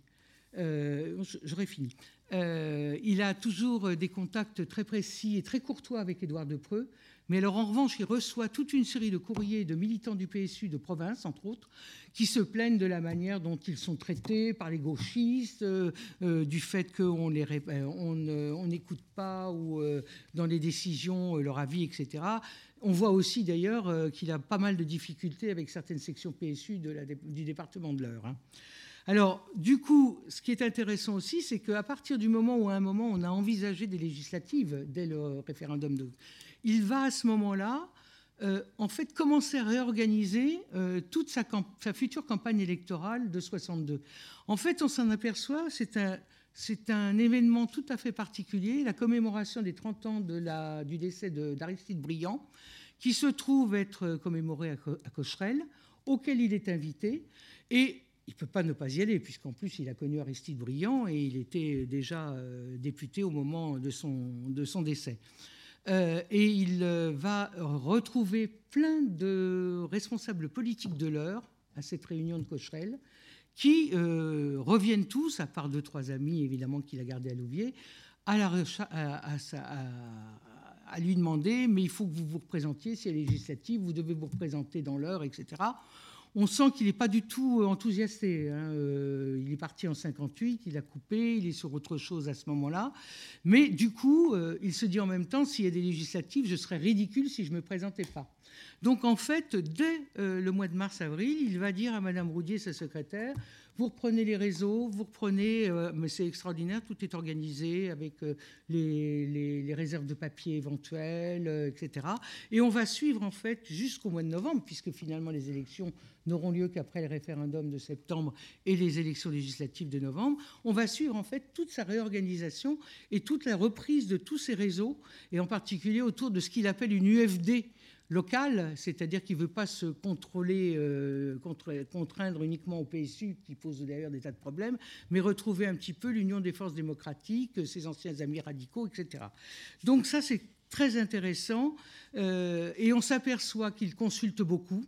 Speaker 5: J'aurais fini. Euh, il a toujours des contacts très précis et très courtois avec Édouard Depreux. Mais alors, en revanche, il reçoit toute une série de courriers de militants du PSU de province, entre autres, qui se plaignent de la manière dont ils sont traités par les gauchistes, euh, euh, du fait qu'on n'écoute pas ou dans les décisions leur avis, etc. On voit aussi d'ailleurs qu'il a pas mal de difficultés avec certaines sections PSU du département de l'Eure. Hein. Alors, du coup, ce qui est intéressant aussi, c'est qu'à partir du moment où, à un moment, on a envisagé des législatives dès le référendum de. Il va à ce moment-là, euh, en fait, commencer à réorganiser euh, toute sa, future campagne électorale de 62. En fait, on s'en aperçoit, c'est un. Un événement tout à fait particulier, la commémoration des 30 ans du décès d'Aristide Briand, qui se trouve être commémoré à, à Cocherel, auquel il est invité. Et il ne peut pas ne pas y aller, puisqu'en plus il a connu Aristide Briand et il était déjà euh, député au moment de son, de son décès. Euh, et il euh, va retrouver plein de responsables politiques de l'heure à cette réunion de Cocherel, qui reviennent tous, à part deux, trois amis évidemment qu'il a gardés à Louvier, à, à, lui demander, mais il faut que vous vous représentiez, si elle est législative, vous devez vous représenter dans l'heure, etc on sent qu'il n'est pas du tout euh, enthousiasté. Hein. Euh, il est parti en 58, il a coupé, il est sur autre chose à ce moment-là. Mais du coup, euh, il se dit en même temps, s'il y a des législatives, je serais ridicule si je ne me présentais pas. Donc en fait, dès le mois de mars-avril, il va dire à Madame Roudier, sa secrétaire, vous reprenez les réseaux, vous reprenez, euh, mais c'est extraordinaire, tout est organisé avec euh, les, réserves de papier éventuelles, euh, etc. Et on va suivre en fait jusqu'au mois de novembre, puisque finalement les élections n'auront lieu qu'après le référendum de septembre et les élections législatives de novembre. On va suivre en fait toute sa réorganisation et toute la reprise de tous ces réseaux, et en particulier autour de ce qu'il appelle une UFD local, c'est-à-dire qu'il ne veut pas se contrôler, euh, contraindre uniquement au PSU, qui pose d'ailleurs des tas de problèmes, mais retrouver un petit peu l'union des forces démocratiques, ses anciens amis radicaux, etc. Donc ça, c'est très intéressant, euh, et on s'aperçoit qu'il consulte beaucoup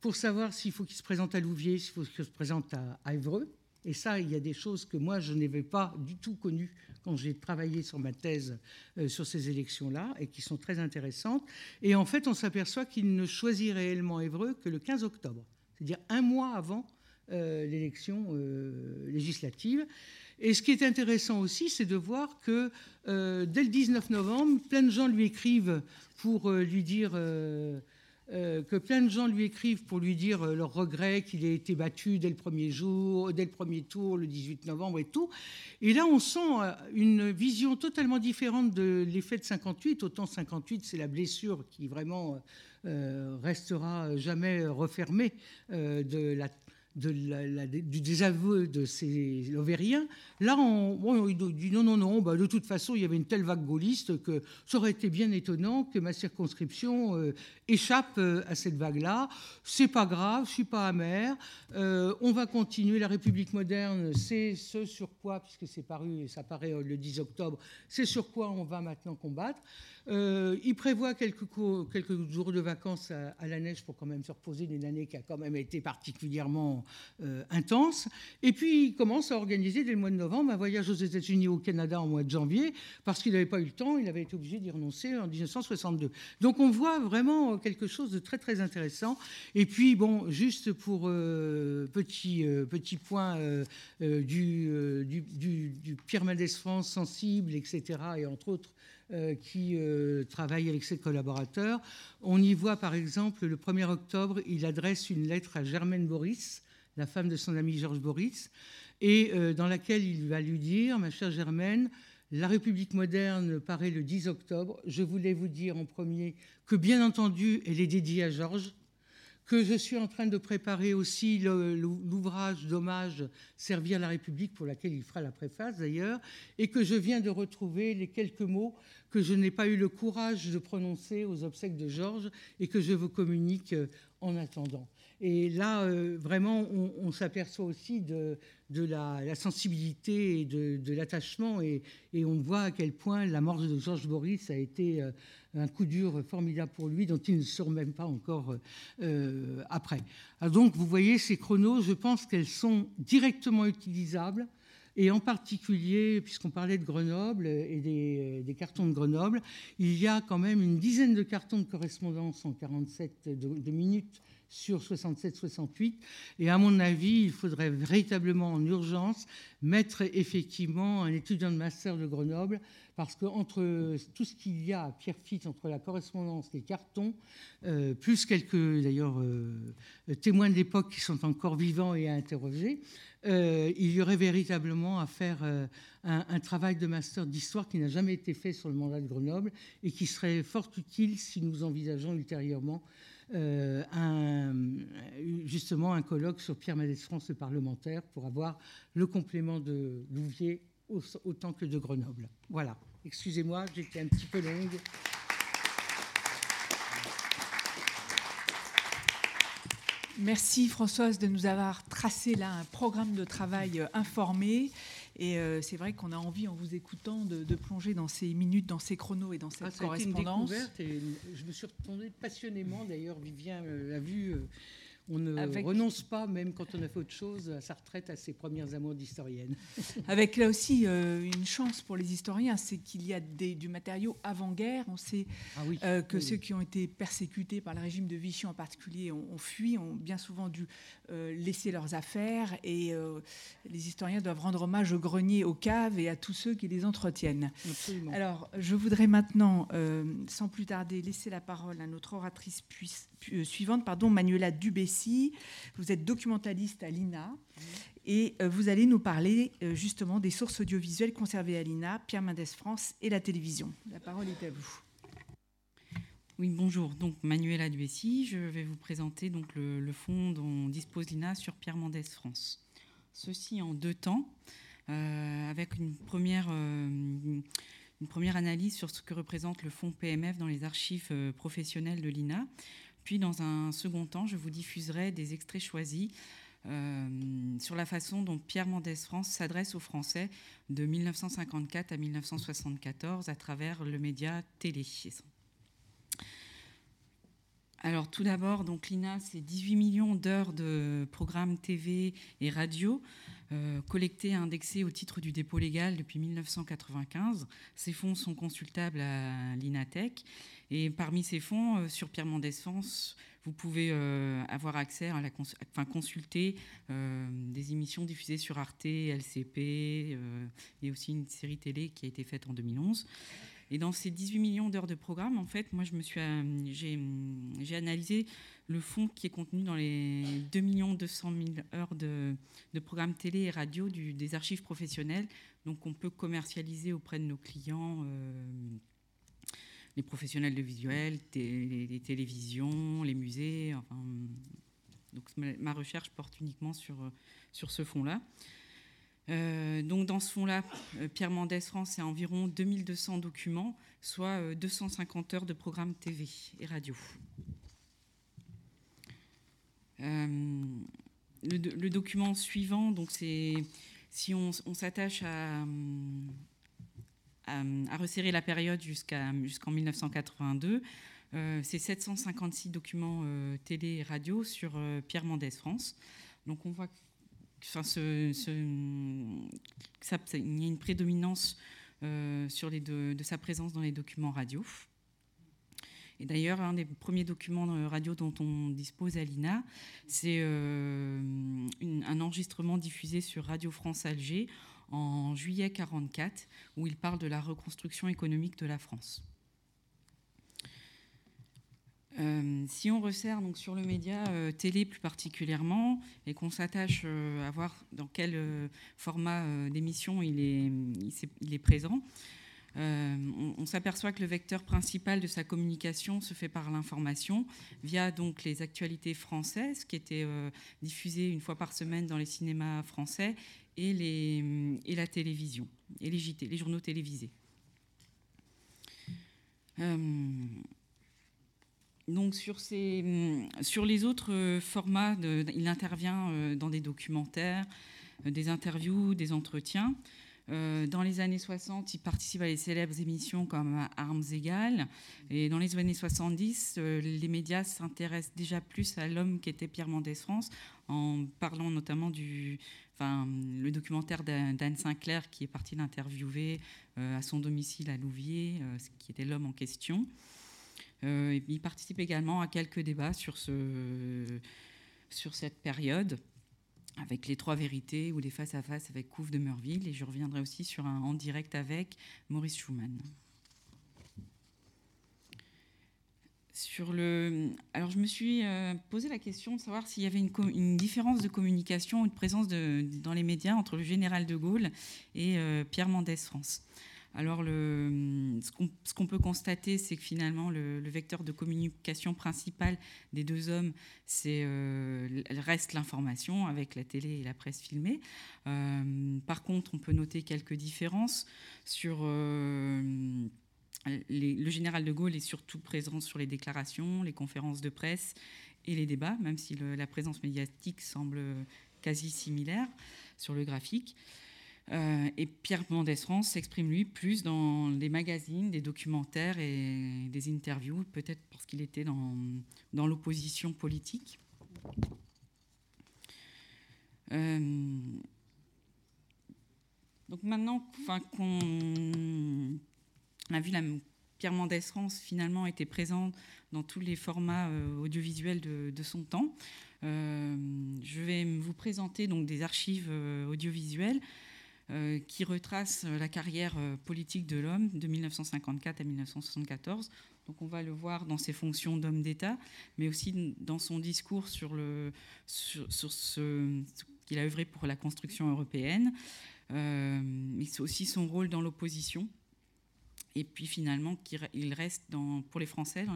Speaker 5: pour savoir s'il faut qu'il se présente à Louviers, s'il faut qu'il se présente à, Évreux. Et ça, il y a des choses que moi, je n'avais pas du tout connues quand j'ai travaillé sur ma thèse euh, sur ces élections-là et qui sont très intéressantes. Et en fait, on s'aperçoit qu'il ne choisit réellement Évreux que le 15 octobre, c'est-à-dire un mois avant euh, l'élection euh, législative. Et ce qui est intéressant aussi, c'est de voir que dès le 19 novembre, plein de gens lui écrivent pour lui dire euh, que plein de gens lui écrivent pour lui dire euh, leur regret qu'il ait été battu dès le premier jour, dès le premier tour, le 18 novembre et tout. Et là, on sent euh, une vision totalement différente de l'effet de 58. Autant 58, c'est la blessure qui vraiment restera jamais refermée de la du désaveu de ces Lovériens. Là, on, dit non, non, non, bah, de toute façon, il y avait une telle vague gaulliste que ça aurait été bien étonnant que ma circonscription euh, échappe euh, à cette vague-là. C'est pas grave, je suis pas amer. Euh, on va continuer. La République moderne, c'est ce sur quoi, puisque c'est paru, et ça paraît le 10 octobre, c'est sur quoi on va maintenant combattre. Il prévoit quelques, jours de vacances à, la neige pour quand même se reposer d'une année qui a quand même été particulièrement euh, intense. Et puis il commence à organiser dès le mois de novembre un voyage aux États-Unis au Canada en mois de janvier parce qu'il n'avait pas eu le temps, il avait été obligé d'y renoncer en 1962. Donc on voit vraiment quelque chose de très très intéressant. Et puis bon, juste pour euh, petit, petit point du, du, du, du Pierre Mendès France sensible, etc. Et entre autres euh, qui euh, travaille avec ses collaborateurs. On y voit par exemple le 1er octobre, il adresse une lettre à Germaine Boris, la femme de son ami Georges Boris, et euh, dans laquelle il va lui dire, ma chère Germaine, la République moderne paraît le 10 octobre. Je voulais vous dire en premier que bien entendu, elle est dédiée à Georges, que je suis en train de préparer aussi l'ouvrage d'hommage Servir la République, pour laquelle il fera la préface d'ailleurs, et que je viens de retrouver les quelques mots que je n'ai pas eu le courage de prononcer aux obsèques de Georges et que je vous communique euh, en attendant. Et là, euh, vraiment, on, s'aperçoit aussi de, la, sensibilité et de, l'attachement, et, on voit à quel point la mort de Georges Boris a été euh, un coup dur formidable pour lui, dont il ne sort même pas encore euh, après. donc, vous voyez, ces chronos, je pense qu'elles sont directement utilisables. Et en particulier, puisqu'on parlait de Grenoble et des, cartons de Grenoble, il y a quand même une dizaine de cartons de correspondance en 47 de minutes sur 67-68. Et à mon avis, il faudrait véritablement en urgence mettre effectivement un étudiant de master de Grenoble, parce qu'entre tout ce qu'il y a à Pierrefitte, entre la correspondance, les cartons, euh, plus quelques d'ailleurs euh, témoins de l'époque qui sont encore vivants et à interroger, euh, il y aurait véritablement à faire un, travail de master d'histoire qui n'a jamais été fait sur le mandat de Grenoble et qui serait fort utile si nous envisageons ultérieurement euh, justement un colloque sur Pierre Mendès France, le parlementaire, pour avoir le complément de Louvier autant que de Grenoble. Voilà. Excusez-moi, j'étais un petit peu longue.
Speaker 3: Merci Françoise de nous avoir tracé là un programme de travail euh, informé et euh, c'est vrai qu'on a envie, en vous écoutant, de, plonger dans ces minutes, dans ces chronos et dans cette ah, correspondance.
Speaker 5: et je me suis retournée passionnément. D'ailleurs, Vivien euh, l'a vu. Euh, on ne renonce pas, même quand on a fait autre chose, à sa retraite, à ses premières amours d'historienne.
Speaker 3: Avec là aussi euh, une chance pour les historiens, c'est qu'il y a des, du matériau avant-guerre. On sait ah euh, que ceux qui ont été persécutés par le régime de Vichy en particulier ont, fui, ont bien souvent dû laisser leurs affaires. Et les historiens doivent rendre hommage aux greniers, aux caves et à tous ceux qui les entretiennent.
Speaker 5: Absolument.
Speaker 3: Alors, je voudrais maintenant, sans plus tarder, laisser la parole à notre oratrice euh, suivante, pardon, Manuela Dubessy. Vous êtes documentaliste à l'INA et euh, vous allez nous parler euh, justement des sources audiovisuelles conservées à l'INA, Pierre Mendès France et la télévision. La parole est à vous.
Speaker 6: Oui, bonjour. Donc Manuela Dubessy, je vais vous présenter donc le, fonds dont dispose l'INA sur Pierre Mendès France. Ceci en deux temps, avec une première, une première analyse sur ce que représente le fonds PMF dans les archives professionnelles de l'INA, puis, dans un second temps, je vous diffuserai des extraits choisis euh, sur la façon dont Pierre Mendès France s'adresse aux Français de 1954 à 1974 à travers le média télé. Alors tout d'abord, donc l'INA, c'est 18 millions d'heures de programmes TV et radio euh, collectés et indexés au titre du dépôt légal depuis 1995. Ces fonds sont consultables à l'INATEC. Et parmi ces fonds, euh, sur Pierre Mendès France, vous pouvez euh, avoir accès à la enfin, consulter des émissions diffusées sur Arte, LCP et aussi une série télé qui a été faite en 2011. Et dans ces 18 millions d'heures de programme, en fait, moi, je me suis, euh, j'ai, analysé le fonds qui est contenu dans les 2 200 000 heures de, programmes télé et radio des archives professionnelles. Donc, on peut commercialiser auprès de nos clients euh, les professionnels de visuel, les, télévisions, les musées. Donc, ma recherche porte uniquement sur, sur ce fonds-là. Euh, donc dans ce fonds-là, euh, Pierre Mendès France, c'est environ 2200 documents, soit 250 euh, heures de programmes TV et radio. le, document suivant, donc c'est si on, s'attache à, resserrer la période jusqu'en 1982, c'est 756 documents télé et radio sur Pierre Mendès France. Donc on voit enfin, il y a une prédominance euh, sur les de sa présence dans les documents radio. Et d'ailleurs, un des premiers documents radio dont on dispose à l'INA, c'est euh, un enregistrement diffusé sur Radio France Alger en juillet 1944, où il parle de la reconstruction économique de la France. Euh, si on resserre donc sur le média euh, télé plus particulièrement et qu'on s'attache euh, à voir dans quel format d'émission il est, présent, on, s'aperçoit que le vecteur principal de sa communication se fait par l'information via donc les actualités françaises qui étaient diffusées une fois par semaine dans les cinémas français et, les, et la télévision et les journaux télévisés. Donc hum, sur les autres euh, formats, il intervient euh, dans des documentaires, euh, des interviews, des entretiens. dans les années 60, il participe à des célèbres émissions comme Armes égales. Et dans les années 70, les médias s'intéressent déjà plus à l'homme qui était Pierre Mendès France, en parlant notamment du enfin, le documentaire d'Anne Sinclair qui est parti l'interviewer à son domicile à Louviers, qui était l'homme en question. Euh, il participe également à quelques débats sur, ce, sur cette période avec les trois vérités ou les face-à-face avec Couve de Meurville. Et je reviendrai aussi sur un en direct avec Maurice Schumann. Sur le... Alors je me suis euh, posé la question de savoir s'il y avait une, une, différence de communication ou de présence dans les médias entre le général de Gaulle et euh, Pierre Mendès France. Alors, ce qu'on peut constater, c'est que finalement, le, vecteur de communication principal des deux hommes, c'est euh, reste l'information avec la télé et la presse filmée. Euh, par contre, on peut noter quelques différences sur euh, le général de Gaulle est surtout présent sur les déclarations, les conférences de presse et les débats, même si la présence médiatique semble quasi similaire sur le graphique. Euh, et Pierre Mendès France s'exprime lui plus dans des magazines, des documentaires et des interviews, peut-être parce qu'il était dans, dans l'opposition politique. Euh, donc maintenant enfin, qu'on a vu la Pierre Mendès France finalement était présent dans tous les formats euh, audiovisuels de, de, son temps. je vais vous présenter donc des archives audiovisuelles qui retrace euh, la carrière euh, politique de l'homme de 1954 à 1974. Donc on va le voir dans ses fonctions d'homme d'État, mais aussi dans son discours sur, ce qu'il a œuvré pour la construction européenne, mais c'est aussi son rôle dans l'opposition. Et puis finalement, il reste pour les Français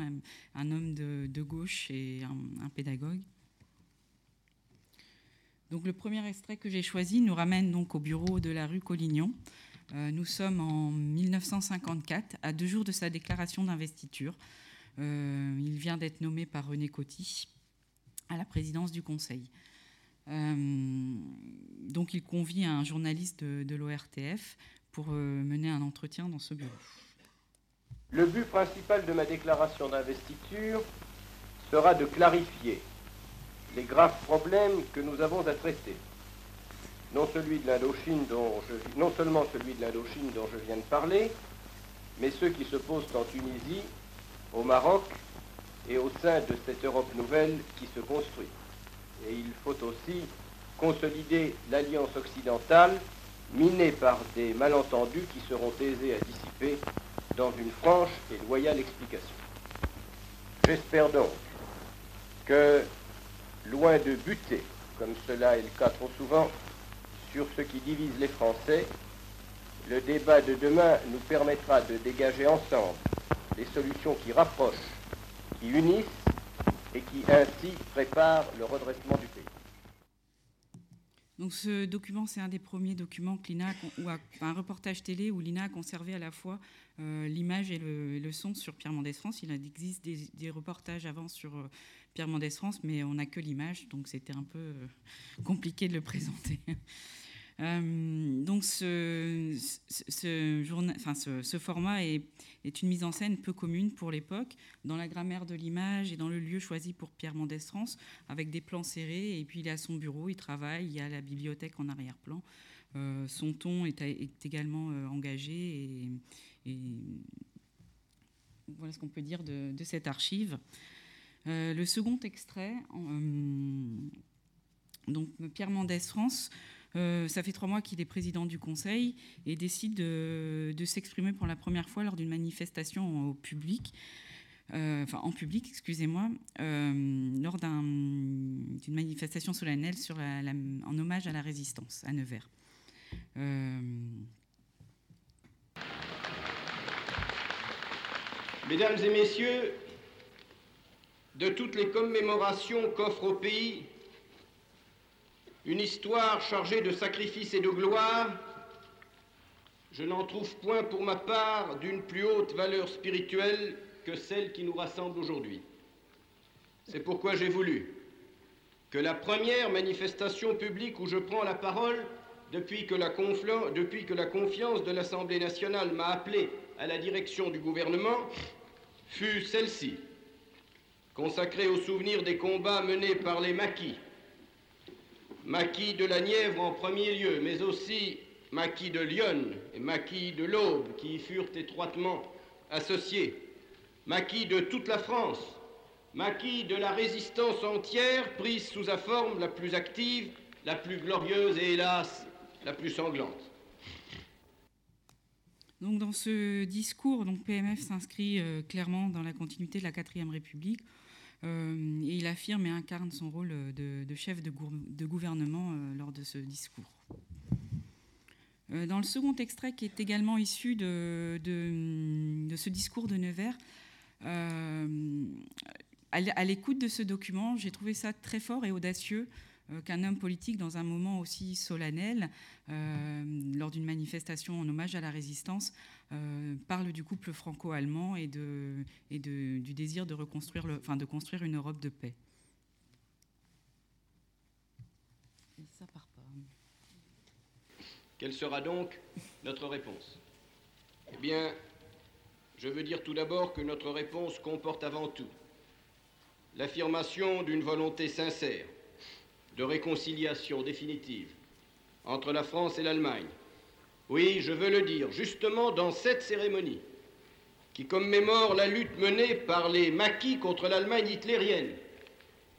Speaker 6: un homme de, gauche et un pédagogue. Donc le premier extrait que j'ai choisi nous ramène donc au bureau de la rue Collignon. Euh, nous sommes en 1954, à deux jours de sa déclaration d'investiture. Euh, il vient d'être nommé par René Coty à la présidence du Conseil. Euh, donc il convie un journaliste de, de l'ORTF pour mener un entretien dans ce bureau.
Speaker 7: Le but principal de ma déclaration d'investiture sera de clarifier les graves problèmes que nous avons à traiter. Non, seulement celui de l'Indochine dont je viens de parler, mais ceux qui se posent en Tunisie, au Maroc et au sein de cette Europe nouvelle qui se construit. Et il faut aussi consolider l'alliance occidentale minée par des malentendus qui seront aisés à dissiper dans une franche et loyale explication. J'espère donc que, loin de buter, comme cela est le cas trop souvent, sur ce qui divise les Français, le débat de demain nous permettra de dégager ensemble des solutions qui rapprochent, qui unissent et qui ainsi préparent le redressement du pays.
Speaker 6: Donc ce document, c'est un des premiers documents l'INA, ou un reportage télé où l'INA a conservé à la fois euh, l'image et le, son sur Pierre Mendès France. Il existe des, reportages avant sur euh, Pierre Mendès France, mais on n'a que l'image, donc c'était un peu euh, compliqué de le présenter. donc ce, format est, une mise en scène peu commune pour l'époque, dans la grammaire de l'image et dans le lieu choisi pour Pierre Mendès France, avec des plans serrés, et puis il est à son bureau, il travaille, il y a la bibliothèque en arrière-plan. son ton est, également engagé et voilà ce qu'on peut dire de, cette archive. Euh, le second extrait, euh, donc Pierre Mendès France, euh, ça fait trois mois qu'il est président du Conseil et décide de, s'exprimer pour la première fois lors d'une manifestation au public, enfin en public, excusez-moi, lors d'une manifestation solennelle en hommage à la résistance à Nevers.
Speaker 7: Mesdames et messieurs, de toutes les commémorations qu'offre au pays une histoire chargée de sacrifices et de gloire, je n'en trouve point pour ma part d'une plus haute valeur spirituelle que celle qui nous rassemble aujourd'hui. C'est pourquoi j'ai voulu que la première manifestation publique où je prends la parole depuis que la, confiance de l'Assemblée nationale m'a appelé à la direction du gouvernement fut celle-ci, consacrée au souvenir des combats menés par les maquis, maquis de la Nièvre en premier lieu, mais aussi maquis de Lyon et maquis de l'Aube qui y furent étroitement associés, maquis de toute la France, maquis de la résistance entière prise sous sa forme la plus active, la plus glorieuse et hélas la plus sanglante.
Speaker 6: Donc dans ce discours, donc PMF s'inscrit euh, clairement dans la continuité de la quatrième République euh, et il affirme et incarne son rôle de, chef de, gouvernement euh, lors de ce discours. dans le second extrait, qui est également issu de, ce discours de Nevers, à l'écoute de ce document, j'ai trouvé ça très fort et audacieux euh, qu'un homme politique, dans un moment aussi solennel, euh, lors d'une manifestation en hommage à la résistance, euh, parle du couple franco-allemand et, de, du désir de, reconstruire le, enfin, de construire une Europe de paix.
Speaker 7: Quelle sera donc notre réponse? Eh bien, je veux dire tout d'abord que notre réponse comporte avant tout l'affirmation d'une volonté sincère de réconciliation définitive entre la France et l'Allemagne. Oui, je veux le dire, justement dans cette cérémonie qui commémore la lutte menée par les maquis contre l'Allemagne hitlérienne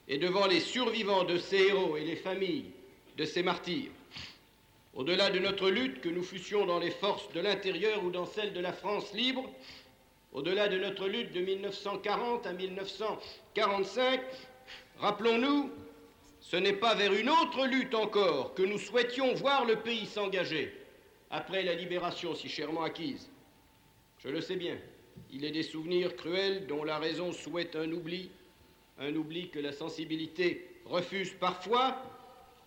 Speaker 7: et devant les survivants de ces héros et les familles de ces martyrs. Au-delà de notre lutte, que nous fussions dans les forces de l'intérieur ou dans celles de la France libre, au-delà de notre lutte de 1940 à 1945, rappelons-nous ce n'est pas vers une autre lutte encore que nous souhaitions voir le pays s'engager après la libération si chèrement acquise. Je le sais bien, il est des souvenirs cruels dont la raison souhaite un oubli, un oubli que la sensibilité refuse parfois,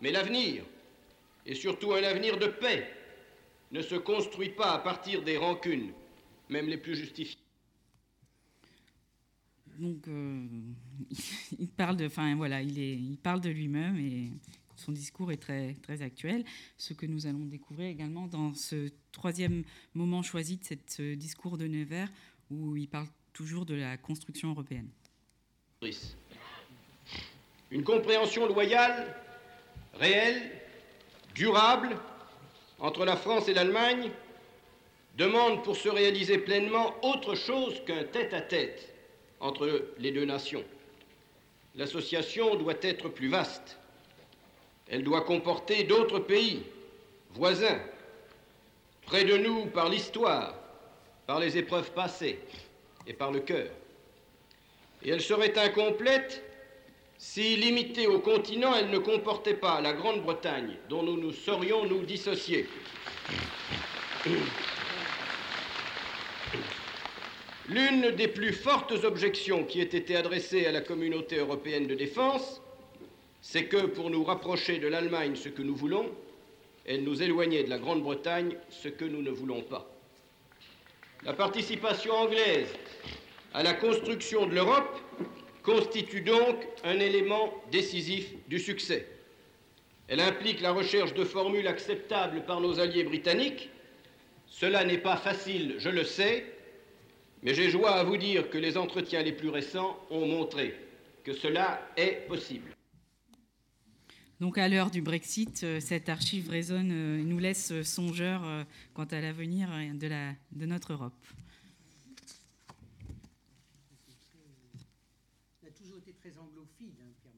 Speaker 7: mais l'avenir, et surtout un avenir de paix, ne se construit pas à partir des rancunes, même les plus justifiées.
Speaker 6: Donc, euh, il parle de, enfin voilà, il, est, il parle de lui-même et son discours est très, actuel. Ce que nous allons découvrir également dans ce troisième moment choisi de ce discours de Nevers, où il parle toujours de la construction européenne.
Speaker 7: Une compréhension loyale, réelle, durable, entre la France et l'Allemagne, demande pour se réaliser pleinement autre chose qu'un tête-à-tête entre les deux nations. L'association doit être plus vaste. Elle doit comporter d'autres pays, voisins, près de nous par l'histoire, par les épreuves passées et par le cœur. Et elle serait incomplète si, limitée au continent, elle ne comportait pas la Grande-Bretagne, dont nous nous saurions nous dissocier. L'une des plus fortes objections qui ait été adressée à la communauté européenne de défense, c'est que pour nous rapprocher de l'Allemagne ce que nous voulons, elle nous éloignait de la Grande-Bretagne ce que nous ne voulons pas. La participation anglaise à la construction de l'Europe constitue donc un élément décisif du succès. Elle implique la recherche de formules acceptables par nos alliés britanniques. Cela n'est pas facile, je le sais, mais j'ai joie à vous dire que les entretiens les plus récents ont montré que cela est possible.
Speaker 6: Donc à l'heure du Brexit, euh, cette archive résonne euh, et nous laisse songeurs euh, quant à l'avenir de, de notre Europe.
Speaker 5: Il a toujours été très anglophile, hein, Pierre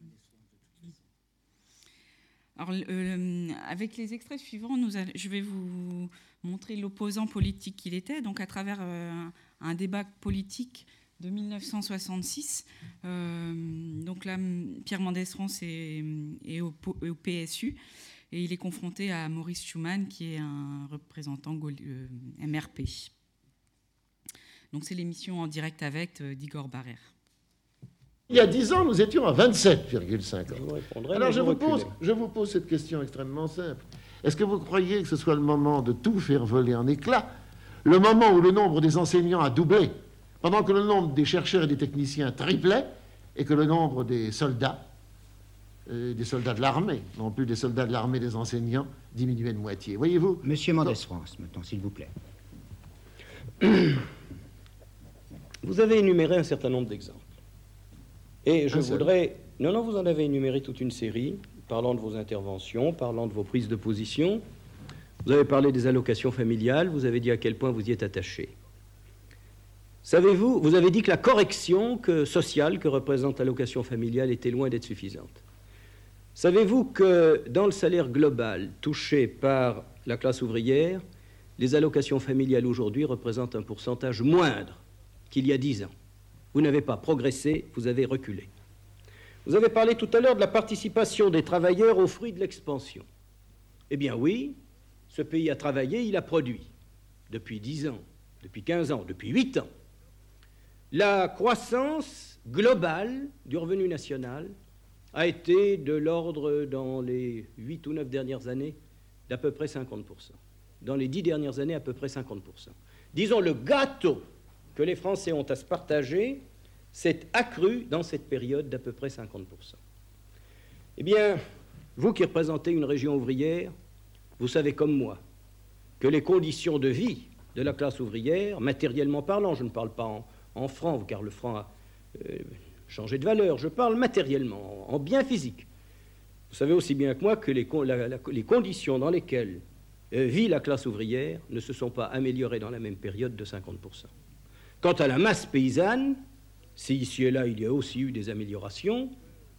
Speaker 6: Alors, avec les extraits suivants, nous je vais vous montrer l'opposant politique qu'il était, donc à travers un débat politique de 1966. Euh, donc là, Pierre Mendès France est, au, PSU et il est confronté à Maurice Schumann, qui est un représentant euh, MRP. Donc c'est l'émission en direct avec euh, d'Igor Barrère.
Speaker 8: Il y a 10 ans, nous étions à 27,5 ans. Alors je vous, pose, je vous pose cette question extrêmement simple. Est-ce que vous croyez que ce soit le moment de tout faire voler en éclats Le moment où le nombre des enseignants a doublé? Pendant que le nombre des chercheurs et des techniciens triplait et que le nombre des soldats, euh, des soldats de l'armée, non plus des soldats de l'armée des enseignants, diminuait de moitié. Voyez-vous
Speaker 9: Monsieur Mendès France, maintenant, s'il vous plaît.
Speaker 10: Vous avez énuméré un certain nombre d'exemples. Et je voudrais. Non, non, vous en avez énuméré toute une série, parlant de vos interventions, parlant de vos prises de position. Vous avez parlé des allocations familiales, vous avez dit à quel point vous y êtes attaché. Savez-vous, vous avez dit que la correction sociale que représente l'allocation familiale était loin d'être suffisante. Savez-vous que dans le salaire global touché par la classe ouvrière, les allocations familiales aujourd'hui représentent un pourcentage moindre qu'il y a dix ans Vous n'avez pas progressé, vous avez reculé. Vous avez parlé tout à l'heure de la participation des travailleurs aux fruits de l'expansion. Eh bien oui, ce pays a travaillé, il a produit. Depuis dix ans, depuis quinze ans, depuis huit ans. La croissance globale du revenu national a été de l'ordre, dans les 8 ou 9 dernières années, d'à peu près 50%. Dans les 10 dernières années, à peu près 50%. Disons, le gâteau que les Français ont à se partager s'est accru dans cette période d'à peu près 50%. Eh bien, vous qui représentez une région ouvrière, vous savez comme moi que les conditions de vie de la classe ouvrière, matériellement parlant, je ne parle pas en, en francs, car le franc a euh, changé de valeur. Je parle matériellement, en, bien physique. Vous savez aussi bien que moi que les, conditions dans lesquelles euh, vit la classe ouvrière ne se sont pas améliorées dans la même période de 50%. Quant à la masse paysanne, si ici et là il y a aussi eu des améliorations,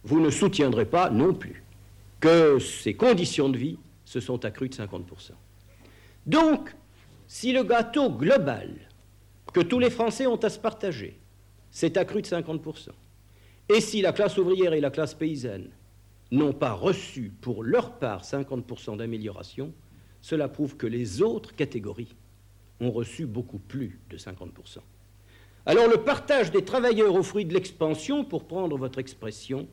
Speaker 10: vous ne soutiendrez pas non plus que ces conditions de vie se sont accrues de 50%. Donc, si le gâteau global que tous les Français ont à se partager. C'est accru de 50%. Et si la classe ouvrière et la classe paysanne n'ont pas reçu pour leur part 50% d'amélioration, cela prouve que les autres catégories ont reçu beaucoup plus de 50%. Alors le partage des travailleurs au fruit de l'expansion, pour prendre votre expression,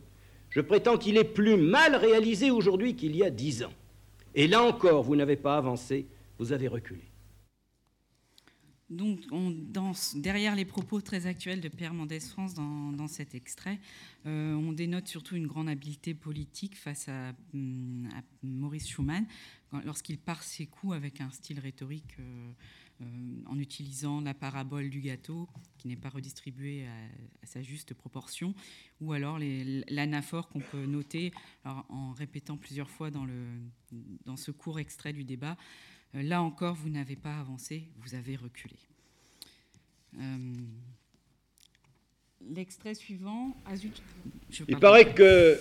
Speaker 10: je prétends qu'il est plus mal réalisé aujourd'hui qu'il y a dix ans. Et là encore, vous n'avez pas avancé, vous avez reculé.
Speaker 6: Donc, on, derrière les propos très actuels de Pierre Mendès France dans, cet extrait, euh, on dénote surtout une grande habileté politique face à, hum, Maurice Schumann lorsqu'il part ses coups avec un style rhétorique euh, en utilisant la parabole du gâteau qui n'est pas redistribuée à, sa juste proportion, ou alors l'anaphore qu'on peut noter en répétant plusieurs fois dans ce court extrait du débat. Là encore, vous n'avez pas avancé, vous avez reculé. L'extrait suivant.
Speaker 7: Il paraît que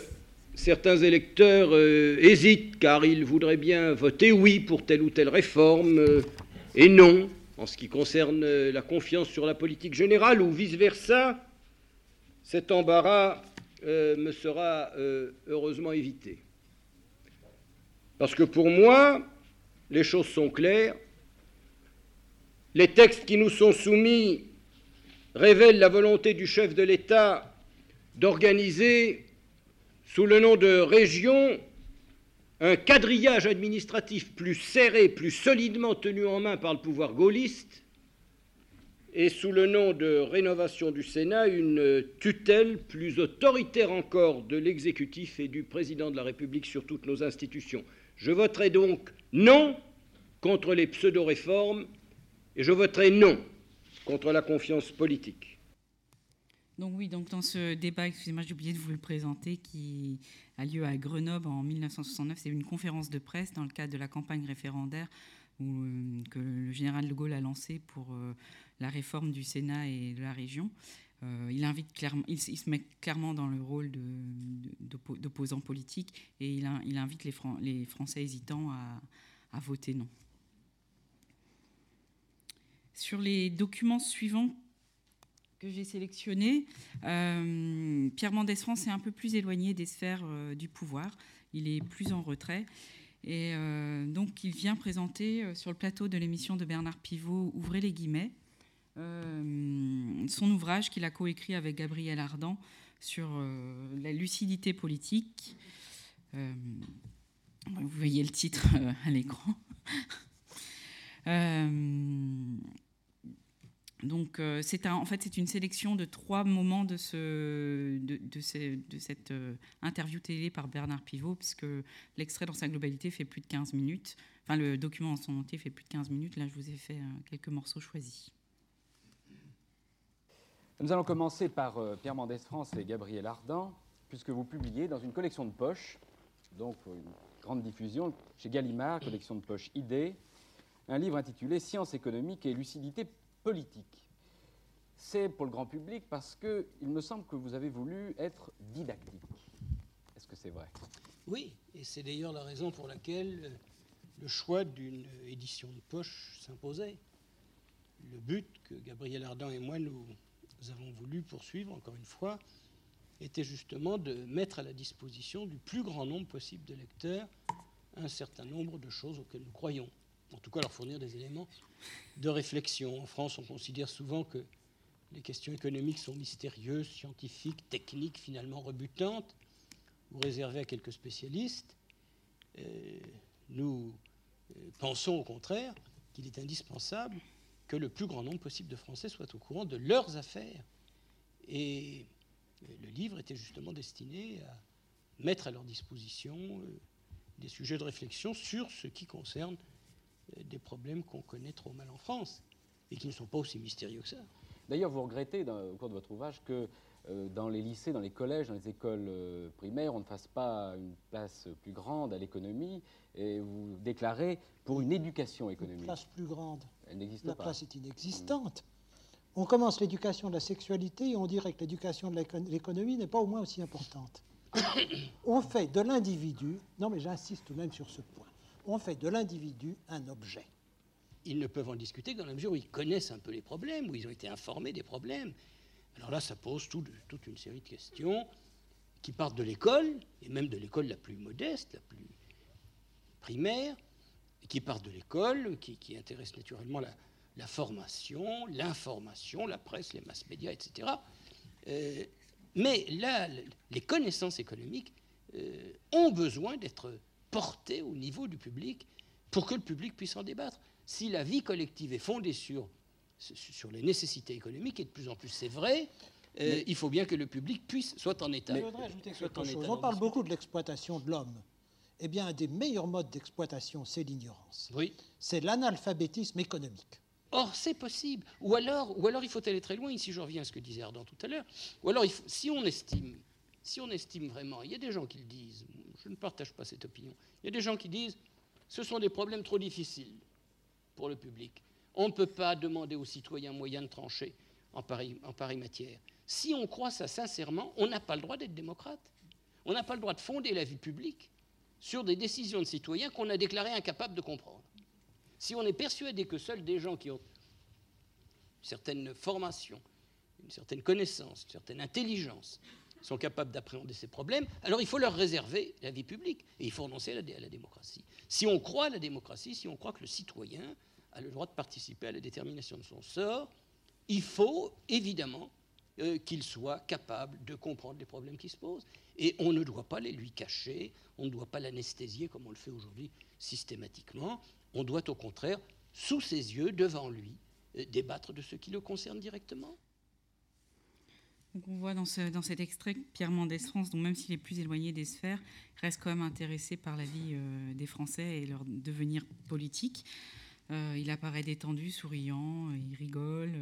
Speaker 7: certains électeurs euh, hésitent car ils voudraient bien voter oui pour telle ou telle réforme euh, et non en ce qui concerne euh, la confiance sur la politique générale ou vice-versa. Cet embarras me sera heureusement évité. Parce que pour moi, les choses sont claires. Les textes qui nous sont soumis révèle la volonté du chef de l'État d'organiser, sous le nom de région, un quadrillage administratif plus serré, plus solidement tenu en main par le pouvoir gaulliste, et sous le nom de rénovation du Sénat, une tutelle plus autoritaire encore de l'exécutif et du président de la République sur toutes nos institutions. Je voterai donc non contre les pseudo-réformes et je voterai non contre la confiance politique.
Speaker 6: Donc oui, donc dans ce débat, excusez-moi, j'ai oublié de vous le présenter, qui a lieu à Grenoble en 1969, c'est une conférence de presse dans le cadre de la campagne référendaire euh, que le général de Gaulle a lancée pour euh, la réforme du Sénat et de la région. Euh, il, invite clairement, il, se met clairement dans le rôle d'opposant politique et il, invite les, les, Français hésitants à, à voter non. Sur les documents suivants que j'ai sélectionnés, euh, Pierre Mendès France est un peu plus éloigné des sphères euh, du pouvoir. Il est plus en retrait. Et euh, donc, il vient présenter sur le plateau de l'émission de Bernard Pivot, Ouvrez les guillemets, son ouvrage qu'il a coécrit avec Gabriel Ardan sur la lucidité politique. Vous voyez le titre à l'écran. Donc, euh, c'est en fait, c'est une sélection de trois moments de, ce, de, de, cette euh, interview télé par Bernard Pivot, puisque l'extrait dans sa globalité fait plus de 15 minutes. Enfin, le document en son entier fait plus de 15 minutes. Là, je vous ai fait euh, quelques morceaux choisis.
Speaker 11: Nous allons commencer par Pierre Mendès France et Gabriel Ardan, puisque vous publiez dans une collection de poches, donc une grande diffusion, chez Gallimard, collection de poches ID, un livre intitulé Science économique et lucidité politique. C'est pour le grand public parce qu'il me semble que vous avez voulu être didactique. Est-ce que c'est vrai?
Speaker 12: Oui, et c'est d'ailleurs la raison pour laquelle le choix d'une édition de poche s'imposait. Le but que Gabriel Ardan et moi nous, avons voulu poursuivre, encore une fois, était justement de mettre à la disposition du plus grand nombre possible de lecteurs un certain nombre de choses auxquelles nous croyons en tout cas leur fournir des éléments de réflexion. En France, on considère souvent que les questions économiques sont mystérieuses, scientifiques, techniques, finalement rebutantes, ou réservées à quelques spécialistes. Euh, nous euh, pensons au contraire qu'il est indispensable que le plus grand nombre possible de Français soient au courant de leurs affaires. Et euh, le livre était justement destiné à mettre à leur disposition des sujets de réflexion sur ce qui concerne des problèmes qu'on connaît trop mal en France et qui ne sont pas aussi mystérieux que ça.
Speaker 11: D'ailleurs, vous regrettez au cours de votre ouvrage que euh, dans les lycées, dans les collèges, dans les écoles euh, primaires, on ne fasse pas une place plus grande à l'économie et vous déclarez pour une éducation économique. Une
Speaker 13: place plus grande
Speaker 11: Elle n'existe
Speaker 13: pas. La place est inexistante. On commence l'éducation de la sexualité et on dirait que l'éducation de l'économie n'est pas au moins aussi importante. on fait de l'individu, non mais j'insiste tout de même sur ce point, on fait de l'individu un objet.
Speaker 12: Ils ne peuvent en discuter que dans la mesure où ils connaissent un peu les problèmes, où ils ont été informés des problèmes. Alors là, ça pose toute une série de questions qui partent de l'école, et même de l'école la plus modeste, la plus primaire, qui partent de l'école, qui intéressent naturellement la, formation, l'information, la presse, les mass médias, etc. Euh, mais là, les connaissances économiques euh, ont besoin d'être porter au niveau du public pour que le public puisse en débattre. Si la vie collective est fondée sur, sur les nécessités économiques, et de plus en plus c'est vrai, euh, il faut bien que le public puisse soit en état.
Speaker 13: Je voudrais ajouter quelque chose. On parle beaucoup de l'exploitation de l'homme. Eh bien, un des meilleurs modes d'exploitation, c'est l'ignorance.
Speaker 12: Oui.
Speaker 13: C'est l'analphabétisme économique.
Speaker 12: Or, c'est possible. Ou alors, il faut aller très loin, ici je reviens à ce que disait Ardent tout à l'heure, ou alors, si on estime, si on estime vraiment, il y a des gens qui le disent, je ne partage pas cette opinion, il y a des gens qui disent, ce sont des problèmes trop difficiles pour le public. On ne peut pas demander aux citoyens moyens de trancher en pareille matière. Si on croit ça sincèrement, on n'a pas le droit d'être démocrate. On n'a pas le droit de fonder la vie publique sur des décisions de citoyens qu'on a déclarées incapables de comprendre. Si on est persuadé que seuls des gens qui ont une certaine formation, une certaine connaissance, une certaine intelligence sont capables d'appréhender ces problèmes, alors il faut leur réserver la vie publique et il faut renoncer à la, démocratie. Si on croit à la démocratie, si on croit que le citoyen a le droit de participer à la détermination de son sort, il faut évidemment euh, qu'il soit capable de comprendre les problèmes qui se posent. Et on ne doit pas les lui cacher, on ne doit pas l'anesthésier comme on le fait aujourd'hui systématiquement. On doit au contraire, sous ses yeux, devant lui, euh, débattre de ce qui le concerne directement.
Speaker 6: on voit dans, cet extrait que Pierre Mendès France, donc même s'il est plus éloigné des sphères, reste quand même intéressé par la vie euh, des Français et leur devenir politique. Euh, il apparaît détendu, souriant, il rigole,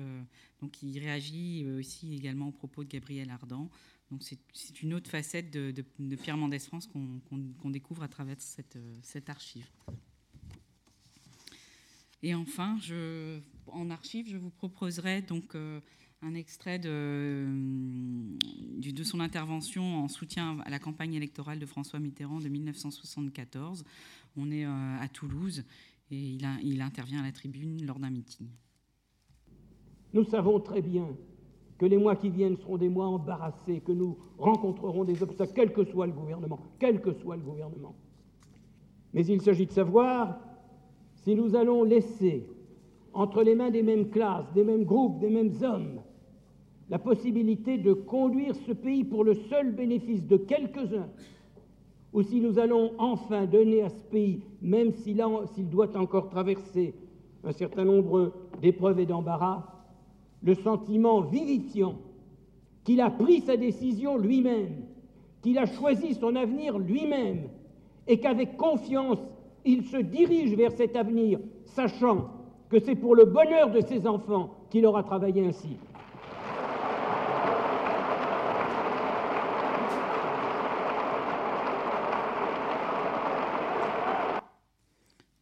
Speaker 6: donc il réagit aussi également aux propos de Gabriel Ardan. Donc c'est une autre facette de, Pierre Mendès France qu'on découvre à travers cette archive. Et enfin, en archive, je vous proposerai donc euh, un extrait de, de, son intervention en soutien à la campagne électorale de François Mitterrand de 1974. On est euh, à Toulouse et il, il intervient à la tribune lors d'un meeting.
Speaker 14: Nous savons très bien que les mois qui viennent seront des mois embarrassés, que nous rencontrerons des obstacles, quel que soit le gouvernement, quel que soit le gouvernement. Mais il s'agit de savoir si nous allons laisser entre les mains des mêmes classes, des mêmes groupes, des mêmes hommes, la possibilité de conduire ce pays pour le seul bénéfice de quelques-uns, ou si nous allons enfin donner à ce pays, même s'il doit encore traverser un certain nombre d'épreuves et d'embarras, le sentiment vivifiant qu'il a pris sa décision lui-même, qu'il a choisi son avenir lui-même, et qu'avec confiance il se dirige vers cet avenir, sachant que c'est pour le bonheur de ses enfants qu'il aura travaillé ainsi.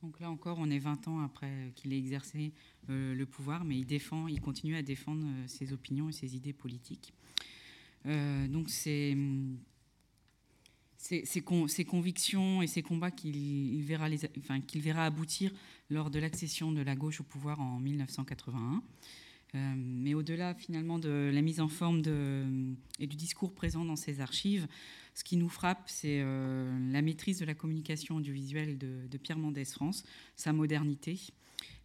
Speaker 6: Donc là encore, on est 20 ans après qu'il ait exercé euh, le pouvoir, mais il défend, il continue à défendre euh, ses opinions et ses idées politiques. Euh, donc c'est ses, convictions et ses combats qu'il verra, aboutir lors de l'accession de la gauche au pouvoir en 1981. Euh, mais au-delà finalement de la mise en forme et du discours présent dans ces archives, ce qui nous frappe, c'est euh, la maîtrise de la communication audiovisuelle de, de, Pierre Mendès France, sa modernité,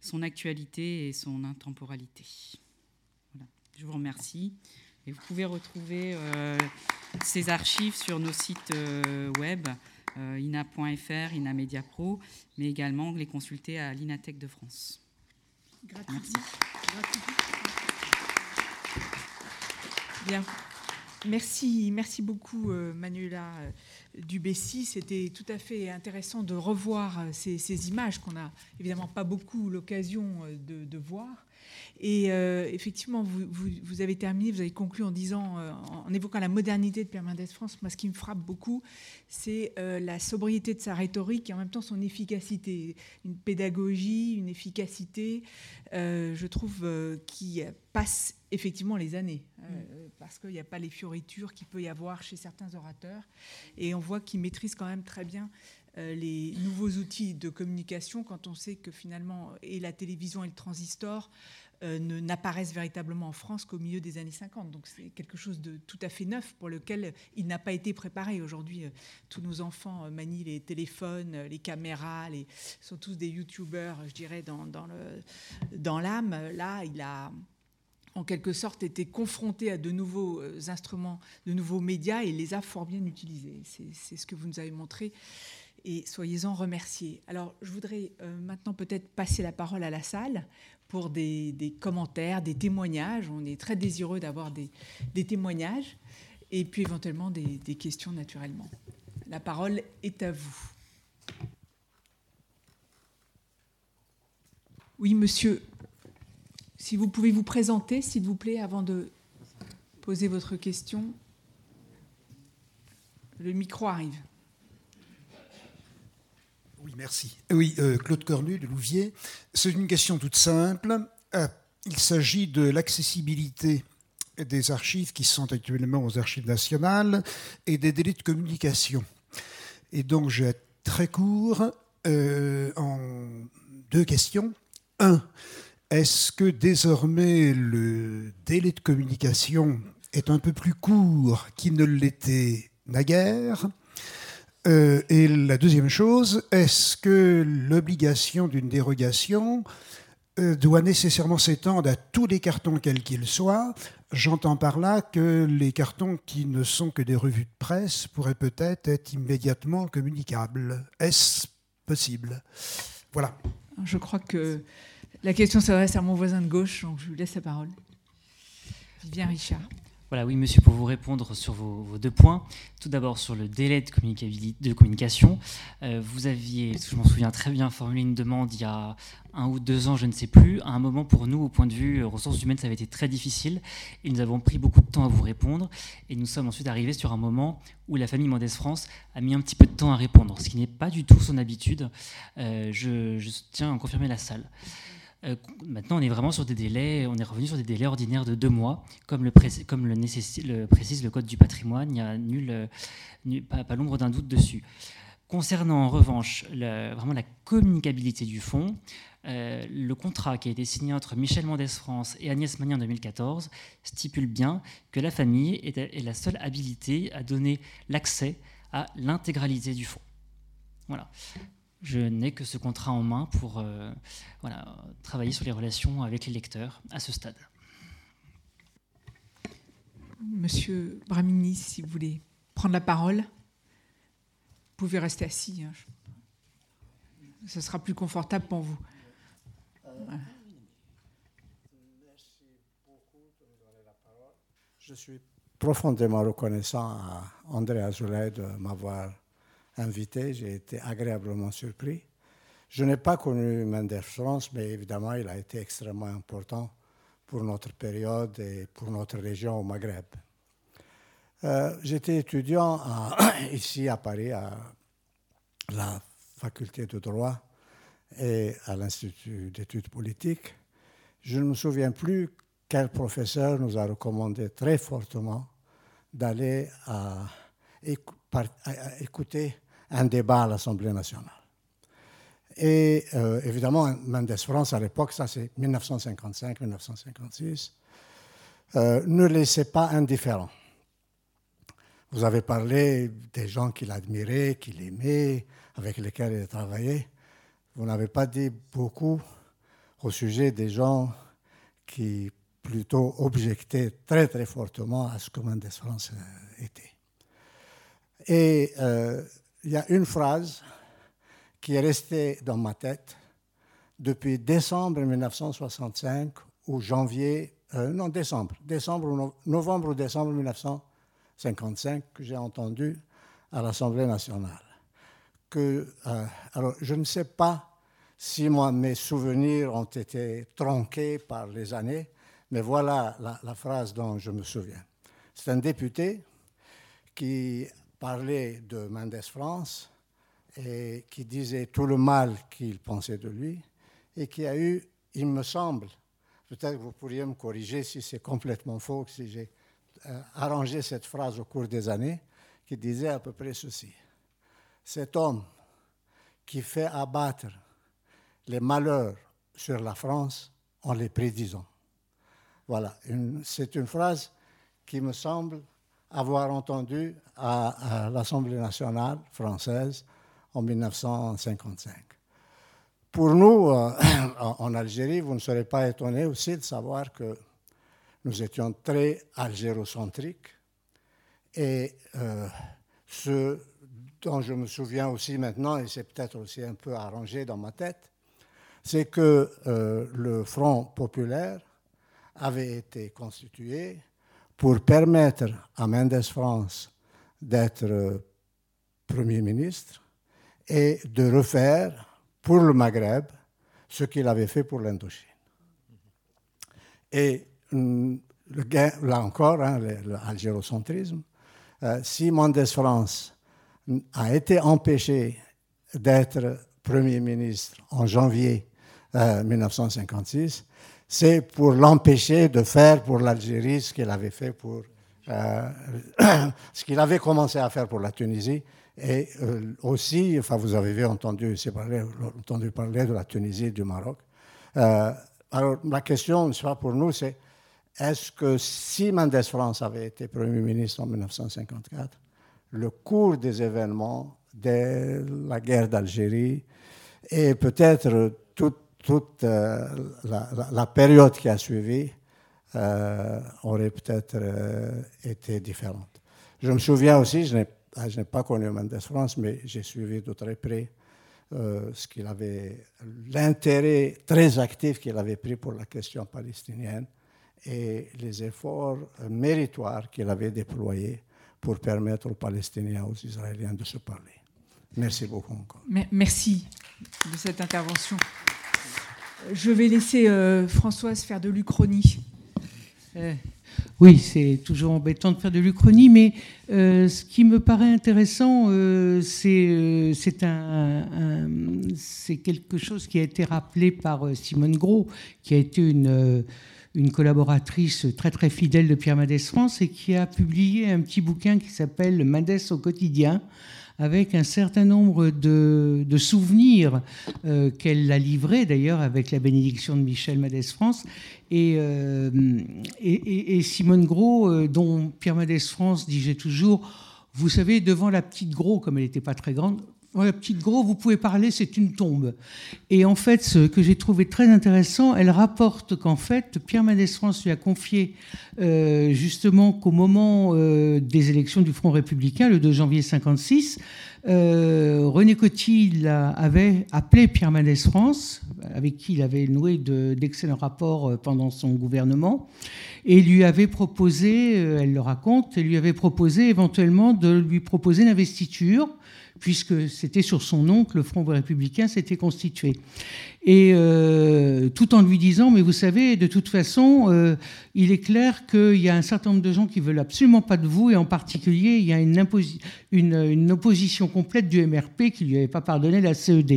Speaker 6: son actualité et son intemporalité. Voilà. Je vous remercie. Et vous pouvez retrouver euh, ces archives sur nos sites euh, web, euh, ina.fr, Ina Media Pro, mais également les consulter à l'Inatech de France. Merci.
Speaker 3: Bien. Merci, merci beaucoup Manuela Dubessy. C'était tout à fait intéressant de revoir ces, images qu'on n'a évidemment pas beaucoup l'occasion de, voir. Et euh, effectivement, vous, avez terminé, vous avez conclu en disant, euh, en évoquant la modernité de Pierre Mendès France. Moi, ce qui me frappe beaucoup, c'est euh, la sobriété de sa rhétorique et en même temps son efficacité, une pédagogie, une efficacité, je trouve, qui passe effectivement les années, mm. parce qu'il n'y a pas les fioritures qu'il peut y avoir chez certains orateurs, et on voit qu'il maîtrise quand même très bien les nouveaux outils de communication quand on sait que finalement et la télévision et le transistor euh, n'apparaissent véritablement en France qu'au milieu des années 50. Donc c'est quelque chose de tout à fait neuf pour lequel il n'a pas été préparé. Aujourd'hui, euh, tous nos enfants euh, manient les téléphones, les caméras, les, sont tous des youtubeurs, je dirais, dans, l'âme. Là, il a en quelque sorte été confronté à de nouveaux instruments, de nouveaux médias et les a fort bien utilisés. C'est ce que vous nous avez montré et soyez-en remerciés. Alors, je voudrais maintenant peut-être passer la parole à la salle pour des, commentaires, des témoignages. On est très désireux d'avoir des, témoignages et puis éventuellement des, des questions naturellement. La parole est à vous. Oui, monsieur. Si vous pouvez vous présenter, s'il vous plaît, avant de poser votre question. Le micro arrive.
Speaker 15: Oui, merci. Oui, euh, Claude Cornu de Louvier. C'est une question toute simple. Euh, il s'agit de l'accessibilité des archives qui sont actuellement aux archives nationales et des délais de communication. Et donc, j'ai très court euh, en deux questions. Un, est-ce que désormais le délai de communication est un peu plus court qu'il ne l'était naguère? Euh, Et la deuxième chose, est-ce que l'obligation d'une dérogation euh, doit nécessairement s'étendre à tous les cartons quels qu'ils soient? J'entends par là que les cartons qui ne sont que des revues de presse pourraient peut-être être immédiatement communicables. Est-ce possible? Voilà.
Speaker 3: Je crois que la question s'adresse à mon voisin de gauche, donc je lui laisse la parole. Vivien Richard.
Speaker 4: Voilà, oui, monsieur, pour vous répondre sur vos, deux points. Tout d'abord, sur le délai de, communication. Euh, vous aviez, je m'en souviens très bien, formulé une demande il y a un ou deux ans, je ne sais plus. À un moment, pour nous, au point de vue ressources humaines, ça avait été très difficile. Et nous avons pris beaucoup de temps à vous répondre. Et nous sommes ensuite arrivés sur un moment où la famille Mendès France a mis un petit peu de temps à répondre, ce qui n'est pas du tout son habitude. Euh, je tiens à confirmer la salle. Euh, maintenant, on est vraiment sur des délais, on est revenu sur des délais ordinaires de deux mois, comme le, précise le Code du patrimoine, il n'y a nul, euh, pas, l'ombre d'un doute dessus. Concernant en revanche vraiment la communicabilité du fonds, euh, le contrat qui a été signé entre Michel Mendès France et Agnès Magny en 2014 stipule bien que la famille est, la seule habilité à donner l'accès à l'intégralité du fonds. Voilà je n'ai que ce contrat en main pour euh, voilà, travailler sur les relations avec les lecteurs à ce stade.
Speaker 3: Monsieur Bramini, si vous voulez prendre la parole, vous pouvez rester assis. Hein. Ce sera plus confortable pour vous.
Speaker 16: Je suis profondément reconnaissant à André Azoulay de m'avoir invité, j'ai été agréablement surpris. Je n'ai pas connu Mendes France, mais évidemment, il a été extrêmement important pour notre période et pour notre région au Maghreb. Euh, j'étais étudiant ici à Paris, à la faculté de droit et à l'Institut d'études politiques. Je ne me souviens plus quel professeur nous a recommandé très fortement d'aller à écouter un débat à l'Assemblée nationale. Et euh, évidemment, Mendes France, à l'époque, ça c'est 1955-1956, euh, ne laissait pas indifférent. Vous avez parlé des gens qu'il admirait, qu'il aimait, avec lesquels il travaillait. Vous n'avez pas dit beaucoup au sujet des gens qui plutôt objectaient très très fortement à ce que Mendes France euh, était. Et il y a une phrase qui est restée dans ma tête depuis décembre 1965 ou janvier, euh, non décembre, décembre novembre ou décembre 1955 que j'ai entendu à l'Assemblée nationale. Que, euh, alors, je ne sais pas si moi, mes souvenirs ont été tronqués par les années, mais voilà la phrase dont je me souviens. C'est un député qui parlait de Mendes France et qui disait tout le mal qu'il pensait de lui et qui a eu, il me semble, peut-être que vous pourriez me corriger si c'est complètement faux, si j'ai euh, arrangé cette phrase au cours des années, qui disait à peu près ceci. Cet homme qui fait abattre les malheurs sur la France en les prédisant. Voilà, c'est une phrase qui me semble avoir entendu à, l'Assemblée nationale française en 1955. Pour nous, euh, en Algérie, vous ne serez pas étonnés aussi de savoir que nous étions très algérocentriques. Et euh, ce dont je me souviens aussi maintenant, et c'est peut-être aussi un peu arrangé dans ma tête, c'est que euh, le Front populaire avait été constitué pour permettre à Mendes France d'être euh, Premier ministre et de refaire pour le Maghreb ce qu'il avait fait pour l'Indochine. Et mm, là encore, hein, l'algérocentrisme, euh, si Mendes France a été empêché d'être Premier ministre en janvier 1956, euh, c'est pour l'empêcher de faire pour l'Algérie ce qu'il avait fait pour euh, ce qu'il avait commencé à faire pour la Tunisie. Et aussi, enfin, vous avez entendu, parler, entendu parler de la Tunisie et du Maroc. alors, la question, soit pour nous, c'est est-ce que si Mendes France avait été Premier ministre en 1954, le cours des événements de la guerre d'Algérie et peut-être toute, euh, la, période qui a suivi euh, aurait peut-être euh, été différente. Je me souviens aussi, je n'ai ah, pas connu Mendes France, mais j'ai suivi de très près ce qu'il avait, l'intérêt très actif qu'il avait pris pour la question palestinienne et les efforts méritoires qu'il avait déployés pour permettre aux Palestiniens, aux Israéliens de se parler. Merci beaucoup encore.
Speaker 3: Merci de cette intervention. Je vais laisser euh, Françoise faire de l'Uchronie.
Speaker 5: Euh, oui, c'est toujours embêtant de faire de l'Uchronie, mais euh, ce qui me paraît intéressant, c'est quelque chose qui a été rappelé par Simone Gros, qui a été une une collaboratrice très très fidèle de Pierre Mendès France et qui a publié un petit bouquin qui s'appelle Mendès au quotidien avec un certain nombre de, souvenirs euh, qu'elle a livrés d'ailleurs avec la bénédiction de Michel Mendès France et, euh, Simone Gros euh, dont Pierre Mendès France disait toujours vous savez, devant la petite Gros, comme elle n'était pas très grande, la petite Gros, vous pouvez parler, c'est une tombe. Et en fait, ce que j'ai trouvé très intéressant, elle rapporte qu'en fait, Pierre Mendès France lui a confié euh, justement qu'au moment euh, des élections du Front républicain, le 2 janvier 56, euh, René Coty avait appelé Pierre Mendès France, avec qui il avait noué d'excellents rapports pendant son gouvernement, et lui avait proposé, elle le raconte, lui avait proposé éventuellement de lui proposer l'investiture puisque c'était sur son nom que le Front républicain s'était constitué. Et euh, tout en lui disant, mais vous savez, de toute façon, euh, il est clair qu'il y a un certain nombre de gens qui veulent absolument pas de vous, et en particulier, il y a une, une, opposition complète du MRP qui lui avait pas pardonné la CED.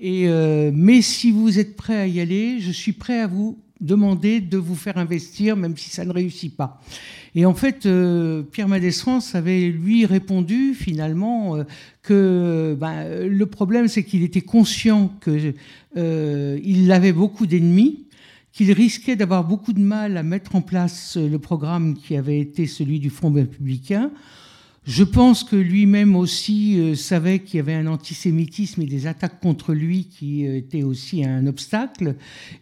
Speaker 5: Et, euh, mais si vous êtes prêt à y aller, je suis prêt à vous demander de vous faire investir, même si ça ne réussit pas. Et en fait, euh, Pierre Mendès France avait lui répondu finalement euh, que ben, le problème, c'est qu'il était conscient qu'il euh, avait beaucoup d'ennemis, qu'il risquait d'avoir beaucoup de mal à mettre en place le programme qui avait été celui du Front républicain. Je pense que lui-même aussi euh, savait qu'il y avait un antisémitisme et des attaques contre lui qui euh, étaient aussi un obstacle,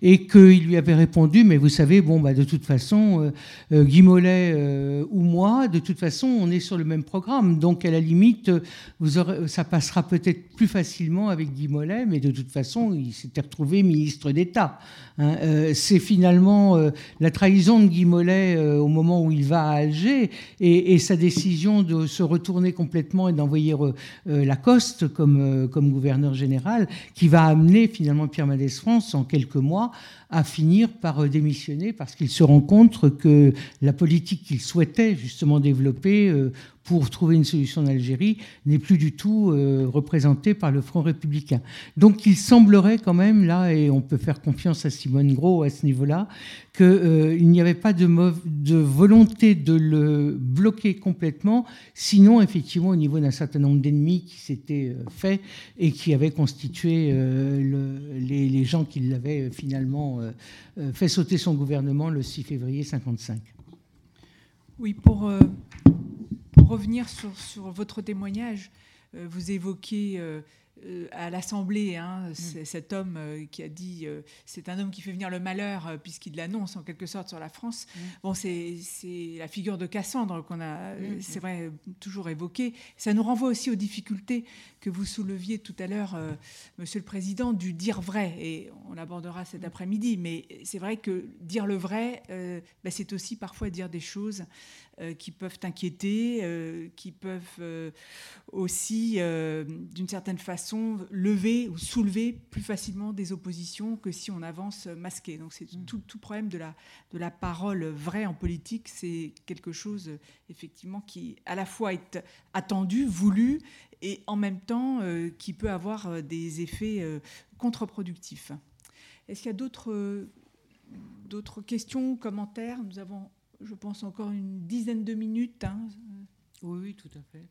Speaker 5: et qu'il lui avait répondu, mais vous savez, bon, bah, de toute façon, euh, Guy Mollet ou moi, de toute façon, on est sur le même programme, donc à la limite, vous aurez, ça passera peut-être plus facilement avec Guy Mollet, mais de toute façon, il s'était retrouvé ministre d'État. Hein. C'est finalement la trahison de Guy Mollet au moment où il va à Alger, et, sa décision de se retourner complètement et d'envoyer euh, euh, Lacoste comme, euh, comme gouverneur général, qui va amener finalement Pierre Mendès France en quelques mois à finir par démissionner parce qu'il se rend compte que la politique qu'il souhaitait justement développer pour trouver une solution en Algérie n'est plus du tout euh, représenté par le Front républicain. Donc il semblerait quand même, là, et on peut faire confiance à Simone Gros à ce niveau-là, qu'il euh, n'y avait pas de, volonté de le bloquer complètement, sinon effectivement au niveau d'un certain nombre d'ennemis qui s'étaient euh, faits et qui avaient constitué les, les, gens qui l'avaient finalement fait sauter son gouvernement le 6 février 55.
Speaker 3: Oui, pour revenir sur, sur votre témoignage, euh, vous évoquez euh, euh, à l'Assemblée, hein, mm. cet homme qui a dit c'est un homme qui fait venir le malheur puisqu'il l'annonce en quelque sorte sur la France. Mm. Bon, c'est la figure de Cassandre qu'on a, mm. c'est vrai, toujours évoquée. Ça nous renvoie aussi aux difficultés que vous souleviez tout à l'heure, Monsieur le Président, du dire vrai. Et on l'abordera cet après-midi. Mais c'est vrai que dire le vrai, bah, c'est aussi parfois dire des choses euh, qui peuvent inquiéter, euh, qui peuvent euh, aussi, d'une certaine façon, lever ou soulever plus facilement des oppositions que si on avance masqué. Donc c'est tout, tout, problème de la, de la parole vraie en politique, c'est quelque chose effectivement qui à la fois est attendu, voulu, et en même temps qui peut avoir des effets contre-productifs. Est-ce qu'il y a d'autres, d'autres questions, commentaires? Nous avons, je pense, encore une dizaine de minutes. Hein.
Speaker 5: Oui, oui, tout à fait.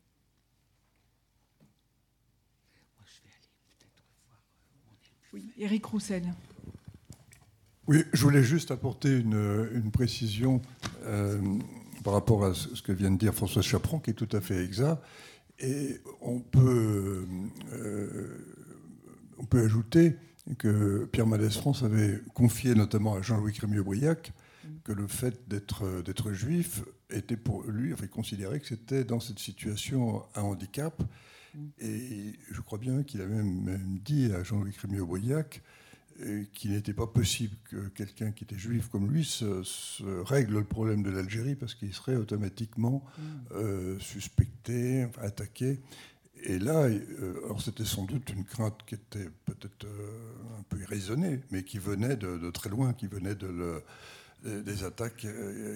Speaker 3: Oui, Éric Roussel.
Speaker 17: Oui, je voulais juste apporter une, une précision par rapport à ce que vient de dire François Chaperon, qui est tout à fait exact. Et on peut, euh, on peut ajouter que Pierre Mendès France avait confié notamment à Jean-Louis Crémieux-Briac que le fait d'être juif était pour lui, enfin, considéré que c'était dans cette situation un handicap. Et je crois bien qu'il a même, dit à Jean-Louis Crémieux-Briac qu'il n'était pas possible que quelqu'un qui était juif comme lui se, règle le problème de l'Algérie parce qu'il serait automatiquement mm. euh, suspecté, attaqué. Et là, euh, alors c'était sans doute une crainte qui était peut-être euh, un peu irraisonnée, mais qui venait de, très loin, qui venait de des attaques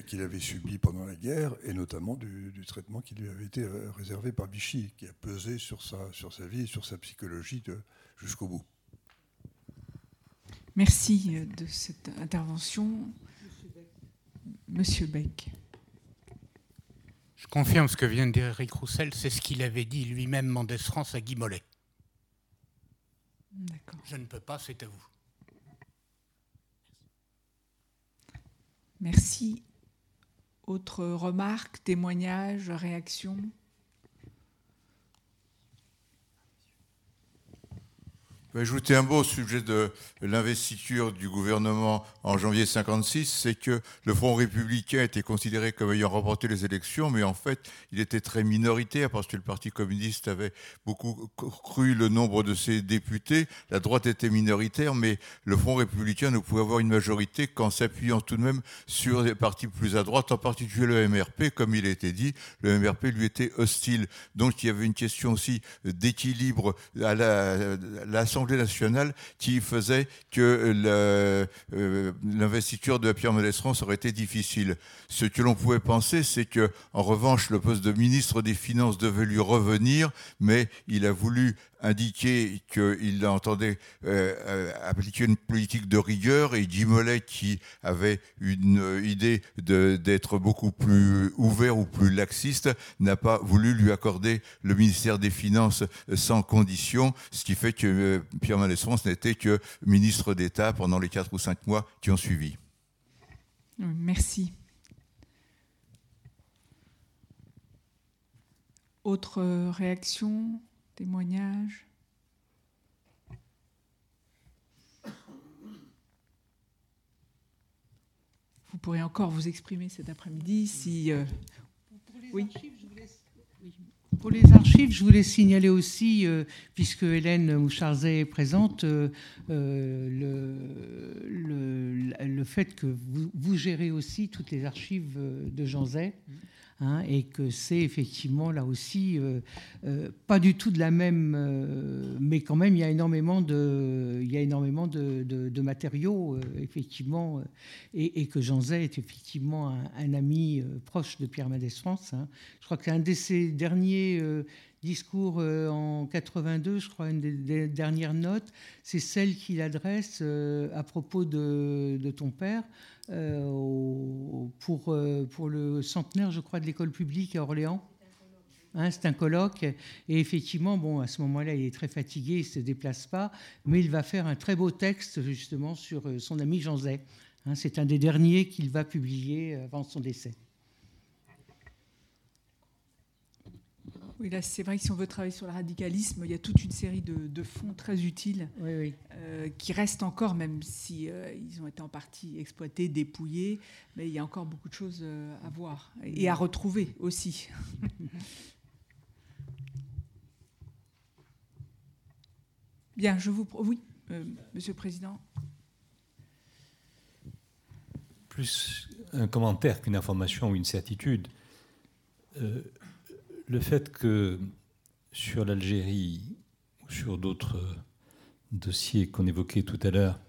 Speaker 17: qu'il avait subies pendant la guerre, et notamment du, traitement qui lui avait été réservé par Vichy, qui a pesé sur sa, sur sa vie et sur sa psychologie jusqu'au bout.
Speaker 3: Merci euh, de cette intervention. Monsieur Beck.
Speaker 18: Je confirme ce que vient de dire Eric Roussel, c'est ce qu'il avait dit lui-même Mendès France à Guy Mollet.
Speaker 3: D'accord.
Speaker 18: Je ne peux pas, c'est à vous.
Speaker 3: Merci. Autre remarques, témoignages, réactions
Speaker 19: ajouter un mot au sujet de l'investiture du gouvernement en janvier 56, c'est que le Front républicain était considéré comme ayant remporté les élections, mais en fait, il était très minoritaire parce que le Parti communiste avait beaucoup cru le nombre de ses députés. La droite était minoritaire, mais le Front républicain ne pouvait avoir une majorité qu'en s'appuyant tout de même sur des partis plus à droite, en particulier le MRP, comme il a été dit. Le MRP lui était hostile. Donc il y avait une question aussi d'équilibre à l'Assemblée qui faisait que euh, l'investiture de Pierre France aurait été difficile. Ce que l'on pouvait penser, c'est que, en revanche, le poste de ministre des Finances devait lui revenir, mais il a voulu indiquer qu'il entendait euh, euh, appliquer une politique de rigueur et Guy Mollet, qui avait une idée d'être beaucoup plus ouvert ou plus laxiste, n'a pas voulu lui accorder le ministère des Finances sans condition, ce qui fait que euh, Pierre Mendès France n'était que ministre d'État pendant les quatre ou cinq mois qui ont suivi.
Speaker 3: Merci. Autre réaction? Témoignage. Vous pourrez encore vous exprimer cet après-midi si. Euh,
Speaker 5: oui. Pour les archives, je voulais signaler aussi, euh, puisque Hélène Moucharzet est présente, euh, le, le, fait que vous, vous, gérez aussi toutes les archives de Jean Zay. Hein, et que c'est effectivement là aussi euh, euh, pas du tout de la même, euh, mais quand même il y a énormément de, matériaux effectivement, et, que Jean Zay est effectivement un, ami proche de Pierre Mendès France. Hein. Je crois que c'est un de ses derniers discours en 82, je crois, une des, dernières notes, c'est celle qu'il adresse à propos de, ton père, pour, euh, pour le centenaire, je crois, de l'école publique à Orléans. Hein, c'est un colloque. Et effectivement, bon, à ce moment-là, il est très fatigué, il ne se déplace pas, mais il va faire un très beau texte justement sur euh, son ami Jean Zay. Hein, c'est un des derniers qu'il va publier avant son décès.
Speaker 3: Oui, là, c'est vrai que si on veut travailler sur le radicalisme, il y a toute une série de, fonds très utiles euh, qui restent encore, même si euh, ils ont été en partie exploités, dépouillés, mais il y a encore beaucoup de choses euh, à voir et à retrouver aussi. Bien, je vous. Oui, Monsieur le Président.
Speaker 1: Plus un commentaire qu'une information ou une certitude le fait que sur l'Algérie ou sur d'autres dossiers qu'on évoquait tout à l'heure,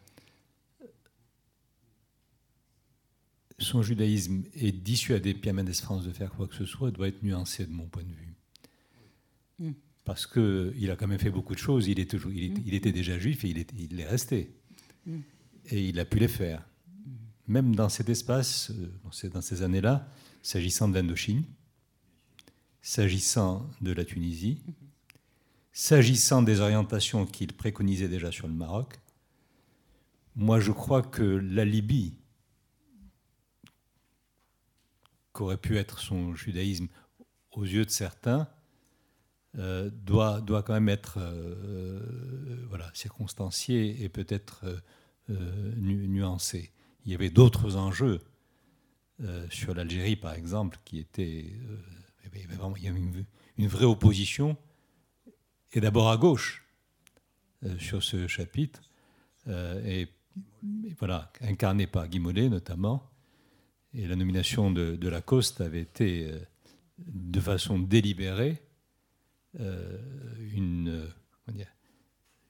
Speaker 1: son judaïsme est dissuadé Pierre Mendès France de faire quoi que ce soit doit être nuancé de mon point de vue. Mm. Parce qu'il a quand même fait beaucoup de choses, il, est toujours, il, mm. était déjà juif et il, est, il est resté. Mm. Et il a pu les faire. Même dans cet espace, euh, dans ces années-là, s'agissant de l'Indochine, s'agissant de la Tunisie, s'agissant des orientations qu'il préconisait déjà sur le Maroc, moi je crois que la Libye, qu'aurait pu être son judaïsme aux yeux de certains, euh, doit, quand même être euh, voilà, circonstancié et peut-être euh, nuancé. Il y avait d'autres enjeux sur l'Algérie, par exemple, qui étaient. Il y avait une, une, vraie opposition, et d'abord à gauche, sur ce chapitre, et, et, voilà, incarné par Guy Mollet notamment, et la nomination de, Lacoste avait été, euh, de façon délibérée, euh, une,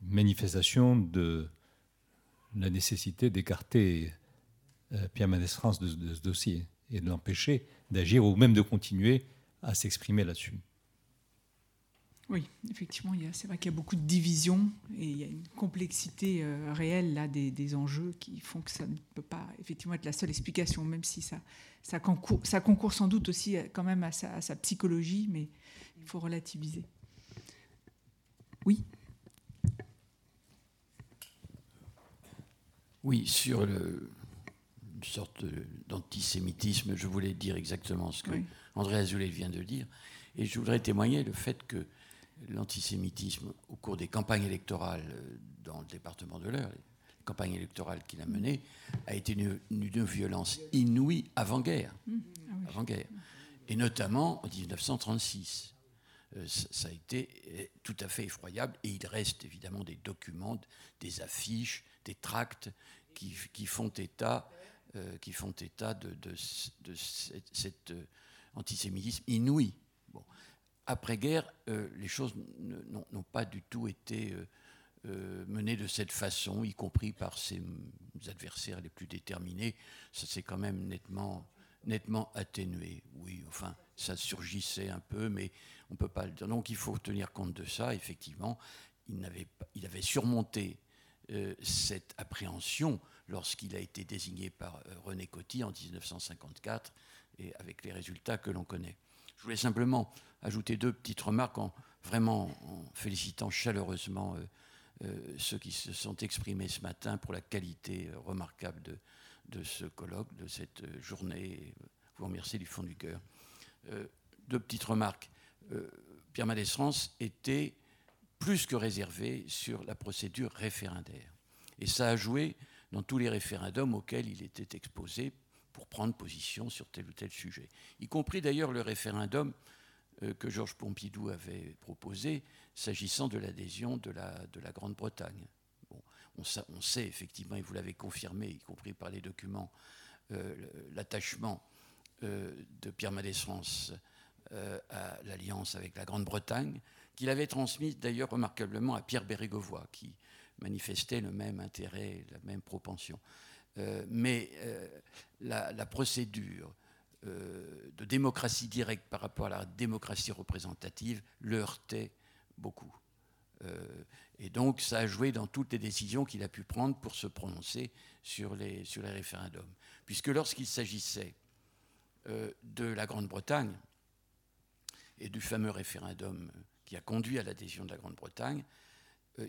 Speaker 1: manifestation de la nécessité d'écarter euh, Pierre Mendès France de, ce dossier et de l'empêcher d'agir ou même de continuer à s'exprimer là-dessus.
Speaker 3: Oui, effectivement, c'est vrai qu'il y a beaucoup de divisions et il y a une complexité euh, réelle là des, enjeux qui font que ça ne peut pas effectivement être la seule explication, même si ça, ça, concourt, ça concourt sans doute aussi euh, quand même à sa, psychologie, mais il faut relativiser. Oui.
Speaker 20: Oui, sur le, une sorte d'antisémitisme, je voulais dire exactement ce que André Azoulay vient de dire, et je voudrais témoigner le fait que l'antisémitisme au cours des campagnes électorales euh, dans le département de l'Eure, les campagnes électorales qu'il a menées, a été une, violence inouïe avant-guerre. Mmh. Ah avant-guerre. Et notamment en 1936. Euh, ça a été euh, tout à fait effroyable et il reste évidemment des documents, des affiches, des tracts qui, font état, qui font état de, de cet antisémitisme inouï après-guerre, euh, les choses n'ont pas du tout été euh, euh, menées de cette façon, y compris par ses adversaires les plus déterminés. Ça s'est quand même nettement, nettement atténué. Oui, enfin, ça surgissait un peu, mais on ne peut pas le dire. Donc il faut tenir compte de ça. Effectivement, il, avait, il avait surmonté cette appréhension lorsqu'il a été désigné par René Coty en 1954, et avec les résultats que l'on connaît. Je voulais simplement ajouter deux petites remarques en vraiment en félicitant chaleureusement euh, euh, ceux qui se sont exprimés ce matin pour la qualité euh, remarquable de, ce colloque, de cette journée. Vous remercier du fond du cœur. deux petites remarques. Pierre Mendès France était plus que réservé sur la procédure référendaire. Et ça a joué dans tous les référendums auxquels il était exposé pour prendre position sur tel ou tel sujet, y compris d'ailleurs le référendum euh, que Georges Pompidou avait proposé s'agissant de l'adhésion de la, de la Grande-Bretagne. On, sait effectivement, et vous l'avez confirmé, y compris par les documents, euh, l'attachement euh, de Pierre Mendès France à l'alliance avec la Grande-Bretagne, qu'il avait transmise d'ailleurs remarquablement à Pierre Bérégovoy, qui manifestait le même intérêt, la même propension. Mais la, procédure euh, de démocratie directe par rapport à la démocratie représentative le heurtait beaucoup. Euh, et donc, ça a joué dans toutes les décisions qu'il a pu prendre pour se prononcer sur les, sur les référendums. Puisque lorsqu'il s'agissait euh, de la Grande-Bretagne et du fameux référendum qui a conduit à l'adhésion de la Grande-Bretagne,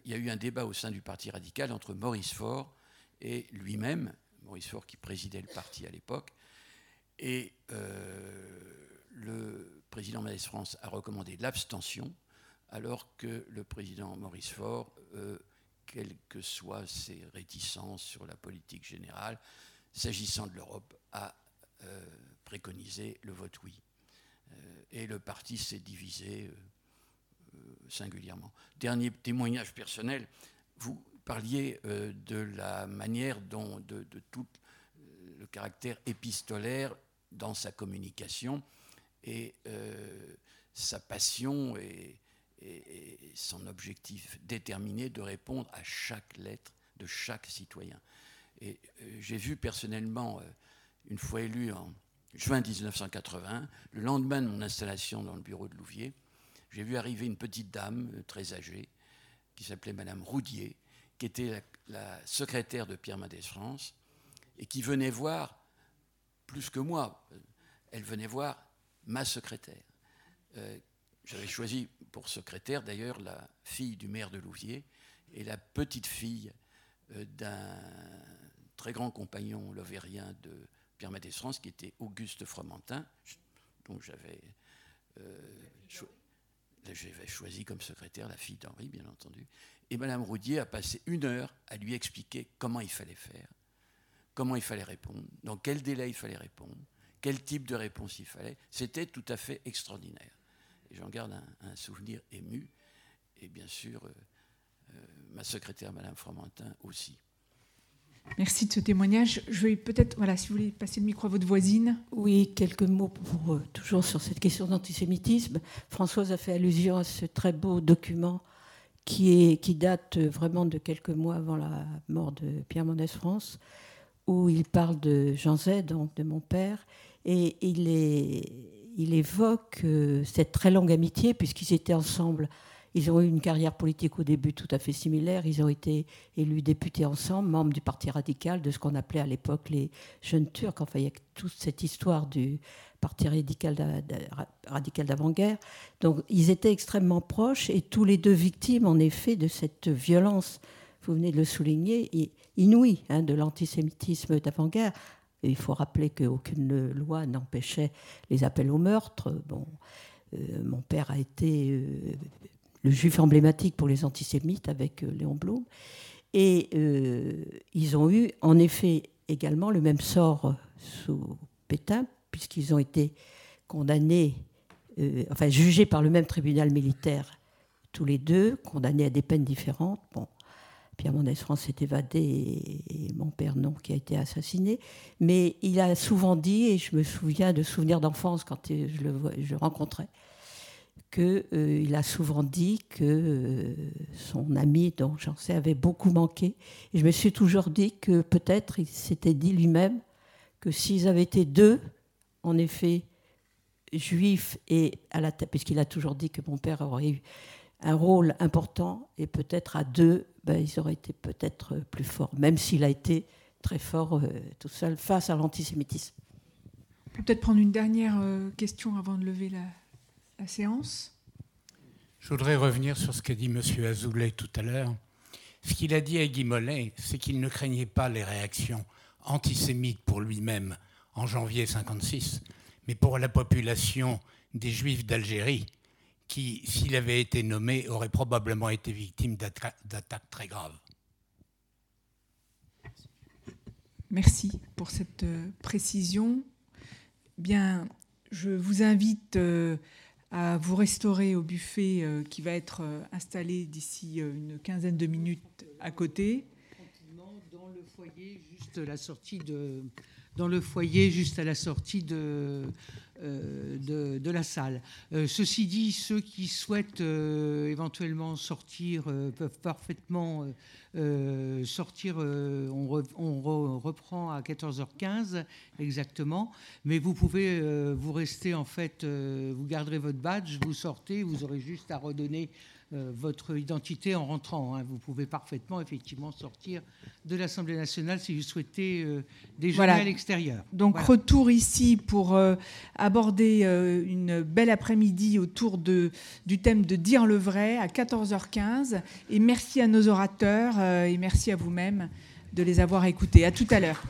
Speaker 20: il y a eu un débat au sein du Parti radical entre Maurice Faure et lui-même, Maurice Faure qui présidait le parti à l'époque, et euh, le président Mendès France a recommandé l'abstention, alors que le président Maurice Faure, euh, quelles que soient ses réticences sur la politique générale, s'agissant de l'Europe, a euh, préconisé le vote oui. et le parti s'est divisé singulièrement. Dernier témoignage personnel, vous parliez de la manière dont, de, tout le caractère épistolaire dans sa communication et euh, sa passion et, son objectif déterminé de répondre à chaque lettre de chaque citoyen. Et euh, j'ai vu personnellement, euh, une fois élu en juin 1980, le lendemain de mon installation dans le bureau de Louvier, j'ai vu arriver une petite dame euh, très âgée qui s'appelait Madame Roudier, qui était la, secrétaire de Pierre Mendès France et qui venait voir, plus que moi, elle venait voir ma secrétaire. J'avais choisi pour secrétaire d'ailleurs la fille du maire de Louviers et la petite fille euh, d'un très grand compagnon lovérien de Pierre Mendès France qui était Auguste Fromentin, j'avais euh, j'avais choisi comme secrétaire la fille d'Henri, bien entendu. Et Madame Roudier a passé une heure à lui expliquer comment il fallait faire, comment il fallait répondre, dans quel délai il fallait répondre, quel type de réponse il fallait. C'était tout à fait extraordinaire j'en garde un, souvenir ému. Et bien sûr, euh, euh, ma secrétaire, Madame Fromentin, aussi.
Speaker 3: Merci de ce témoignage. Je vais peut-être, voilà, si vous voulez passer le micro à votre voisine.
Speaker 21: Oui, quelques mots pour, euh, toujours sur cette question d'antisémitisme. Françoise a fait allusion à ce très beau document qui, date vraiment de quelques mois avant la mort de Pierre Mendès France, où il parle de Jean Z, donc de mon père, et il évoque euh, cette très longue amitié, puisqu'ils étaient ensemble. Ils ont eu une carrière politique au début tout à fait similaire. Ils ont été élus députés ensemble, membres du Parti radical, de ce qu'on appelait à l'époque les jeunes Turcs. Enfin, il y a toute cette histoire du Parti radical d'avant-guerre. Donc, ils étaient extrêmement proches et tous les deux victimes, en effet, de cette violence, vous venez de le souligner, inouïe, hein, de l'antisémitisme d'avant-guerre il faut rappeler qu'aucune loi n'empêchait les appels au meurtre. Bon, euh, mon père a été euh, le juif emblématique pour les antisémites avec euh, Léon Blum. Et ils ont eu en effet également le même sort sous Pétain, puisqu'ils ont été condamnés, enfin jugés par le même tribunal militaire tous les deux, condamnés à des peines différentes. Bon, Pierre Mendès France s'est évadé et, mon père non, qui a été assassiné. Mais il a souvent dit, et je me souviens de souvenirs d'enfance quand je le, rencontrais, qu'il euh, a souvent dit que euh, son ami, dont j'en sais, avait beaucoup manqué. Et je me suis toujours dit que peut-être il s'était dit lui-même que s'ils avaient été deux, en effet, juifs et à la tête, puisqu'il a toujours dit que mon père aurait eu un rôle important et peut-être à deux, ben, ils auraient été peut-être plus forts, même s'il a été très fort euh, tout seul face à l'antisémitisme.
Speaker 3: Peut-être prendre une dernière question avant de lever la, séance.
Speaker 18: Je voudrais revenir sur ce qu'a dit M. Azoulay tout à l'heure. Ce qu'il a dit à Guy Mollet, c'est qu'il ne craignait pas les réactions antisémites pour lui-même en janvier 56, mais pour la population des Juifs d'Algérie qui, s'il avait été nommé, aurait probablement été victime d'attaques très graves.
Speaker 3: Merci pour cette euh, précision. Bien, je vous invite euh, à vous restaurer au buffet euh, qui va être installé d'ici une quinzaine de minutes à côté.
Speaker 5: Dans le foyer, juste la sortie de, dans le foyer, juste à la sortie de, euh, de, la salle. Euh, ceci dit, ceux qui souhaitent euh, éventuellement sortir peuvent parfaitement sortir. On, reprend à 14h15 exactement, mais vous pouvez vous rester en fait, vous garderez votre badge, vous sortez, vous aurez juste à redonner votre identité en rentrant. Hein. Vous pouvez parfaitement, effectivement, sortir de l'Assemblée nationale si vous souhaitez euh, déjeuner à l'extérieur.
Speaker 3: Donc, retour ici pour euh, aborder une belle après-midi autour de, du thème de dire le vrai à 14h15. Et merci à nos orateurs et merci à vous-même de les avoir écoutés. À tout à l'heure.